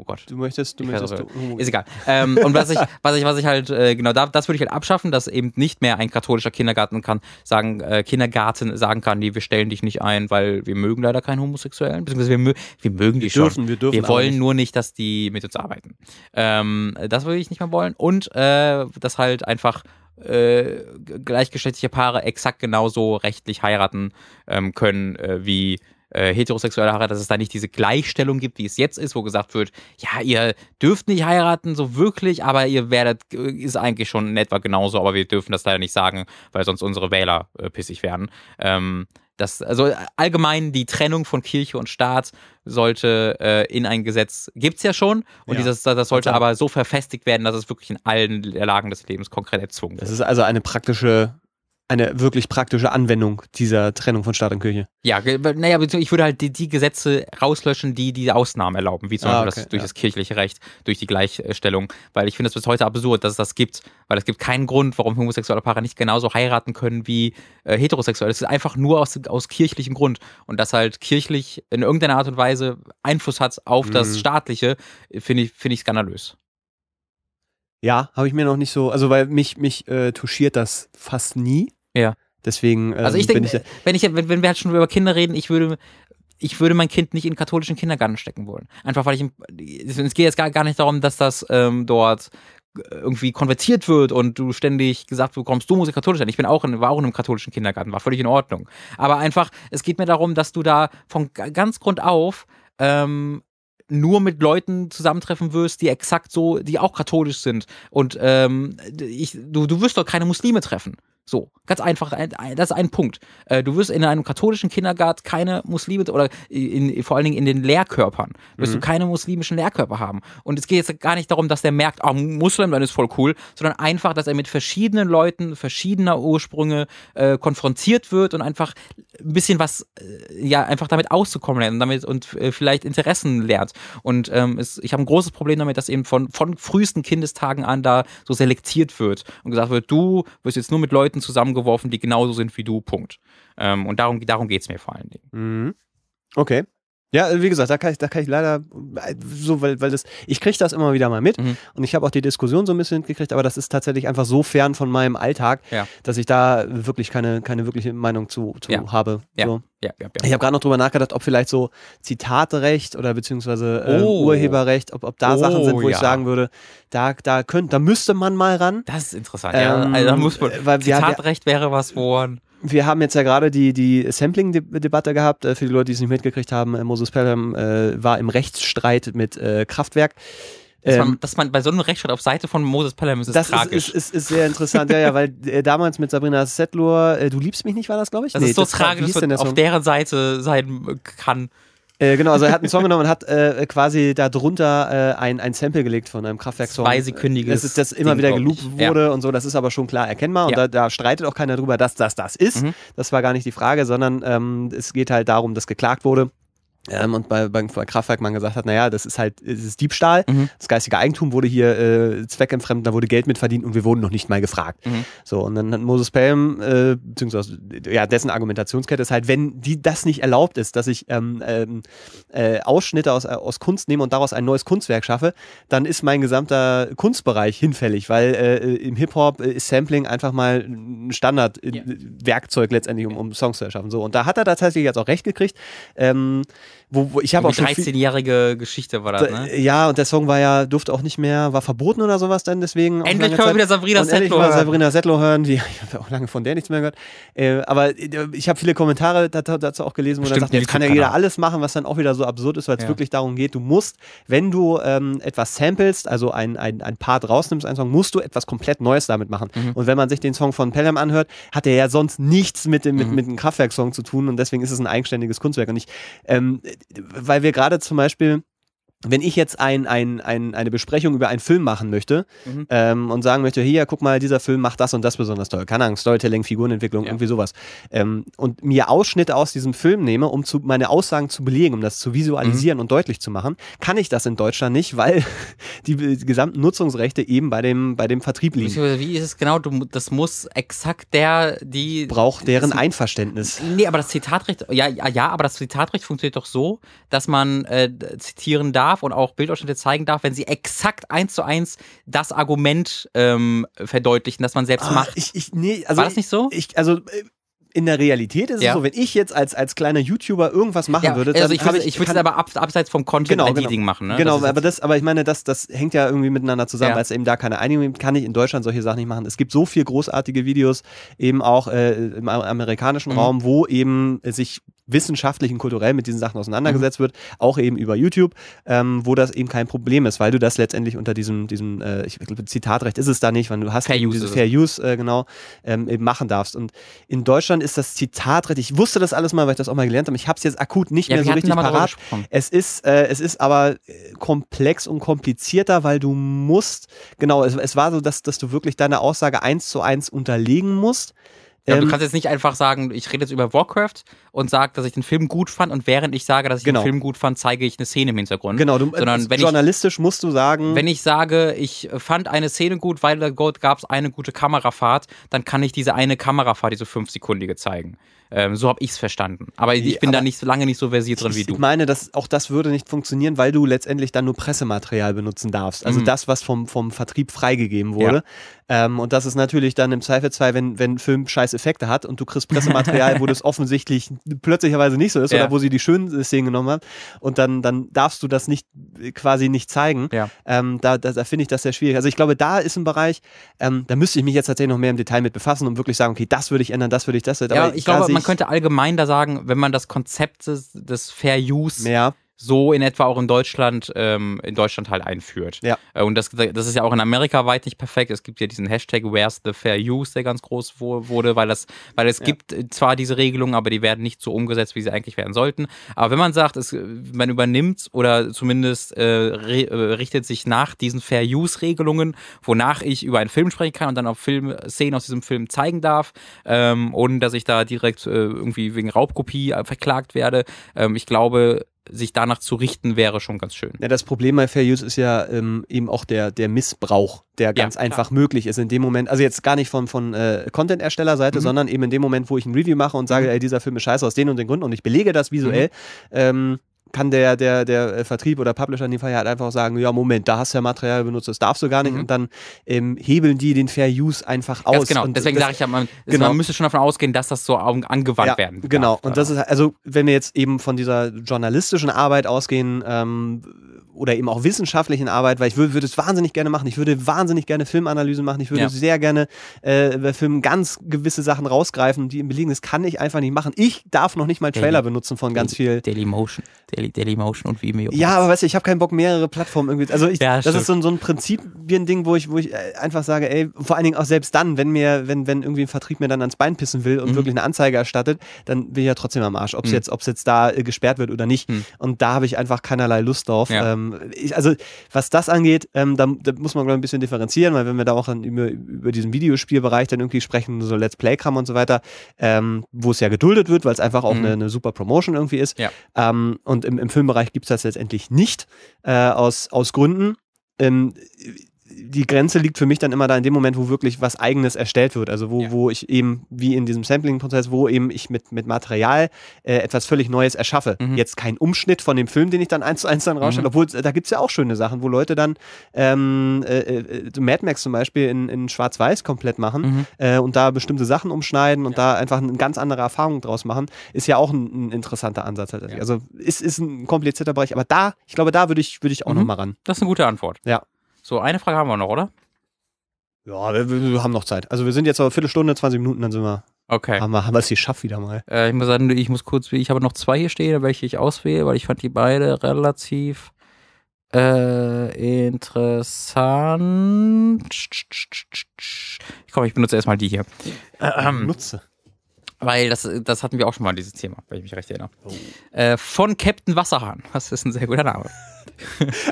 Oh Gott. Du möchtest, du Ich möchtest. du, Ist egal. Ähm, und was ich, was ich, was ich halt, äh, genau, da, das würde ich halt abschaffen, dass eben nicht mehr ein katholischer Kindergarten kann sagen, äh, Kindergarten sagen kann, nee, wir stellen dich nicht ein, weil wir mögen leider keinen Homosexuellen, beziehungsweise wir, mö wir mögen die wir schon. dürfen, wir dürfen. Wir wollen nicht. nur nicht, dass die mit uns arbeiten. Ähm, das würde ich nicht mehr wollen. Und äh, dass halt einfach äh, gleichgeschlechtliche Paare exakt genauso rechtlich heiraten ähm, können äh, wie äh, heterosexuelle Heirat, dass es da nicht diese Gleichstellung gibt, wie es jetzt ist, wo gesagt wird, ja, ihr dürft nicht heiraten, so wirklich, aber ihr werdet, äh, ist eigentlich schon in etwa genauso, aber wir dürfen das leider nicht sagen, weil sonst unsere Wähler äh, pissig werden. Ähm, das, also allgemein die Trennung von Kirche und Staat sollte äh, in ein Gesetz, gibt's ja schon, und Ja. dieses, das sollte aber so verfestigt werden, dass es wirklich in allen Lagen des Lebens konkret erzwungen wird. Das ist also eine praktische, eine wirklich praktische Anwendung dieser Trennung von Staat und Kirche. Ja, naja, beziehungsweise ich würde halt die, die Gesetze rauslöschen, die diese Ausnahmen erlauben, wie zum Ah, Beispiel okay, das, durch ja. das kirchliche Recht, durch die Gleichstellung, weil ich finde es bis heute absurd, dass es das gibt, weil es gibt keinen Grund, warum homosexuelle Paare nicht genauso heiraten können wie äh, heterosexuelle. Es ist einfach nur aus, aus kirchlichem Grund und dass halt kirchlich in irgendeiner Art und Weise Einfluss hat auf Mhm. das Staatliche, finde ich, finde ich skandalös. Ja, habe ich mir noch nicht so, also weil mich, mich äh, touchiert das fast nie. Ja. Deswegen ähm, Also ich bin denke, wenn ich, wenn, wenn wir halt schon über Kinder reden, ich würde, ich würde mein Kind nicht in katholischen Kindergarten stecken wollen. Einfach weil ich, es geht jetzt gar, gar nicht darum, dass das ähm, dort irgendwie konvertiert wird und du ständig gesagt bekommst, du musst katholisch sein. Ich bin auch in, war auch in einem katholischen Kindergarten, war völlig in Ordnung. Aber einfach, es geht mir darum, dass du da von ga- ganz Grund auf ähm, nur mit Leuten zusammentreffen wirst, die exakt so, die auch katholisch sind. Und ähm, ich, du, du wirst doch keine Muslime treffen. So, ganz einfach, ein- ein- das ist ein Punkt. Äh, Du wirst in einem katholischen Kindergarten keine Muslime oder in, vor allen Dingen in den Lehrkörpern wirst du keine muslimischen Lehrkörper haben. Und es geht jetzt gar nicht darum, dass der merkt, ah, Muslim, dann ist voll cool, sondern einfach, dass er mit verschiedenen Leuten verschiedener Ursprünge äh, konfrontiert wird und einfach ein bisschen was, äh, ja, einfach damit auszukommen lernt und damit und äh, vielleicht Interessen lernt. Und ähm, es, ich habe ein großes Problem damit, dass eben von, von frühesten Kindestagen an da so selektiert wird und gesagt wird, du wirst jetzt nur mit Leuten zusammengeworfen, die genauso sind wie du, Punkt. Ähm, und darum, darum geht's mir vor allen Dingen. Mhm. Okay. Ja, wie gesagt, da kann ich, da kann ich leider äh, so, weil, weil das, ich kriege das immer wieder mal mit Mhm. und ich habe auch die Diskussion so ein bisschen mitgekriegt, aber das ist tatsächlich einfach so fern von meinem Alltag, Ja. dass ich da wirklich keine, keine wirkliche Meinung zu, zu Ja. habe. Ja. So. Ja, ja, Ich ja. habe gerade noch drüber nachgedacht, ob vielleicht so Zitaterecht oder beziehungsweise äh, Oh. Urheberrecht, ob, ob da Oh, Sachen sind, wo ich ja. sagen würde, da, da könnte, da müsste man mal ran. Das ist interessant. ja, Ähm, also da muss man, weil Zitatrecht wäre was, woran. Wir haben jetzt ja gerade die, die Sampling-Debatte gehabt. Äh, für die Leute, die es nicht mitgekriegt haben, äh, Moses Pelham äh, war im Rechtsstreit mit äh, Kraftwerk. Dass, Ähm, man, dass man bei so einem Rechtsstaat auf Seite von Moses Pelham ist, ist das tragisch. ist, ist, ist sehr interessant, ja, ja, weil [laughs] äh, damals mit Sabrina Settler, äh, du liebst mich nicht, war das, glaube ich? das ist so war- tragisch, dass man auf deren Seite sein kann. Äh, genau, also er hat einen Song genommen und hat äh, quasi da drunter äh, ein, ein Sample gelegt von einem Kraftwerk-Song. Zweisekündiges Das ist das immer Ding, wieder geloopt ich. Ja. wurde und so, das ist aber schon klar erkennbar und Ja. da, da streitet auch keiner drüber, dass das das ist. Mhm. Das war gar nicht die Frage, sondern ähm, es geht halt darum, dass geklagt wurde. Ähm, und bei, bei, bei Kraftwerk man gesagt hat, naja, das ist halt, es ist Diebstahl, Mhm. das geistige Eigentum wurde hier äh, zweckentfremdet, da wurde Geld mit verdient und wir wurden noch nicht mal gefragt. Mhm. So, und dann hat Moses Pelham, äh, beziehungsweise ja, dessen Argumentationskette ist halt, wenn die das nicht erlaubt ist, dass ich ähm, ähm, äh, Ausschnitte aus, aus Kunst nehme und daraus ein neues Kunstwerk schaffe, dann ist mein gesamter Kunstbereich hinfällig, weil äh, im Hip-Hop äh, ist Sampling einfach mal ein Standard-Werkzeug letztendlich, um, um Songs zu erschaffen. So, und da hat er tatsächlich jetzt auch recht gekriegt. Ähm, wo, wo ich habe auch schon viel, 13-jährige Geschichte war das, ne? ja, und der Song war ja, durfte auch nicht mehr, war verboten oder sowas dann deswegen. Endlich können wir wieder Sabrina Settler hören. Sabrina Settler hören. Die, [laughs] ich habe auch lange von der nichts mehr gehört. Äh, aber äh, ich habe viele Kommentare da- da- dazu auch gelesen, wo Bestimmt sagt, jetzt kann ja jeder alles machen, was dann auch wieder so absurd ist, weil es Ja. wirklich darum geht, du musst, wenn du ähm, etwas samplest, also ein, ein, ein Part rausnimmst, einen Song, musst du etwas komplett Neues damit machen. Mhm. Und wenn man sich den Song von Pelham anhört, hat er ja sonst nichts mit dem, mit, Mhm. mit einem Kraftwerk-Song zu tun und deswegen ist es ein eigenständiges Kunstwerk. Und ich, ähm, weil wir gerade zum Beispiel wenn ich jetzt ein, ein, ein, eine Besprechung über einen Film machen möchte Mhm. ähm, und sagen möchte, hier, guck mal, dieser Film macht das und das besonders toll. Keine Ahnung, Storytelling, Figurenentwicklung, Ja. irgendwie sowas. Ähm, und mir Ausschnitte aus diesem Film nehme, um zu, meine Aussagen zu belegen, um das zu visualisieren und deutlich zu machen, kann ich das in Deutschland nicht, weil [laughs] die, die gesamten Nutzungsrechte eben bei dem, bei dem Vertrieb liegen. Wie ist es genau? Du, das muss exakt der, die. Braucht deren das- Einverständnis. Nee, aber das Zitatrecht, ja, ja, ja, aber das Zitatrecht funktioniert doch so, dass man äh, zitieren darf, darf und auch Bildausschnitte zeigen darf, wenn sie exakt eins zu eins das Argument ähm, verdeutlichen, das man selbst Ah, macht. Ich, ich, nee, also War das nicht so? Ich, also äh, in der Realität ist Ja. es so, wenn ich jetzt als, als kleiner YouTuber irgendwas machen ja, würde, also dann ich habe würde ich, würde es aber ab, abseits vom Content Genau, Editing genau. machen. Ne? Genau, Das aber das, aber ich meine, das, das hängt ja irgendwie miteinander zusammen, Ja. weil es eben da keine Einigung gibt, kann ich in Deutschland solche Sachen nicht machen. Es gibt so viel großartige Videos, eben auch äh, im amerikanischen Mhm. Raum, wo eben sich wissenschaftlich und kulturell mit diesen Sachen auseinandergesetzt wird, auch eben über YouTube, ähm, wo das eben kein Problem ist, weil du das letztendlich unter diesem, diesem äh, ich glaube, Zitatrecht ist es da nicht, weil du hast Fair eben Use dieses ist Fair Use, äh, genau, ähm, eben machen darfst. Und in Deutschland ist das Zitatrecht, ich wusste das alles mal, weil ich das auch mal gelernt habe, ich habe es jetzt akut nicht ja, mehr so richtig parat. Es ist, äh, es ist aber äh, komplex und komplizierter, weil du musst, genau, es, es war so, dass, dass du wirklich deine Aussage eins zu eins unterlegen musst. Ja, Ähm, du kannst jetzt nicht einfach sagen, ich rede jetzt über Warcraft und sage, dass ich den Film gut fand und während ich sage, dass ich Genau. den Film gut fand, zeige ich eine Szene im Hintergrund. genau, du, sondern wenn ich- journalistisch musst du sagen, Wenn ich sage, ich fand eine Szene gut, weil da gab es eine gute Kamerafahrt, dann kann ich diese eine Kamerafahrt, diese fünfsekundige zeigen. Ähm, so habe ich es verstanden. Aber ich bin aber- da nicht lange nicht so versiert drin wie ich du. meine, dass auch das würde nicht funktionieren, weil du letztendlich dann nur Pressematerial benutzen darfst. Also Mhm. das, was vom, vom Vertrieb freigegeben wurde. Ähm, und das ist natürlich dann im Zweifelsfall, wenn, wenn ein Film scheiß Effekte hat und du kriegst Pressematerial, wo das [laughs] offensichtlich plötzlicherweise nicht so ist Ja. oder wo sie die schönen Szenen genommen hat und dann, dann darfst du das nicht quasi nicht zeigen. Ja. Ähm, da da, da finde ich das sehr schwierig. Also ich glaube, da ist ein Bereich, ähm, da müsste ich mich jetzt tatsächlich noch mehr im Detail mit befassen und wirklich sagen, okay, das würde ich ändern, das würde ich, das würde Ja, aber ich glaube, man könnte allgemein da sagen, wenn man das Konzept des, des Fair Use mehr. So in etwa auch in Deutschland, ähm, in Deutschland halt einführt. Ja. Äh, Und das, das ist ja auch in Amerika weit nicht perfekt. Es gibt ja diesen Hashtag Where's the Fair Use, der ganz groß wurde, weil das, weil es Ja. gibt äh, zwar diese Regelungen, aber die werden nicht so umgesetzt, wie sie eigentlich werden sollten. Aber wenn man sagt, es, man übernimmt oder zumindest äh, äh, richtet sich nach diesen Fair Use Regelungen, wonach ich über einen Film sprechen kann und dann auch Film, Szenen aus diesem Film zeigen darf, ähm, ohne dass ich da direkt äh, irgendwie wegen Raubkopie verklagt werde. Ähm, ich glaube, sich danach zu richten, wäre schon ganz schön. Ja, das Problem bei Fair Use ist ja ähm, eben auch der, der Missbrauch, der ganz klar. einfach möglich ist in dem Moment, also jetzt gar nicht von, von äh, Content-Erstellerseite, Mhm. sondern eben in dem Moment, wo ich ein Review mache und sage, Mhm. ey, dieser Film ist scheiße aus den und den Gründen und ich belege das visuell, ähm, kann der, der, der äh, Vertrieb oder Publisher in dem Fall ja halt einfach sagen, ja, Moment, da hast du ja Material benutzt, das darfst du gar nicht Mhm. und dann ähm, hebeln die den Fair Use einfach aus. Ganz genau. Und Deswegen sage ich ja, man, Genau. man müsste schon davon ausgehen, dass das so an- angewandt werden darf. Genau. Und das ist also, wenn wir jetzt eben von dieser journalistischen Arbeit ausgehen ähm, oder eben auch wissenschaftlichen Arbeit, weil ich würde, würde es wahnsinnig gerne machen. Ich würde wahnsinnig gerne Filmanalysen machen. Ich würde Ja. sehr gerne äh, bei Filmen ganz gewisse Sachen rausgreifen, die im belegen. Das kann ich einfach nicht machen. Ich darf noch nicht mal Daily- Trailer benutzen von ganz viel. Daily Motion. Daily, Daily Motion und Vimeo. Ja, aber weißt du, ich habe keinen Bock, mehrere Plattformen irgendwie. Also ich, Ja, das stimmt. ist so, ein- so ein Prinzipien-Ding, wo ich, wo ich äh, einfach sage, ey, vor allen Dingen auch selbst dann, wenn mir, wenn, wenn irgendwie ein Vertrieb mir dann ans Bein pissen will und Mhm. wirklich eine Anzeige erstattet, dann bin ich ja trotzdem am Arsch, ob es Mhm. jetzt, ob's jetzt da äh, gesperrt wird oder nicht. Mhm. Und da habe ich einfach keinerlei Lust drauf. Ja. Ähm, ich, also was das angeht, ähm, da, da muss man glaube ich ein bisschen differenzieren, weil wenn wir da auch dann über, über diesen Videospielbereich dann irgendwie sprechen, so Let's Play-Kram und so weiter, ähm, wo es ja geduldet wird, weil es einfach auch Mhm. eine, eine super Promotion irgendwie ist. Ja. Ähm, und im, im Filmbereich gibt es das letztendlich nicht, äh, aus, aus Gründen. Ähm, die Grenze liegt für mich dann immer da in dem Moment, wo wirklich was Eigenes erstellt wird. Also wo, Ja. wo ich eben, wie in diesem Sampling-Prozess, wo eben ich mit, mit Material äh, etwas völlig Neues erschaffe. Mhm. Jetzt kein Umschnitt von dem Film, den ich dann eins zu eins dann rausstelle, Mhm. obwohl da gibt es ja auch schöne Sachen, wo Leute dann ähm, äh, äh, Mad Max zum Beispiel in, in Schwarz-Weiß komplett machen Mhm. äh, und da bestimmte Sachen umschneiden und da einfach eine ganz andere Erfahrung draus machen, ist ja auch ein, ein interessanter Ansatz. Ja. Also ist, ist ein komplizierter Bereich, aber da, ich glaube, da würde ich, würde ich auch Mhm. noch mal ran. Das ist eine gute Antwort. Ja. So, eine Frage haben wir noch, oder? Ja, wir, wir haben noch Zeit. Also wir sind jetzt aber Viertelstunde, 20 Minuten, dann sind wir, Okay. haben wir, haben wir es geschafft wieder mal. Äh, ich muss sagen, ich muss kurz, ich habe noch zwei hier stehen, welche ich auswähle, weil ich fand die beide relativ äh, interessant. Komm, ich benutze erstmal die hier. Ähm, Nutze. Weil das, das hatten wir auch schon mal, dieses Thema, wenn ich mich recht erinnere. Äh, von Captain Wasserhahn. Das ist ein sehr guter Name.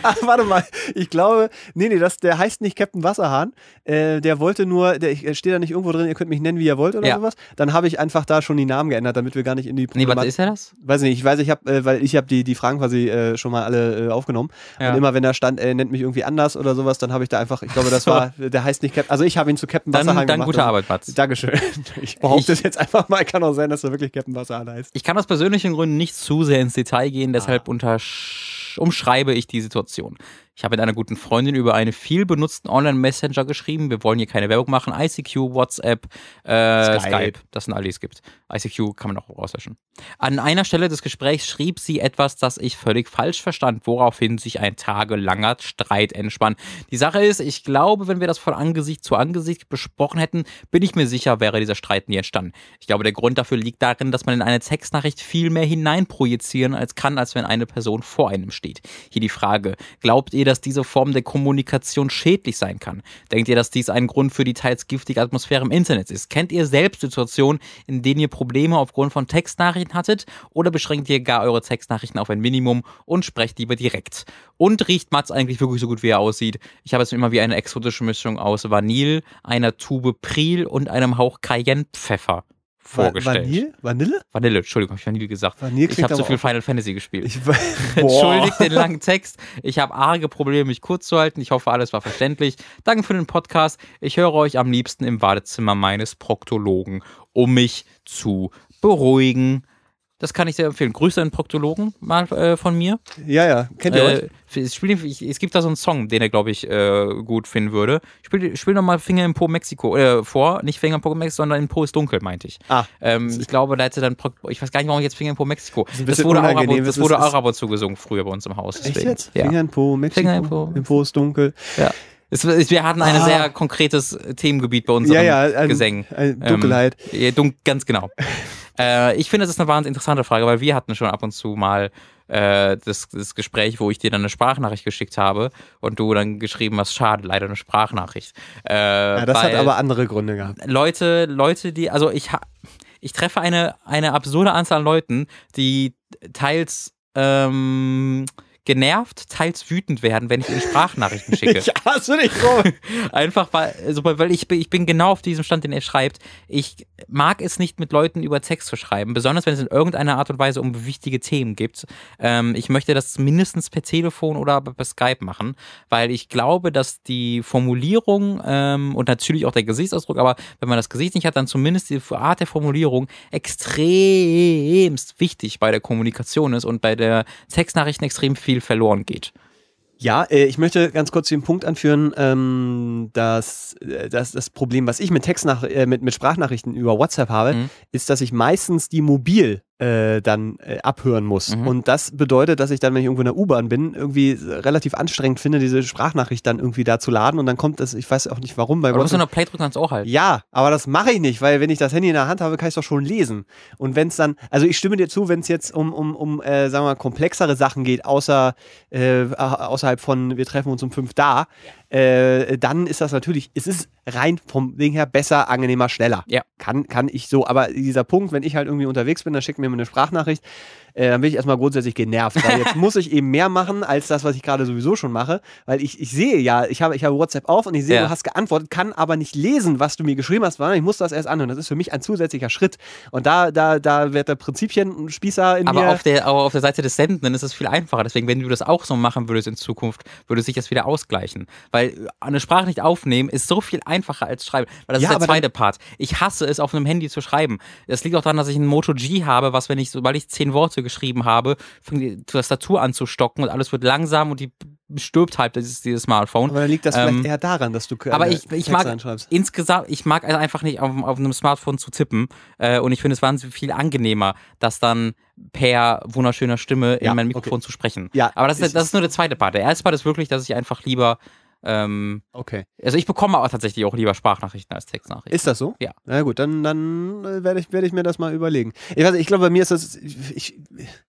Ach, [laughs] warte mal. Ich glaube, nee, nee, das, der heißt nicht Captain Wasserhahn. Äh, der wollte nur, der steht da nicht irgendwo drin, ihr könnt mich nennen, wie ihr wollt oder Ja. sowas. Dann habe ich einfach da schon die Namen geändert, damit wir gar nicht in die Nee, was Problematik- ist er das? Weiß nicht, ich weiß, ich habe, äh, weil ich habe die, die Fragen quasi äh, schon mal alle äh, aufgenommen. Ja. Und immer wenn da stand, äh, nennt mich irgendwie anders oder sowas, dann habe ich da einfach, ich glaube, das So. war, [laughs] der heißt nicht Captain, also ich habe ihn zu Captain Dann, Wasserhahn dann gemacht. gute also- Arbeit, Mats. Dankeschön. Ich behaupte Ich- es jetzt einfach mal, kann auch sein, dass er wirklich Captain Wasserhahn heißt. Ich kann aus persönlichen Gründen nicht zu sehr ins Detail gehen, deshalb Ah. untersch umschreibe ich die Situation. Ich habe mit einer guten Freundin über einen viel benutzten Online-Messenger geschrieben. Wir wollen hier keine Werbung machen. ICQ, WhatsApp, äh, Skype. Skype. Das sind alle, die es gibt. ICQ kann man auch rauslöschen. An einer Stelle des Gesprächs schrieb sie etwas, das ich völlig falsch verstand, woraufhin sich ein tagelanger Streit entspann. Die Sache ist, ich glaube, wenn wir das von Angesicht zu Angesicht besprochen hätten, bin ich mir sicher, wäre dieser Streit nie entstanden. Ich glaube, der Grund dafür liegt darin, dass man in eine Textnachricht viel mehr hineinprojizieren als kann, als wenn eine Person vor einem steht. Hier die Frage, glaubt ihr, dass diese Form der Kommunikation schädlich sein kann? Denkt ihr, dass dies ein Grund für die teils giftige Atmosphäre im Internet ist? Kennt ihr selbst Situationen, in denen ihr Probleme aufgrund von Textnachrichten hattet? Oder beschränkt ihr gar eure Textnachrichten auf ein Minimum und sprecht lieber direkt? Und riecht Mats eigentlich wirklich so gut, wie er aussieht? Ich habe jetzt immer wie eine exotische Mischung aus Vanille, einer Tube Pril und einem Hauch Cayenne-Pfeffer vorgestellt. Vanille? Vanille? Vanille, Entschuldigung, habe ich Vanille gesagt. Vanille ich habe so viel Final Fantasy gespielt. Ich, [laughs] Entschuldigt den langen Text. Ich habe arge Probleme, mich kurz zu halten. Ich hoffe, alles war verständlich. Danke für den Podcast. Ich höre euch am liebsten im Badezimmer meines Proktologen, um mich zu beruhigen. Das kann ich sehr empfehlen. Grüße an den Proktologen mal äh, von mir. Ja, ja. Kennt ihr? Äh, es, spiel, ich, es gibt da so einen Song, den er, glaube ich, äh, gut finden würde. Spiel, spiel nochmal Finger im Po Mexiko äh, vor. Nicht Finger im Po Mexiko, sondern im Po ist dunkel, meinte ich. Ah. Ähm, ich glaube, da hätte dann, Pro- ich weiß gar nicht, warum ich jetzt Finger im Po Mexiko. Das bisschen wurde, auch ab, das wurde auch ab und zu gesungen früher bei uns im Haus. Echt Deswegen. jetzt? Ja. Finger in Po, Mexiko. Finger in Po. Im Po ist dunkel. ja. Es, wir hatten ein Ah. sehr konkretes Themengebiet bei unseren Ja, ja, ein- Gesängen. ein Dunkelheit. Ähm, ja, dun ganz genau. [laughs] äh, ich finde, das ist eine wahnsinnig interessante Frage, weil wir hatten schon ab und zu mal äh, das, das Gespräch, wo ich dir dann eine Sprachnachricht geschickt habe und du dann geschrieben hast, schade, leider eine Sprachnachricht. Äh, Ja, das hat aber andere Gründe gehabt. Leute, Leute, die, also ich, ich treffe eine, eine absurde Anzahl an Leuten, die teils ähm, genervt, teils wütend werden, wenn ich ihnen Sprachnachrichten [laughs] schicke. Ich hasse dich, Robin. Einfach weil, also, weil ich, bin- ich bin genau auf diesem Stand, den er schreibt. Ich mag es nicht, mit Leuten über Text zu schreiben, besonders wenn es in irgendeiner Art und Weise um wichtige Themen geht. Ähm, ich möchte das mindestens per Telefon oder per Skype machen, weil ich glaube, dass die Formulierung ähm, und natürlich auch der Gesichtsausdruck, aber wenn man das Gesicht nicht hat, dann zumindest die Art der Formulierung extremst wichtig bei der Kommunikation ist und bei der Textnachrichten extrem viel verloren geht. Ja, äh, ich möchte ganz kurz den Punkt anführen, ähm, dass, äh, dass das Problem, was ich mit Textnach äh, mit, mit Sprachnachrichten über WhatsApp habe, Mhm. ist, dass ich meistens die mobil äh, dann äh, abhören muss. Mhm. Und das bedeutet, dass ich dann, wenn ich irgendwo in der U-Bahn bin, irgendwie relativ anstrengend finde, diese Sprachnachricht dann irgendwie da zu laden und dann kommt das, ich weiß auch nicht warum, bei Aber du musst nur WhatsApp. noch Play drücken ans Ohr halten. Ja, aber das mache ich nicht, weil wenn ich das Handy in der Hand habe, kann ich es doch schon lesen. Und wenn es dann, also ich stimme dir zu, wenn es jetzt um, um, um äh, sagen wir mal, komplexere Sachen geht, außer äh, außerhalb von wir treffen uns um fünf da, äh, dann ist das natürlich, es ist rein vom Ding her besser, angenehmer, schneller. Ja. Kann, kann ich so, aber dieser Punkt, wenn ich halt irgendwie unterwegs bin, dann schickt mir eine Sprachnachricht, äh, dann bin ich erstmal grundsätzlich genervt, weil jetzt [laughs] muss ich eben mehr machen als das, was ich gerade sowieso schon mache, weil ich, ich sehe ja, ich habe, ich habe WhatsApp auf und ich sehe, Ja. du hast geantwortet, kann aber nicht lesen, was du mir geschrieben hast, sondern ich muss das erst anhören. Das ist für mich ein zusätzlicher Schritt. Und da, da, da wird der Prinzipienspießer in Aber mir. auf, der, aber auf der Seite des Sendenden ist es viel einfacher. Deswegen, wenn du das auch so machen würdest in Zukunft, würde sich das wieder ausgleichen. Weil eine Sprache nicht aufnehmen ist so viel einfacher als schreiben. Weil das Ja, ist der zweite Part. Ich hasse es, auf einem Handy zu schreiben. Das liegt auch daran, dass ich ein Moto G habe, was, wenn ich, sobald ich zehn Worte geschrieben habe, fängt die Tastatur an zu stocken und alles wird langsam und die stirbt halt dieses, dieses Smartphone. aber dann liegt das Ähm, vielleicht eher daran, dass du aber ich, ich mag insgesamt, ich mag also einfach nicht auf, auf einem Smartphone zu tippen äh, und ich finde es wahnsinnig viel angenehmer, das dann per wunderschöner Stimme in Ja, mein Mikrofon zu sprechen. Ja, Aber das ist, das ist nur der zweite Part. Der erste Part ist wirklich, dass ich einfach lieber, ähm, Okay. also ich bekomme auch tatsächlich auch lieber Sprachnachrichten als Textnachrichten. Ist das so? Ja. Na gut, dann, dann äh, werde ich, werde ich mir das mal überlegen. Ich weiß, nicht, ich glaube, bei mir ist das, ich, ich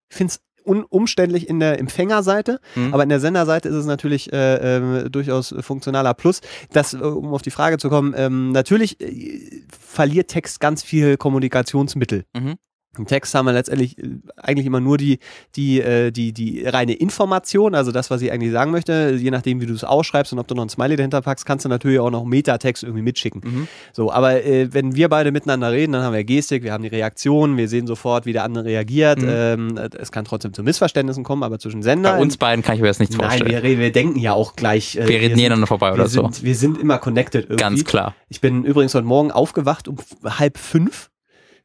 finde es umständlich in der Empfängerseite, Mhm. aber in der Senderseite ist es natürlich äh, ähm, durchaus funktionaler Plus. Das, äh, um auf die Frage zu kommen, ähm, natürlich äh, verliert Text ganz viel Kommunikationsmittel. Mhm. Im Text haben wir letztendlich äh, eigentlich immer nur die, die, äh, die, die reine Information, also das, was ich eigentlich sagen möchte. Je nachdem, wie du es ausschreibst und ob du noch ein Smiley dahinter packst, kannst du natürlich auch noch Metatext irgendwie mitschicken. Mhm. So, aber äh, wenn wir beide miteinander reden, dann haben wir Gestik, wir haben die Reaktion, wir sehen sofort, wie der andere reagiert. Mhm. Ähm, es kann trotzdem zu Missverständnissen kommen, aber zwischen Sender. Bei uns beiden kann ich mir das nicht Nein, vorstellen. wir, reden- wir denken ja auch gleich. äh, Wir reden sind- aneinander vorbei wir oder so. sind, wir sind immer connected irgendwie. Ganz klar. Ich bin übrigens heute Morgen aufgewacht um halb fünf.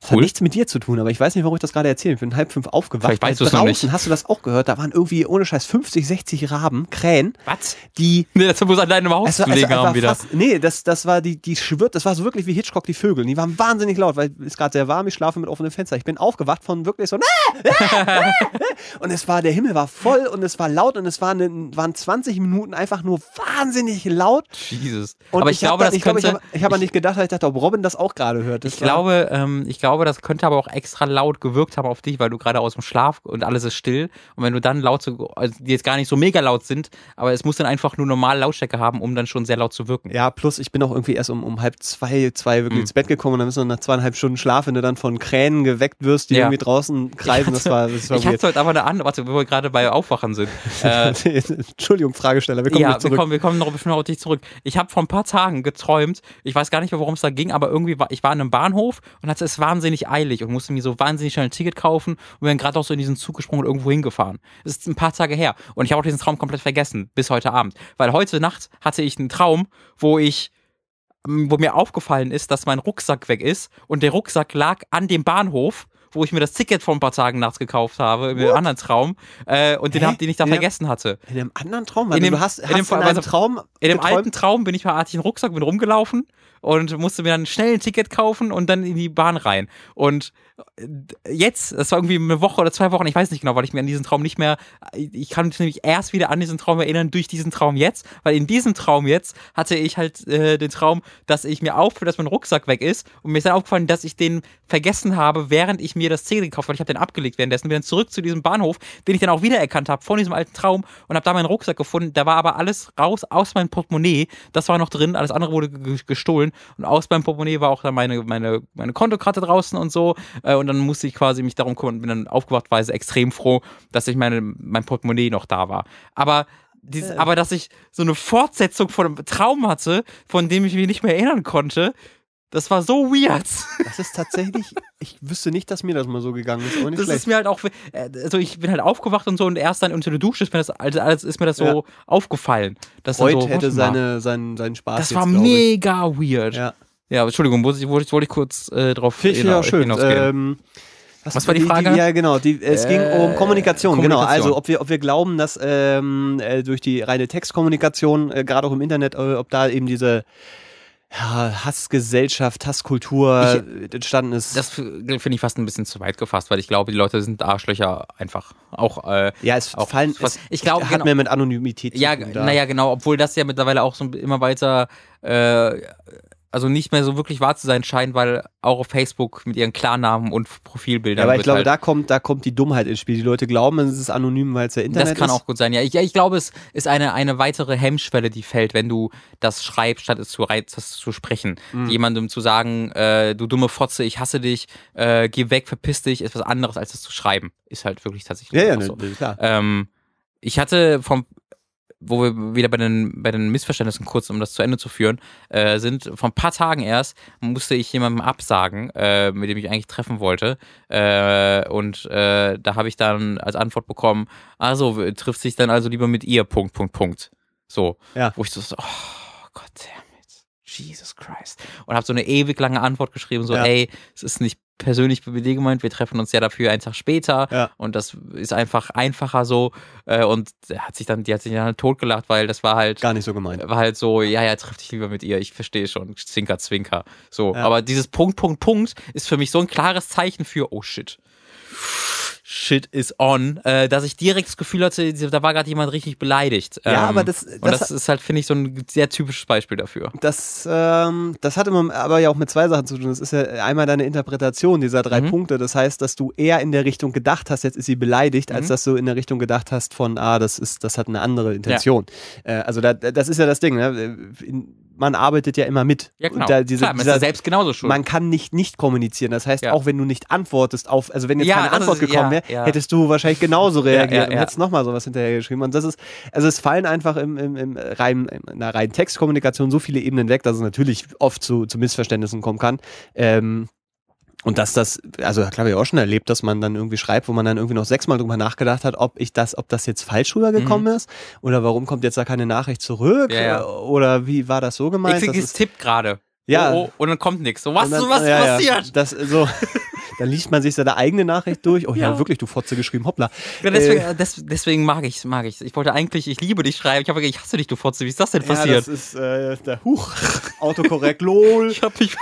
Das hat Cool. nichts mit dir zu tun, aber ich weiß nicht, warum ich das gerade erzähle. Ich bin halb fünf aufgewacht. Vielleicht weißt noch draußen, nicht. hast du das auch gehört? Da waren irgendwie ohne Scheiß 50, 60 Raben, Krähen, Was? die Nee, das muss an deinem Haus war, es gelegen war haben wieder. Fast, nee, das, das war die, die schwirrt, das war so wirklich wie Hitchcock, die Vögel. Die waren wahnsinnig laut, weil es gerade sehr warm, ich schlafe mit offenem Fenster. Ich bin aufgewacht von wirklich so, [laughs] und es war, der Himmel war voll und es war laut und es waren, waren 20 Minuten einfach nur wahnsinnig laut. Jesus. Und Aber ich, hab glaube, da- das ich könnte. ich habe ich hab nicht gedacht, weil ich dachte, ob Robin das auch gerade hört. Das Ich war- glaube, ähm, ich glaube, das könnte aber auch extra laut gewirkt haben auf dich, weil du gerade aus dem Schlaf und alles ist still. Und wenn du dann laut zu, also die jetzt gar nicht so mega laut sind, aber es muss dann einfach nur normal Lautstärke haben, um dann schon sehr laut zu wirken. Ja, plus ich bin auch irgendwie erst um, um halb zwei, zwei wirklich Mhm. ins Bett gekommen und dann bist du nach zweieinhalb Stunden Schlaf, wenn du dann von Krähen geweckt wirst, die Ja. irgendwie draußen kreisen. das war, das war ich hatte heute aber eine andere, warte, wo wir gerade bei Aufwachen sind. [laughs] Äh, Entschuldigung, Fragesteller, wir kommen ja, nicht wir zurück. kommen, wir kommen noch bestimmt auf dich zurück. Ich habe vor ein paar Tagen geträumt, ich weiß gar nicht mehr, worum es da ging, aber irgendwie war ich war in einem Bahnhof und hatte es wahnsinnig eilig und musste mir so wahnsinnig schnell ein Ticket kaufen und bin gerade auch so in diesen Zug gesprungen und irgendwo hingefahren. Das ist ein paar Tage her und ich habe auch diesen Traum komplett vergessen bis heute Abend, weil heute Nacht hatte ich einen Traum, wo ich ähm, wo mir aufgefallen ist, dass mein Rucksack weg ist und der Rucksack lag an dem Bahnhof, wo ich mir das Ticket vor ein paar Tagen nachts gekauft habe, im What? anderen Traum, äh, und den, hab, den ich da In vergessen hatte. In einem anderen Traum? Also In dem- du hast, in hast dem in, einem also Traum In dem geträumt? alten Traum bin ich mal, hatte ich einen Rucksack, bin rumgelaufen und musste mir dann schnell ein Ticket kaufen und dann in die Bahn rein. Und äh, jetzt, das war irgendwie eine Woche oder zwei Wochen, ich weiß nicht genau, weil ich mir an diesen Traum nicht mehr, ich kann mich nämlich erst wieder an diesen Traum erinnern durch diesen Traum jetzt, weil in diesem Traum jetzt hatte ich halt äh, den Traum, dass ich mir aufhöre, dass mein Rucksack weg ist und mir ist dann aufgefallen, dass ich den vergessen habe, während ich mir das Ticket gekauft habe. Ich habe den abgelegt währenddessen, bin dann zurück zu diesem Bahnhof, den ich dann auch wiedererkannt habe von diesem alten Traum und habe da meinen Rucksack gefunden. Da war aber alles raus aus meinem Portemonnaie. Das war noch drin, alles andere wurde ge- und aus meinem Portemonnaie war auch dann meine, meine, meine Kontokarte draußen und so. Äh, und dann musste ich quasi mich darum kümmern und bin dann aufgewacht, also extrem froh, dass ich meine, mein Portemonnaie noch da war. Aber dieses, Ja. aber dass ich so eine Fortsetzung von einem Traum hatte, von dem ich mich nicht mehr erinnern konnte, das war so weird. Das ist tatsächlich, ich wüsste nicht, dass mir das mal so gegangen ist. Das schlecht. ist mir halt auch, äh, also ich bin halt aufgewacht und so und erst dann unter der Dusche ist mir das, also alles ist mir das so Ja. aufgefallen. Dass Freud so, hätte seine, seinen, seinen Spaß Das jetzt, war glaub ich. mega weird. Ja, Ja. Entschuldigung, wollte ich, wollte ich, wollte ich kurz äh, drauf Finde ich hina- ja schön. Ähm, Was war die Frage? ja, genau. Die, es ging Äh, um Kommunikation, Genau. Kommunikation. Also, ob wir, ob wir glauben, dass ähm, äh, durch die reine Textkommunikation, äh, gerade auch im Internet, äh, ob da eben diese Hassgesellschaft, Hasskultur äh, entstanden ist. das finde ich fast ein bisschen zu weit gefasst, weil ich glaube, die Leute sind Arschlöcher einfach. Auch, äh, ja, es auch fallen. was- es, ich glaube, hat genau. mehr mit Anonymität Ja, zu tun. da. naja, genau, obwohl das ja mittlerweile auch so immer weiter, äh, also nicht mehr so wirklich wahr zu sein scheint, weil auch auf Facebook mit ihren Klarnamen und Profilbildern. Ja, aber ich glaube, halt, da kommt, da kommt die Dummheit ins Spiel. Die Leute glauben, es ist anonym, weil es ja Internet das kann ist. auch gut sein. Ja, ich, ich glaube, es ist eine, eine weitere Hemmschwelle, die fällt, wenn du das schreibst, statt es zu, rei- das zu sprechen. Mhm. Jemandem zu sagen, äh, du dumme Fotze, ich hasse dich, äh, geh weg, verpiss dich, ist was anderes, als das zu schreiben. Ist halt wirklich tatsächlich Ja, ja, so. ne, klar. Ähm, ich hatte vom, wo wir wieder bei den, bei den Missverständnissen kurz, um das zu Ende zu führen, äh, sind vor ein paar Tagen erst, musste ich jemandem absagen, äh, mit dem ich eigentlich treffen wollte. Äh, und äh, da habe ich dann als Antwort bekommen, also trifft sich dann also lieber mit ihr, Punkt, Punkt, Punkt. So. Ja. Wo ich so, so oh Gott damn it. Jesus Christ. Und habe so eine ewig lange Antwort geschrieben, so, Ja. ey, es ist nicht persönlich mit dir gemeint, wir treffen uns ja dafür einen Tag später Ja. und das ist einfach einfacher so äh, und hat sich dann, die hat sich dann halt totgelacht, weil das war halt Gar nicht so gemeint. war halt so, ja, ja, triff dich lieber mit ihr, ich verstehe schon, zwinker, zwinker. So, Ja. aber dieses Punkt, Punkt, Punkt ist für mich so ein klares Zeichen für, oh shit. Shit is on, äh, dass ich direkt das Gefühl hatte, da war gerade jemand richtig beleidigt. Ja, Ähm, aber das- und das das ist halt, finde ich, so ein sehr typisches Beispiel dafür. Das, ähm, das hat immer aber ja auch mit zwei Sachen zu tun. Das ist ja einmal deine Interpretation dieser drei Mhm. Punkte. Das heißt, dass du eher in der Richtung gedacht hast, jetzt ist sie beleidigt, als Mhm. dass du in der Richtung gedacht hast von, ah, das ist, das hat eine andere Intention. Äh, also da, das ist ja das Ding. Ne? In, man arbeitet ja immer mit. Ja, genau. Diese, Klar, man ist dieser, ja selbst genauso schuld. man kann nicht nicht kommunizieren. Das heißt, Ja. auch wenn du nicht antwortest auf, also wenn jetzt Ja, keine Antwort ist- gekommen wäre, hättest du wahrscheinlich genauso reagiert und hättest nochmal sowas hinterher geschrieben. Und das ist, also es fallen einfach im, im, im rein, in einer reinen Textkommunikation so viele Ebenen weg, dass es natürlich oft zu, zu Missverständnissen kommen kann. Ähm, und dass das, also klar, ich auch schon erlebt, dass man dann irgendwie schreibt, wo man dann irgendwie noch sechsmal drüber nachgedacht hat, ob ich das, ob das jetzt falsch rübergekommen ist oder warum kommt jetzt da keine Nachricht zurück Mhm. Ja, ja. oder wie war das so gemeint? ich krieg Tipp gerade. Ja. Oh, oh, und dann kommt nichts. So, was, dann- was ja, ja, passiert? Das, so, [laughs] dann liest man sich seine eigene Nachricht durch. Oh ja, Ja. wirklich, du Fotze geschrieben, hoppla. Ja, deswegen, Äh, des, deswegen mag ich mag ich Ich wollte eigentlich, ich liebe dich schreiben. Ich habe ich hasse dich, du Fotze. Wie ist das denn ja, passiert? das ist äh, der Huch. Autokorrekt, lol. [laughs] ich habe mich.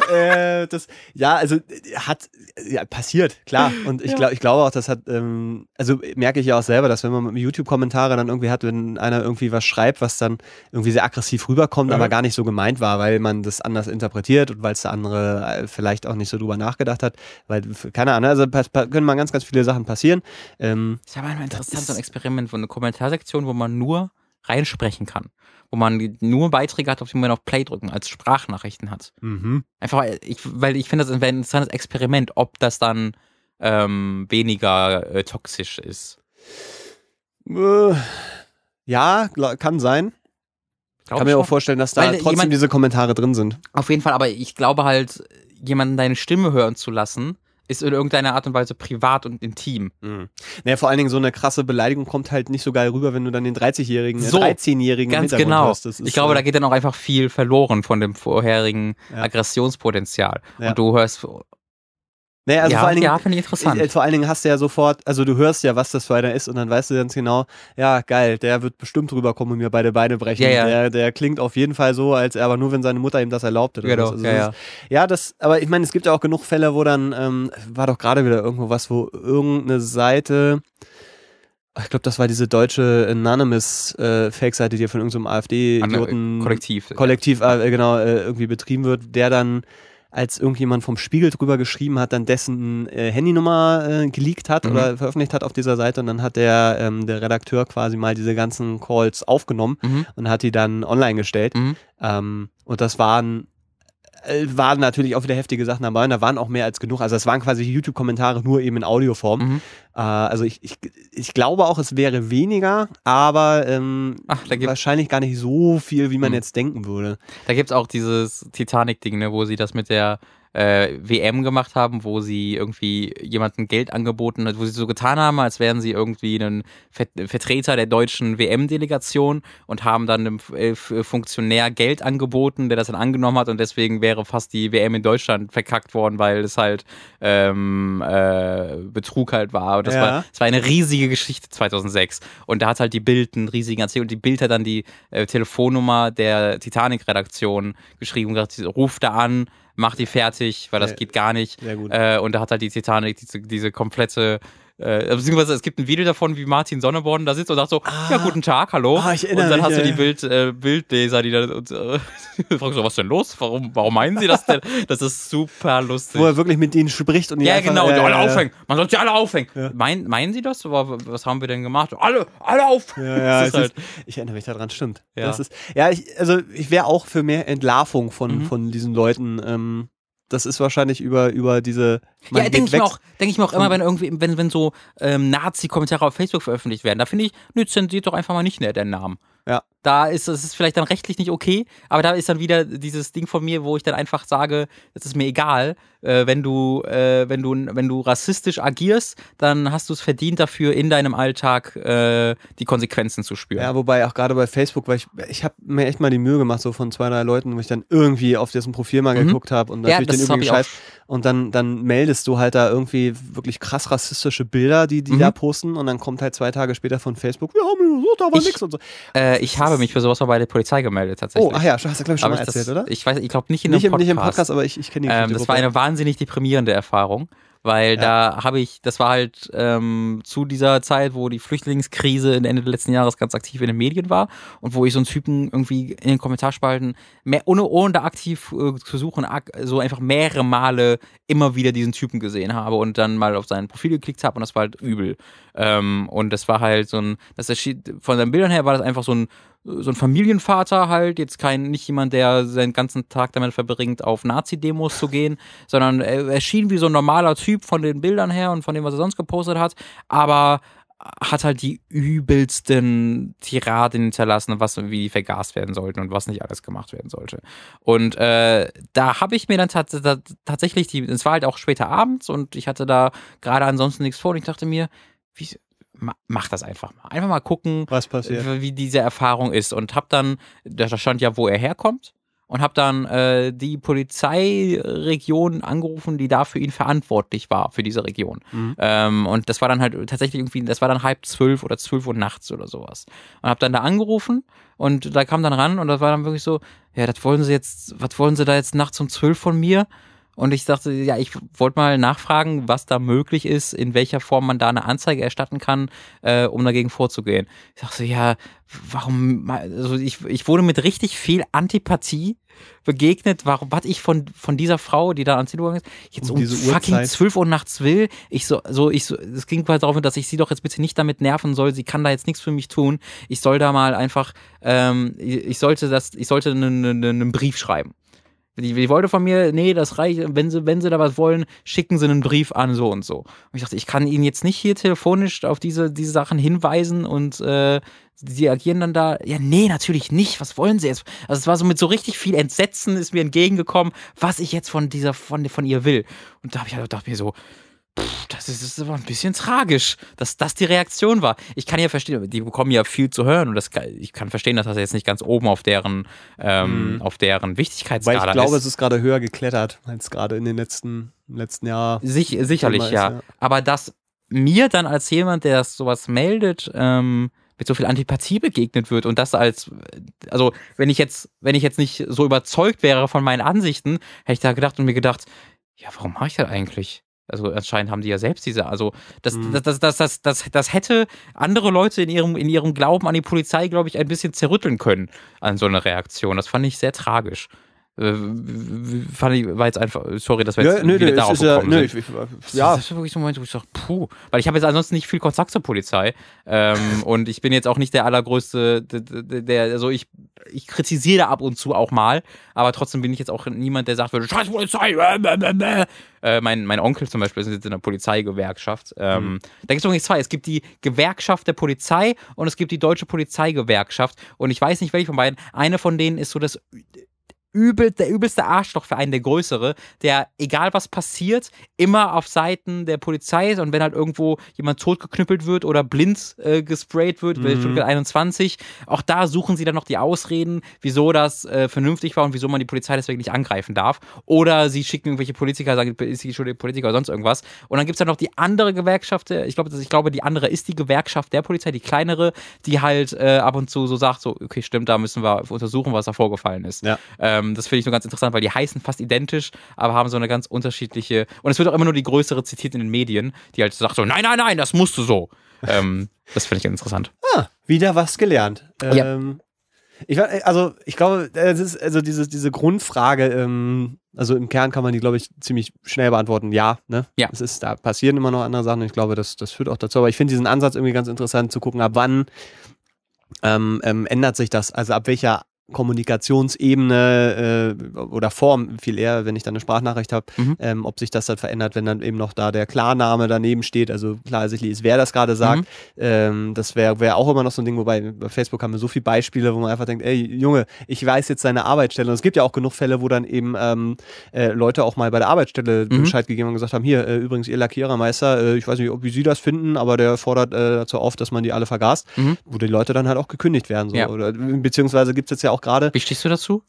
[laughs] äh, das, ja, also äh, hat ja, passiert, klar. Und ich, Ja. glaub, ich glaube auch, das hat, ähm, also merke ich ja auch selber, dass wenn man YouTube-Kommentare dann irgendwie hat, wenn einer irgendwie was schreibt, was dann irgendwie sehr aggressiv rüberkommt, Mhm. aber gar nicht so gemeint war, weil man das anders interpretiert und weil es der andere äh, vielleicht auch nicht so drüber nachgedacht hat, weil, keine Ahnung, also können mal ganz, ganz viele Sachen passieren. Ähm, Das ist aber immer interessant, so ein Experiment, wo eine Kommentarsektion, wo man nur reinsprechen kann. Wo man nur Beiträge hat, auf die man auf Play drücken, als Sprachnachrichten hat. mhm. Einfach, ich, weil ich finde, das wäre ein interessantes Experiment, ob das dann ähm, weniger äh, toxisch ist. Äh, ja, kann sein. Glaub kann mir auch vorstellen, dass da Weil trotzdem jemand- diese Kommentare drin sind. Auf jeden Fall, aber ich glaube halt, jemanden deine Stimme hören zu lassen, ist in irgendeiner Art und Weise privat und intim. Mhm. Naja, vor allen Dingen so eine krasse Beleidigung kommt halt nicht so geil rüber, wenn du dann den 30-Jährigen, So, äh, 13-Jährigen im Ganz Hintergrund genau. Das ist, ich glaube, äh, da geht dann auch einfach viel verloren von dem vorherigen Ja. Aggressionspotenzial. Ja. Und du hörst, naja, also ja, vor allen Dingen, ja finde ich interessant. äh, vor allen Dingen hast du ja sofort, also du hörst ja, was das für einer ist und dann weißt du ganz genau, ja, geil, der wird bestimmt rüberkommen und mir beide Beine brechen. Ja, ja. Der, der klingt auf jeden Fall so, als er aber nur, wenn seine Mutter ihm das erlaubt hat. oder Genau. Also ja, das ja. Das, aber ich meine, es gibt ja auch genug Fälle, wo dann, ähm, war doch gerade wieder irgendwo was, wo irgendeine Seite, ich glaube, das war diese deutsche Anonymous äh, die ja von irgendeinem AfD-Idioten Kollektiv. Kollektiv äh, genau äh, irgendwie betrieben wird, der dann als irgendjemand vom Spiegel drüber geschrieben hat, dann dessen äh, Handynummer äh, geleakt hat Mhm. oder veröffentlicht hat auf dieser Seite und dann hat der, ähm, der Redakteur quasi mal diese ganzen Calls aufgenommen Mhm. und hat die dann online gestellt. Mhm. Ähm, und das waren waren natürlich auch wieder heftige Sachen dabei und da waren auch mehr als genug. Also es waren quasi YouTube-Kommentare nur eben in Audioform. Mhm. Äh, also ich, ich, ich glaube auch, es wäre weniger, aber ähm, Ach, gibt wahrscheinlich gar nicht so viel, wie man Mhm. jetzt denken würde. Da gibt's auch dieses Titanic-Ding, ne, wo sie das mit der äh, WM gemacht haben, wo sie irgendwie jemandem Geld angeboten hat, wo sie so getan haben, als wären sie irgendwie ein Ver Vertreter der deutschen WM-Delegation und haben dann einem äh, F- Funktionär Geld angeboten, der das dann angenommen hat und deswegen wäre fast die WM in Deutschland verkackt worden, weil es halt ähm, äh, Betrug halt war. Und das, Ja. war, das war eine riesige Geschichte 2006. Und da hat halt die Bild einen riesigen Erzähler und die Bild hat dann die äh, Telefonnummer der Titanic-Redaktion geschrieben und gesagt, ruf da an, mach die fertig, weil das Ja. geht gar nicht. Sehr gut. Äh, und da hat halt die Titanic diese, diese komplette äh, beziehungsweise es gibt ein Video davon, wie Martin Sonneborn da sitzt und sagt so, ja, guten Tag, hallo. Ah, ich und erinnere dann mich, hast du die. Bild, äh, Bildleser, die da und, äh, [laughs] fragst so, was denn los? Warum, warum meinen sie das denn? [laughs] Das ist super lustig. Wo er wirklich mit denen spricht und die Ja, einfach, genau, und äh, alle aufhängen. Man sollte sie alle aufhängen. Ja. Mein, meinen Sie das? Aber was haben wir denn gemacht? Alle, alle auf! Ja, ja, [laughs] ist halt, ist, ich erinnere mich daran, stimmt. Ja. Das ist, ja, ich, also ich wäre auch für mehr Entlarvung von, Mhm. von diesen Leuten. Ähm, das ist wahrscheinlich über, über diese. ja, denke ich, mir auch- denk ich mir auch immer, wenn irgendwie, wenn, wenn so ähm, Nazi-Kommentare auf Facebook veröffentlicht werden, da finde ich, nö, zensiert doch einfach mal nicht mehr den Namen. Ja. Da ist es ist vielleicht dann rechtlich nicht okay, aber da ist dann wieder dieses Ding von mir, wo ich dann einfach sage, es ist mir egal, äh, wenn du, äh, wenn du, wenn du rassistisch agierst, dann hast du es verdient dafür, in deinem Alltag äh, die Konsequenzen zu spüren. Ja, wobei auch gerade bei Facebook, weil ich, ich habe mir echt mal die Mühe gemacht, so von zwei, drei Leuten, wo ich dann irgendwie auf dessen Profil mal Mhm. geguckt habe und Ja, natürlich das den übrigen. Scheiß. Und dann, dann meldest du halt da irgendwie wirklich krass rassistische Bilder, die die Mhm. da posten und dann kommt halt zwei Tage später von Facebook, wir haben gesagt, aber Ich- nichts und so. Äh, ich habe mich für sowas mal bei der Polizei gemeldet, tatsächlich. Oh, ach ja, hast du glaube ich schon Aber mal ich das, erzählt, oder? Ich weiß, ich glaube nicht in nicht, einem im, nicht Podcast. im Podcast, aber ich, ich kenne die Ähm, das war eine wahnsinnig deprimierende Erfahrung, weil da habe ich, das war halt ähm, zu dieser Zeit, wo die Flüchtlingskrise Ende letzten Jahres ganz aktiv in den Medien war und wo ich so einen Typen irgendwie in den Kommentarspalten, mehr, ohne, ohne da aktiv äh, zu suchen, so einfach mehrere Male immer wieder diesen Typen gesehen habe und dann mal auf sein Profil geklickt habe und das war halt übel. Ähm, und das war halt so ein, das erschien, von seinen Bildern her war das einfach so ein so ein Familienvater halt, jetzt kein, nicht jemand, der seinen ganzen Tag damit verbringt, auf Nazi-Demos zu gehen, sondern er, er schien wie so ein normaler Typ von den Bildern her und von dem, was er sonst gepostet hat, aber hat halt die übelsten Tiraden hinterlassen, was wie die vergast werden sollten und was nicht alles gemacht werden sollte. Und äh, da habe ich mir dann tats tats- tatsächlich die, es war halt auch später abends und ich hatte da gerade ansonsten nichts vor und ich dachte mir, wie, mach das einfach mal. Einfach mal gucken, Was passiert? wie diese Erfahrung ist und hab dann, da stand ja, wo er herkommt und habe dann äh, die Polizeiregion angerufen, die da für ihn verantwortlich war, für diese Region. Mhm. Ähm, und das war dann halt tatsächlich irgendwie, das war dann halb zwölf oder zwölf Uhr nachts oder sowas. Und habe dann da angerufen und da kam dann ran und das war dann wirklich so, ja, das wollen sie jetzt, was wollen sie da jetzt nachts um zwölf von mir? Und ich dachte, ja, ich wollte mal nachfragen, was da möglich ist, in welcher Form man da eine Anzeige erstatten kann, äh, um dagegen vorzugehen. Ich dachte, ja, warum, also ich, ich wurde mit richtig viel Antipathie begegnet, warum, was ich von, von dieser Frau, die da ans Telefon ist, jetzt um, Um fucking. 12 Uhr nachts will. Ich so, so, ich so, es ging quasi darauf, dass ich sie doch jetzt bitte nicht damit nerven soll. Sie kann da jetzt nichts für mich tun. Ich soll da mal einfach, ähm, ich sollte das, ich sollte einen, einen, einen Brief schreiben. Die, die wollte von mir, nee, das reicht, wenn sie, wenn sie da was wollen, schicken sie einen Brief an, so und so. Und ich dachte, ich kann Ihnen jetzt nicht hier telefonisch auf diese, diese Sachen hinweisen und äh, sie agieren dann da. Ja, nee, natürlich nicht. Was wollen sie jetzt? Also es war so mit so richtig viel Entsetzen ist mir entgegengekommen, was ich jetzt von dieser, von, von ihr will. Und da habe ich halt gedacht mir so, pff, das ist, ist aber ein bisschen tragisch, dass das die Reaktion war. Ich kann ja verstehen, die bekommen ja viel zu hören und das, kann- ich kann verstehen, dass das jetzt nicht ganz oben auf deren, ähm, auf deren Weil Wichtigkeitsskala ich glaube, ist. es ist gerade höher geklettert als gerade in den letzten, letzten Jahr. Sich, sicherlich, ist, ja. ja. Aber dass mir dann als jemand, der das sowas meldet, ähm, mit so viel Antipathie begegnet wird und das als, also wenn ich jetzt, wenn ich jetzt nicht so überzeugt wäre von meinen Ansichten, hätte ich da gedacht und mir gedacht, ja, warum mache ich das eigentlich? Also anscheinend haben die ja selbst diese, also das, Mhm. das, das, das, das, das, das hätte andere Leute in ihrem, in ihrem Glauben an die Polizei, glaube ich, ein bisschen zerrütteln können an so eine Reaktion. Das fand ich sehr tragisch. Äh, fand ich, war jetzt einfach, sorry, dass wir jetzt wieder es darauf ist ja, gekommen nö, sind. ich, ich, ja, Das ist wirklich so ein Moment, wo ich sage, puh. Weil ich habe jetzt ansonsten nicht viel Kontakt zur Polizei. Ähm, [laughs] und ich bin jetzt auch nicht der allergrößte, der, der, also ich, ich kritisiere ab und zu auch mal, aber trotzdem bin ich jetzt auch niemand, der sagt, würde, scheiß Polizei, äh, [laughs] äh, äh, mein, mein Onkel zum Beispiel ist jetzt in der Polizeigewerkschaft. Ähm, Da gibt es übrigens zwei. Es gibt die Gewerkschaft der Polizei und es gibt die Deutsche Polizeigewerkschaft. Und ich weiß nicht, welche von beiden. Eine von denen ist so das übel, der übelste Arschlochverein, der größere, der, egal was passiert, immer auf Seiten der Polizei ist und wenn halt irgendwo jemand totgeknüppelt wird oder blind äh, gesprayt wird, mhm. Stuttgart 21, auch da suchen sie dann noch die Ausreden, wieso das äh, vernünftig war und wieso man die Polizei deswegen nicht angreifen darf. Oder sie schicken irgendwelche Politiker, sagen, ist die Schuld Politiker oder sonst irgendwas. Und dann gibt's ja noch die andere Gewerkschaft, äh, ich glaube, ich glaube, die andere ist die Gewerkschaft der Polizei, die kleinere, die halt äh, ab und zu so sagt, so, okay, stimmt, da müssen wir untersuchen, was da vorgefallen ist. Ja. Ähm, das finde ich nur ganz interessant, weil die heißen fast identisch, aber haben so eine ganz unterschiedliche. Und es wird auch immer nur die größere zitiert in den Medien, die halt sagt so, nein, nein, nein, das musst du so. ähm, das finde ich interessant. Ah, wieder was gelernt. Ja. Ähm, ich, war- also, ich glaube, es ist also diese, diese Grundfrage, ähm, also im Kern kann man die, glaube ich, ziemlich schnell beantworten. Ja, ne? Ja. Es ist, da passieren immer noch andere Sachen und ich glaube, das, das führt auch dazu. Aber ich finde diesen Ansatz irgendwie ganz interessant zu gucken, ab wann ähm, ähm, ändert sich das? Also ab welcher Kommunikationsebene äh, oder Form viel eher, wenn ich dann eine Sprachnachricht habe, Mhm. ähm, ob sich das dann verändert, wenn dann eben noch da der Klarname daneben steht, also klar ersichtlich ist, wer das gerade sagt. Mhm. Ähm, das wäre wär auch immer noch so ein Ding, wobei bei Facebook haben wir so viele Beispiele, wo man einfach denkt, ey Junge, ich weiß jetzt deine Arbeitsstelle. Und es gibt ja auch genug Fälle, wo dann eben ähm, äh, Leute auch mal bei der Arbeitsstelle Mhm. Bescheid gegeben haben und gesagt haben, hier, äh, übrigens, ihr Lackierermeister, äh, ich weiß nicht, ob wie Sie das finden, aber der fordert äh, dazu auf, dass man die alle vergast, Mhm. wo die Leute dann halt auch gekündigt werden. So. Ja. Oder, beziehungsweise gibt es jetzt ja auch gerade, Wie stehst du dazu?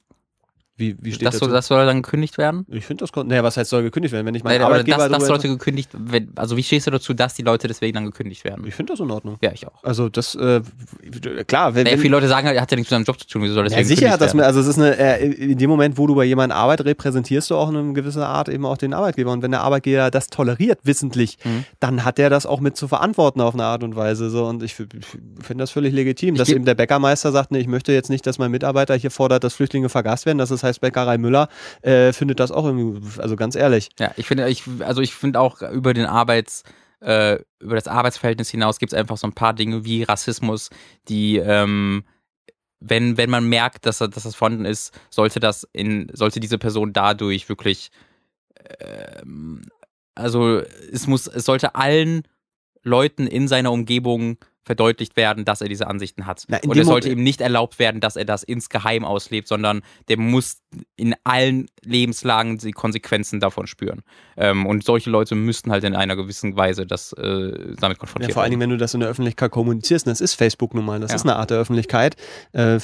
Wie, wie steht Das, dazu? soll, das soll dann gekündigt werden? ich finde das, naja, was heißt soll gekündigt werden, wenn ich Nein, oder Arbeitgeber dass darüber- Leute gekündigt wenn, Also wie stehst du dazu, dass die Leute deswegen dann gekündigt werden? ich finde das in Ordnung. Ja, ich auch. Also das, äh, klar, wenn, Naja, wenn viele Leute sagen, er hat ja nichts mit seinem Job zu tun, wieso soll Ja, deswegen sicher hat das, also es ist eine, äh, in dem Moment, wo du bei jemandem Arbeit repräsentierst du auch in einer gewissen Art eben auch den Arbeitgeber. Und wenn der Arbeitgeber das toleriert, wissentlich, Mhm. dann hat er das auch mit zu verantworten auf eine Art und Weise. So. Und ich f- finde das völlig legitim, Ich dass eben der Bäckermeister sagt, nee, ich möchte jetzt nicht, dass mein Mitarbeiter hier fordert, dass Flüchtlinge vergast werden. Das ist, heißt, Bäckerei Müller äh, findet das auch irgendwie, also ganz ehrlich. Ja, ich finde, ich, also ich finde auch über den Arbeits, äh, über das Arbeitsverhältnis hinaus gibt es einfach so ein paar Dinge wie Rassismus, die, ähm, wenn, wenn man merkt, dass, dass das vorhanden ist, sollte das in, sollte diese Person dadurch wirklich, ähm, also es muss, es sollte allen Leuten in seiner Umgebung verdeutlicht werden, dass er diese Ansichten hat. Na, und es sollte ihm nicht erlaubt werden, dass er das insgeheim auslebt, sondern der muss in allen Lebenslagen die Konsequenzen davon spüren. Ähm, und solche Leute müssten halt in einer gewissen Weise das äh, damit Ja, konfrontiert vor allen werden. Dingen, wenn du das in der Öffentlichkeit kommunizierst, das ist Facebook nun mal, das Ja. ist eine Art der Öffentlichkeit. Äh,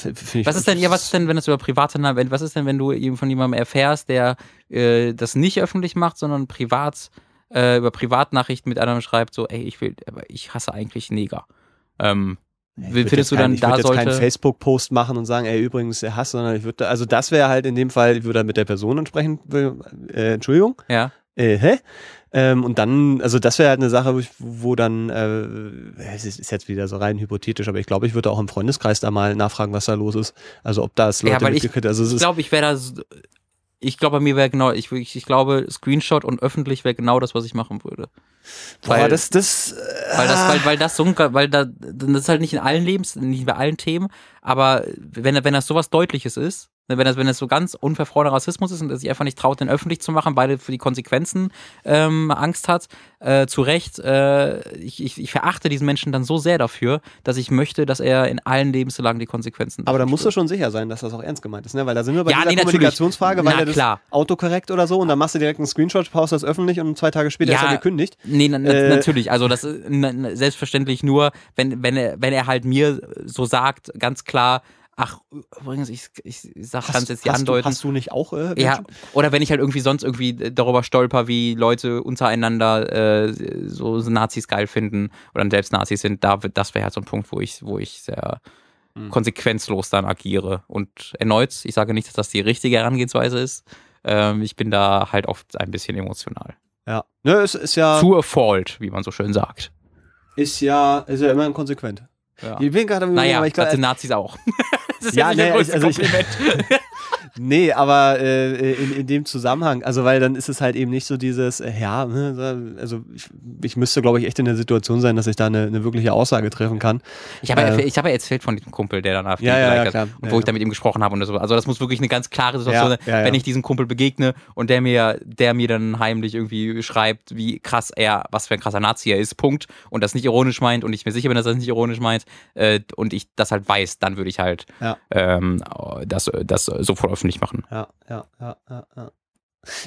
Was ist denn, ja, was ist denn, wenn es über private, Na- wenn- was ist denn, wenn du eben von jemandem erfährst, der äh, das nicht öffentlich macht, sondern privat, äh, über Privatnachrichten mit einem schreibt, so, ey, ich will, aber ich hasse eigentlich Neger. Ähm, Ich findest du kein- dann, ich da jetzt keinen Facebook-Post machen und sagen, ey, übrigens, der Hass, sondern ich würde, also das wäre halt in dem Fall, ich würde mit der Person entsprechend, äh, Entschuldigung, ja, äh, hä? Ähm, und dann, also das wäre halt eine Sache, wo, ich, wo dann, äh, es ist, jetzt wieder so rein hypothetisch, aber ich glaube, ich würde auch im Freundeskreis da mal nachfragen, was da los ist. Also ob das Leute Ja, mitgekriegt also es ich glaube, ich wäre da, ich glaube, bei mir wäre genau, ich, ich, ich glaube, Screenshot und öffentlich wäre genau das, was ich machen würde. Boah, weil- das, das, äh, Weil das, weil, weil das so, weil da, das ist halt nicht in allen Lebens, nicht bei allen Themen, aber wenn, wenn das sowas Deutliches ist, ne, wenn das, wenn das so ganz unverfrorener Rassismus ist und er sich einfach nicht traut, den öffentlich zu machen, weil er für die Konsequenzen ähm, Angst hat, äh, zu Recht, äh, ich, ich, ich verachte diesen Menschen dann so sehr dafür, dass ich möchte, dass er in allen Lebenslagen die Konsequenzen aber da musst du schon sicher sein, dass das auch ernst gemeint ist, ne? Weil da sind wir bei Ja, dieser nee. Kommunikationsfrage, weil Na, ja das klar. autokorrekt oder so und dann machst du direkt einen Screenshot, postest das öffentlich und zwei Tage später ist Ja. er gekündigt. Nee, na, na, Äh, natürlich. Also das ist na, selbstverständlich nur, wenn, wenn, er, wenn er halt mir so sagt, ganz klar, ach, übrigens, ich, ich sag ganz jetzt die hast, du, andeuten. hast du nicht auch äh, ja, oder wenn ich halt irgendwie sonst irgendwie darüber stolper, wie Leute untereinander äh, so Nazis geil finden oder selbst Nazis sind, da wird, das wäre halt so ein Punkt, wo ich, wo ich sehr Mhm. konsequenzlos dann agiere. Und erneut, ich sage nicht, dass das die richtige Herangehensweise ist. Ähm, ich bin da halt oft ein bisschen emotional. Ja. Ne, es ist ja, To a fault, wie man so schön sagt. ist ja, ist ja immer konsequent. Ja. Ich bin gerade Naja, aber ich glaube, Nazis auch. [laughs] Das ist Ja, ja, nee, größte also ich-. [laughs] [laughs] Nee, aber äh, in, in dem Zusammenhang, also weil dann ist es halt eben nicht so dieses, äh, ja, ne, also ich, ich müsste, glaube ich, echt in der Situation sein, dass ich da eine, eine wirkliche Aussage treffen kann. Ich habe ja, Äh. ich habe ja erzählt von diesem Kumpel, der dann AfD Ja, ja, ja, geliked hat klar. und wo ich da mit ihm gesprochen habe und so. Also das muss wirklich eine ganz klare Situation sein, wenn ich diesem Kumpel begegne und der mir, der mir dann heimlich irgendwie schreibt, wie krass er, was für ein krasser Nazi er ist, Punkt, und das nicht ironisch meint und ich mir sicher bin, dass er das nicht ironisch meint äh, und ich das halt weiß, dann würde ich halt Ja. ähm, das, das sofort öffentlich machen. Ja, ja, ja, ja, ja.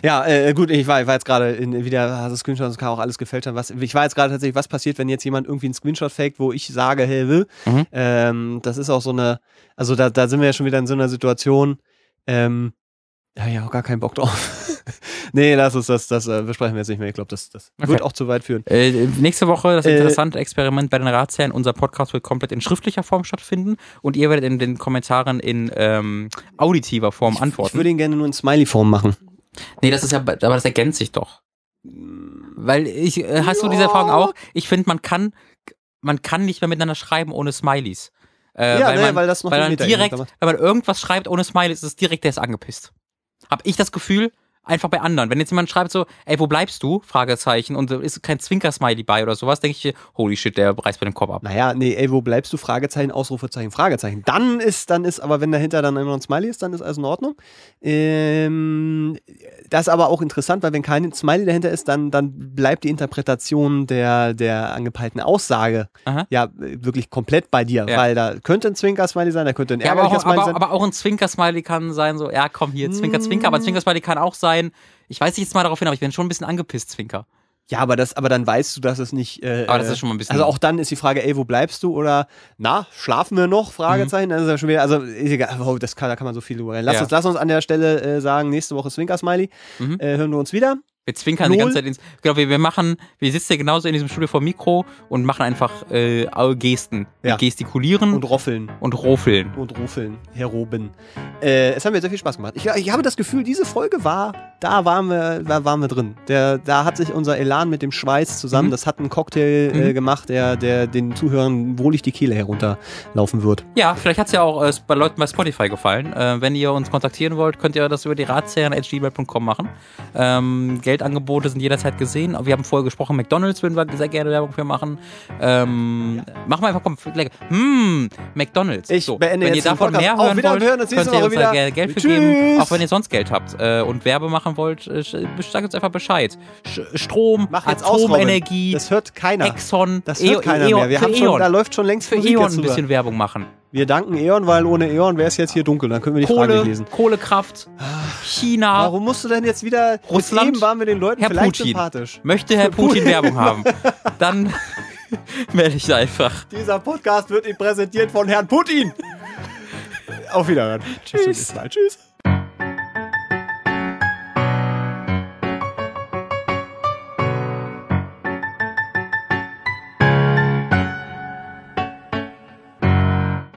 Ja, äh, gut, ich war, ich war jetzt gerade in wieder, also Screenshots, das kann auch alles gefälscht haben. Was, ich war jetzt gerade tatsächlich, was passiert, wenn jetzt jemand irgendwie einen Screenshot faked, wo ich sage, hey, will. Mhm. Ähm, das ist auch so eine, also da, da sind wir ja schon wieder in so einer Situation, ähm, da hab ich auch gar keinen Bock drauf. [laughs] nee, lass uns das, das äh, besprechen wir jetzt nicht mehr. Ich glaube, das, das Okay. wird auch zu weit führen. Äh, nächste Woche das Äh, interessante Experiment bei den Ratsherren. Unser Podcast wird komplett in schriftlicher Form stattfinden und ihr werdet in den Kommentaren in ähm, auditiver Form Ich antworten. würde ihn gerne nur in Smiley-Form machen. nee, das ist ja, aber das ergänzt sich doch. Weil ich, äh, hast du diese Erfahrung auch? Ich finde, man kann, man kann nicht mehr miteinander schreiben ohne Smileys. Äh, ja, weil, nee, man, weil das noch weil man direkt, wenn man irgendwas schreibt ohne Smileys, ist es direkt, der ist angepisst. Hab ich das Gefühl, einfach bei anderen. Wenn jetzt jemand schreibt so, ey, wo bleibst du? Fragezeichen und ist kein Zwinker-Smiley bei oder sowas, denke ich, holy shit, der reißt mir den Kopf ab. Naja, nee, ey, wo bleibst du? Fragezeichen, Ausrufezeichen, Fragezeichen. Dann ist, dann ist, aber wenn dahinter dann immer ein Smiley ist, dann ist alles in Ordnung. Ähm, das ist aber auch interessant, weil wenn kein Smiley dahinter ist, dann, dann bleibt die Interpretation der, der angepeilten Aussage Aha. ja wirklich komplett bei dir, Ja. weil da könnte ein Zwinker-Smiley sein, da könnte ein Ja, ärgerlicher Smiley aber, sein. aber auch ein Zwinker-Smiley kann sein, so, ja, komm hier, Zwinker, Zwinker, aber Zwinker-Smiley kann auch sein, ich weiß nicht jetzt mal darauf hin, aber ich bin schon ein bisschen angepisst, Zwinker. Ja, aber das, aber dann weißt du, dass es nicht. Äh, Aber das ist schon mal ein bisschen- Also auch dann ist die Frage, ey, wo bleibst du? Oder na, schlafen wir noch? Fragezeichen. Das ist ja schon wieder. Also ist egal. Oh, das kann, da kann man so viel drüber reden. Lass Ja. uns, lass uns an der Stelle äh, sagen, nächste Woche Zwinker Smiley. Mhm. Äh, hören wir uns wieder. Wir zwinkern die Null. ganze Zeit ins. Genau, wir, wir machen, wir sitzen ja genauso in diesem Studio vor dem Mikro und machen einfach äh, Gesten. Ja. gestikulieren Und und, roffeln. rofeln. Und rufeln. Heroben. Äh, es hat mir sehr viel Spaß gemacht. Ich, ich habe das Gefühl, diese Folge war, da waren wir, da waren wir drin. Der, da hat sich unser Elan mit dem Schweiß zusammen, Mhm. das hat einen Cocktail äh, Mhm. gemacht, der, der den Zuhörern wohlig die Kehle herunterlaufen wird. Ja, vielleicht hat's ja auch äh, bei Leuten bei Spotify gefallen. Äh, wenn ihr uns kontaktieren wollt, könnt ihr das über die ratsherren.gmail.com machen. Ähm, Geldangebote sind jederzeit gesehen. Wir haben vorher gesprochen, McDonalds würden wir sehr gerne Werbung für machen. Ähm, Machen wir einfach, komm, lecker. Hm, McDonalds. Ich so, beende wenn jetzt ihr davon Podcast. mehr hören wollt, könnt ihr uns da wieder. gerne Geld für Tschüss. geben, auch wenn ihr sonst Geld habt. Äh, und Werbe machen machen wollt, äh, sagt uns einfach Bescheid. Sch Strom, Mach jetzt aus, Atomenergie, Das hört keiner. Exxon, Das hört E- keiner E.ON mehr. Wir haben schon, E.ON. da läuft schon längst für Musik E.ON ein bisschen Werbung machen. Wir danken E.ON, weil ohne E.ON wäre es jetzt hier dunkel. Dann können wir die Fragen nicht Kohle, lesen. Kohlekraft, China. Warum musst du denn jetzt wieder... Russland? Eben waren wir den Leuten Herr vielleicht Putin. sympathisch. Möchte Herr Putin Werbung haben? [laughs] Dann [laughs] melde ich einfach. Dieser Podcast wird Ihnen präsentiert von Herrn Putin. Auf Wiederhören. Mal. Tschüss.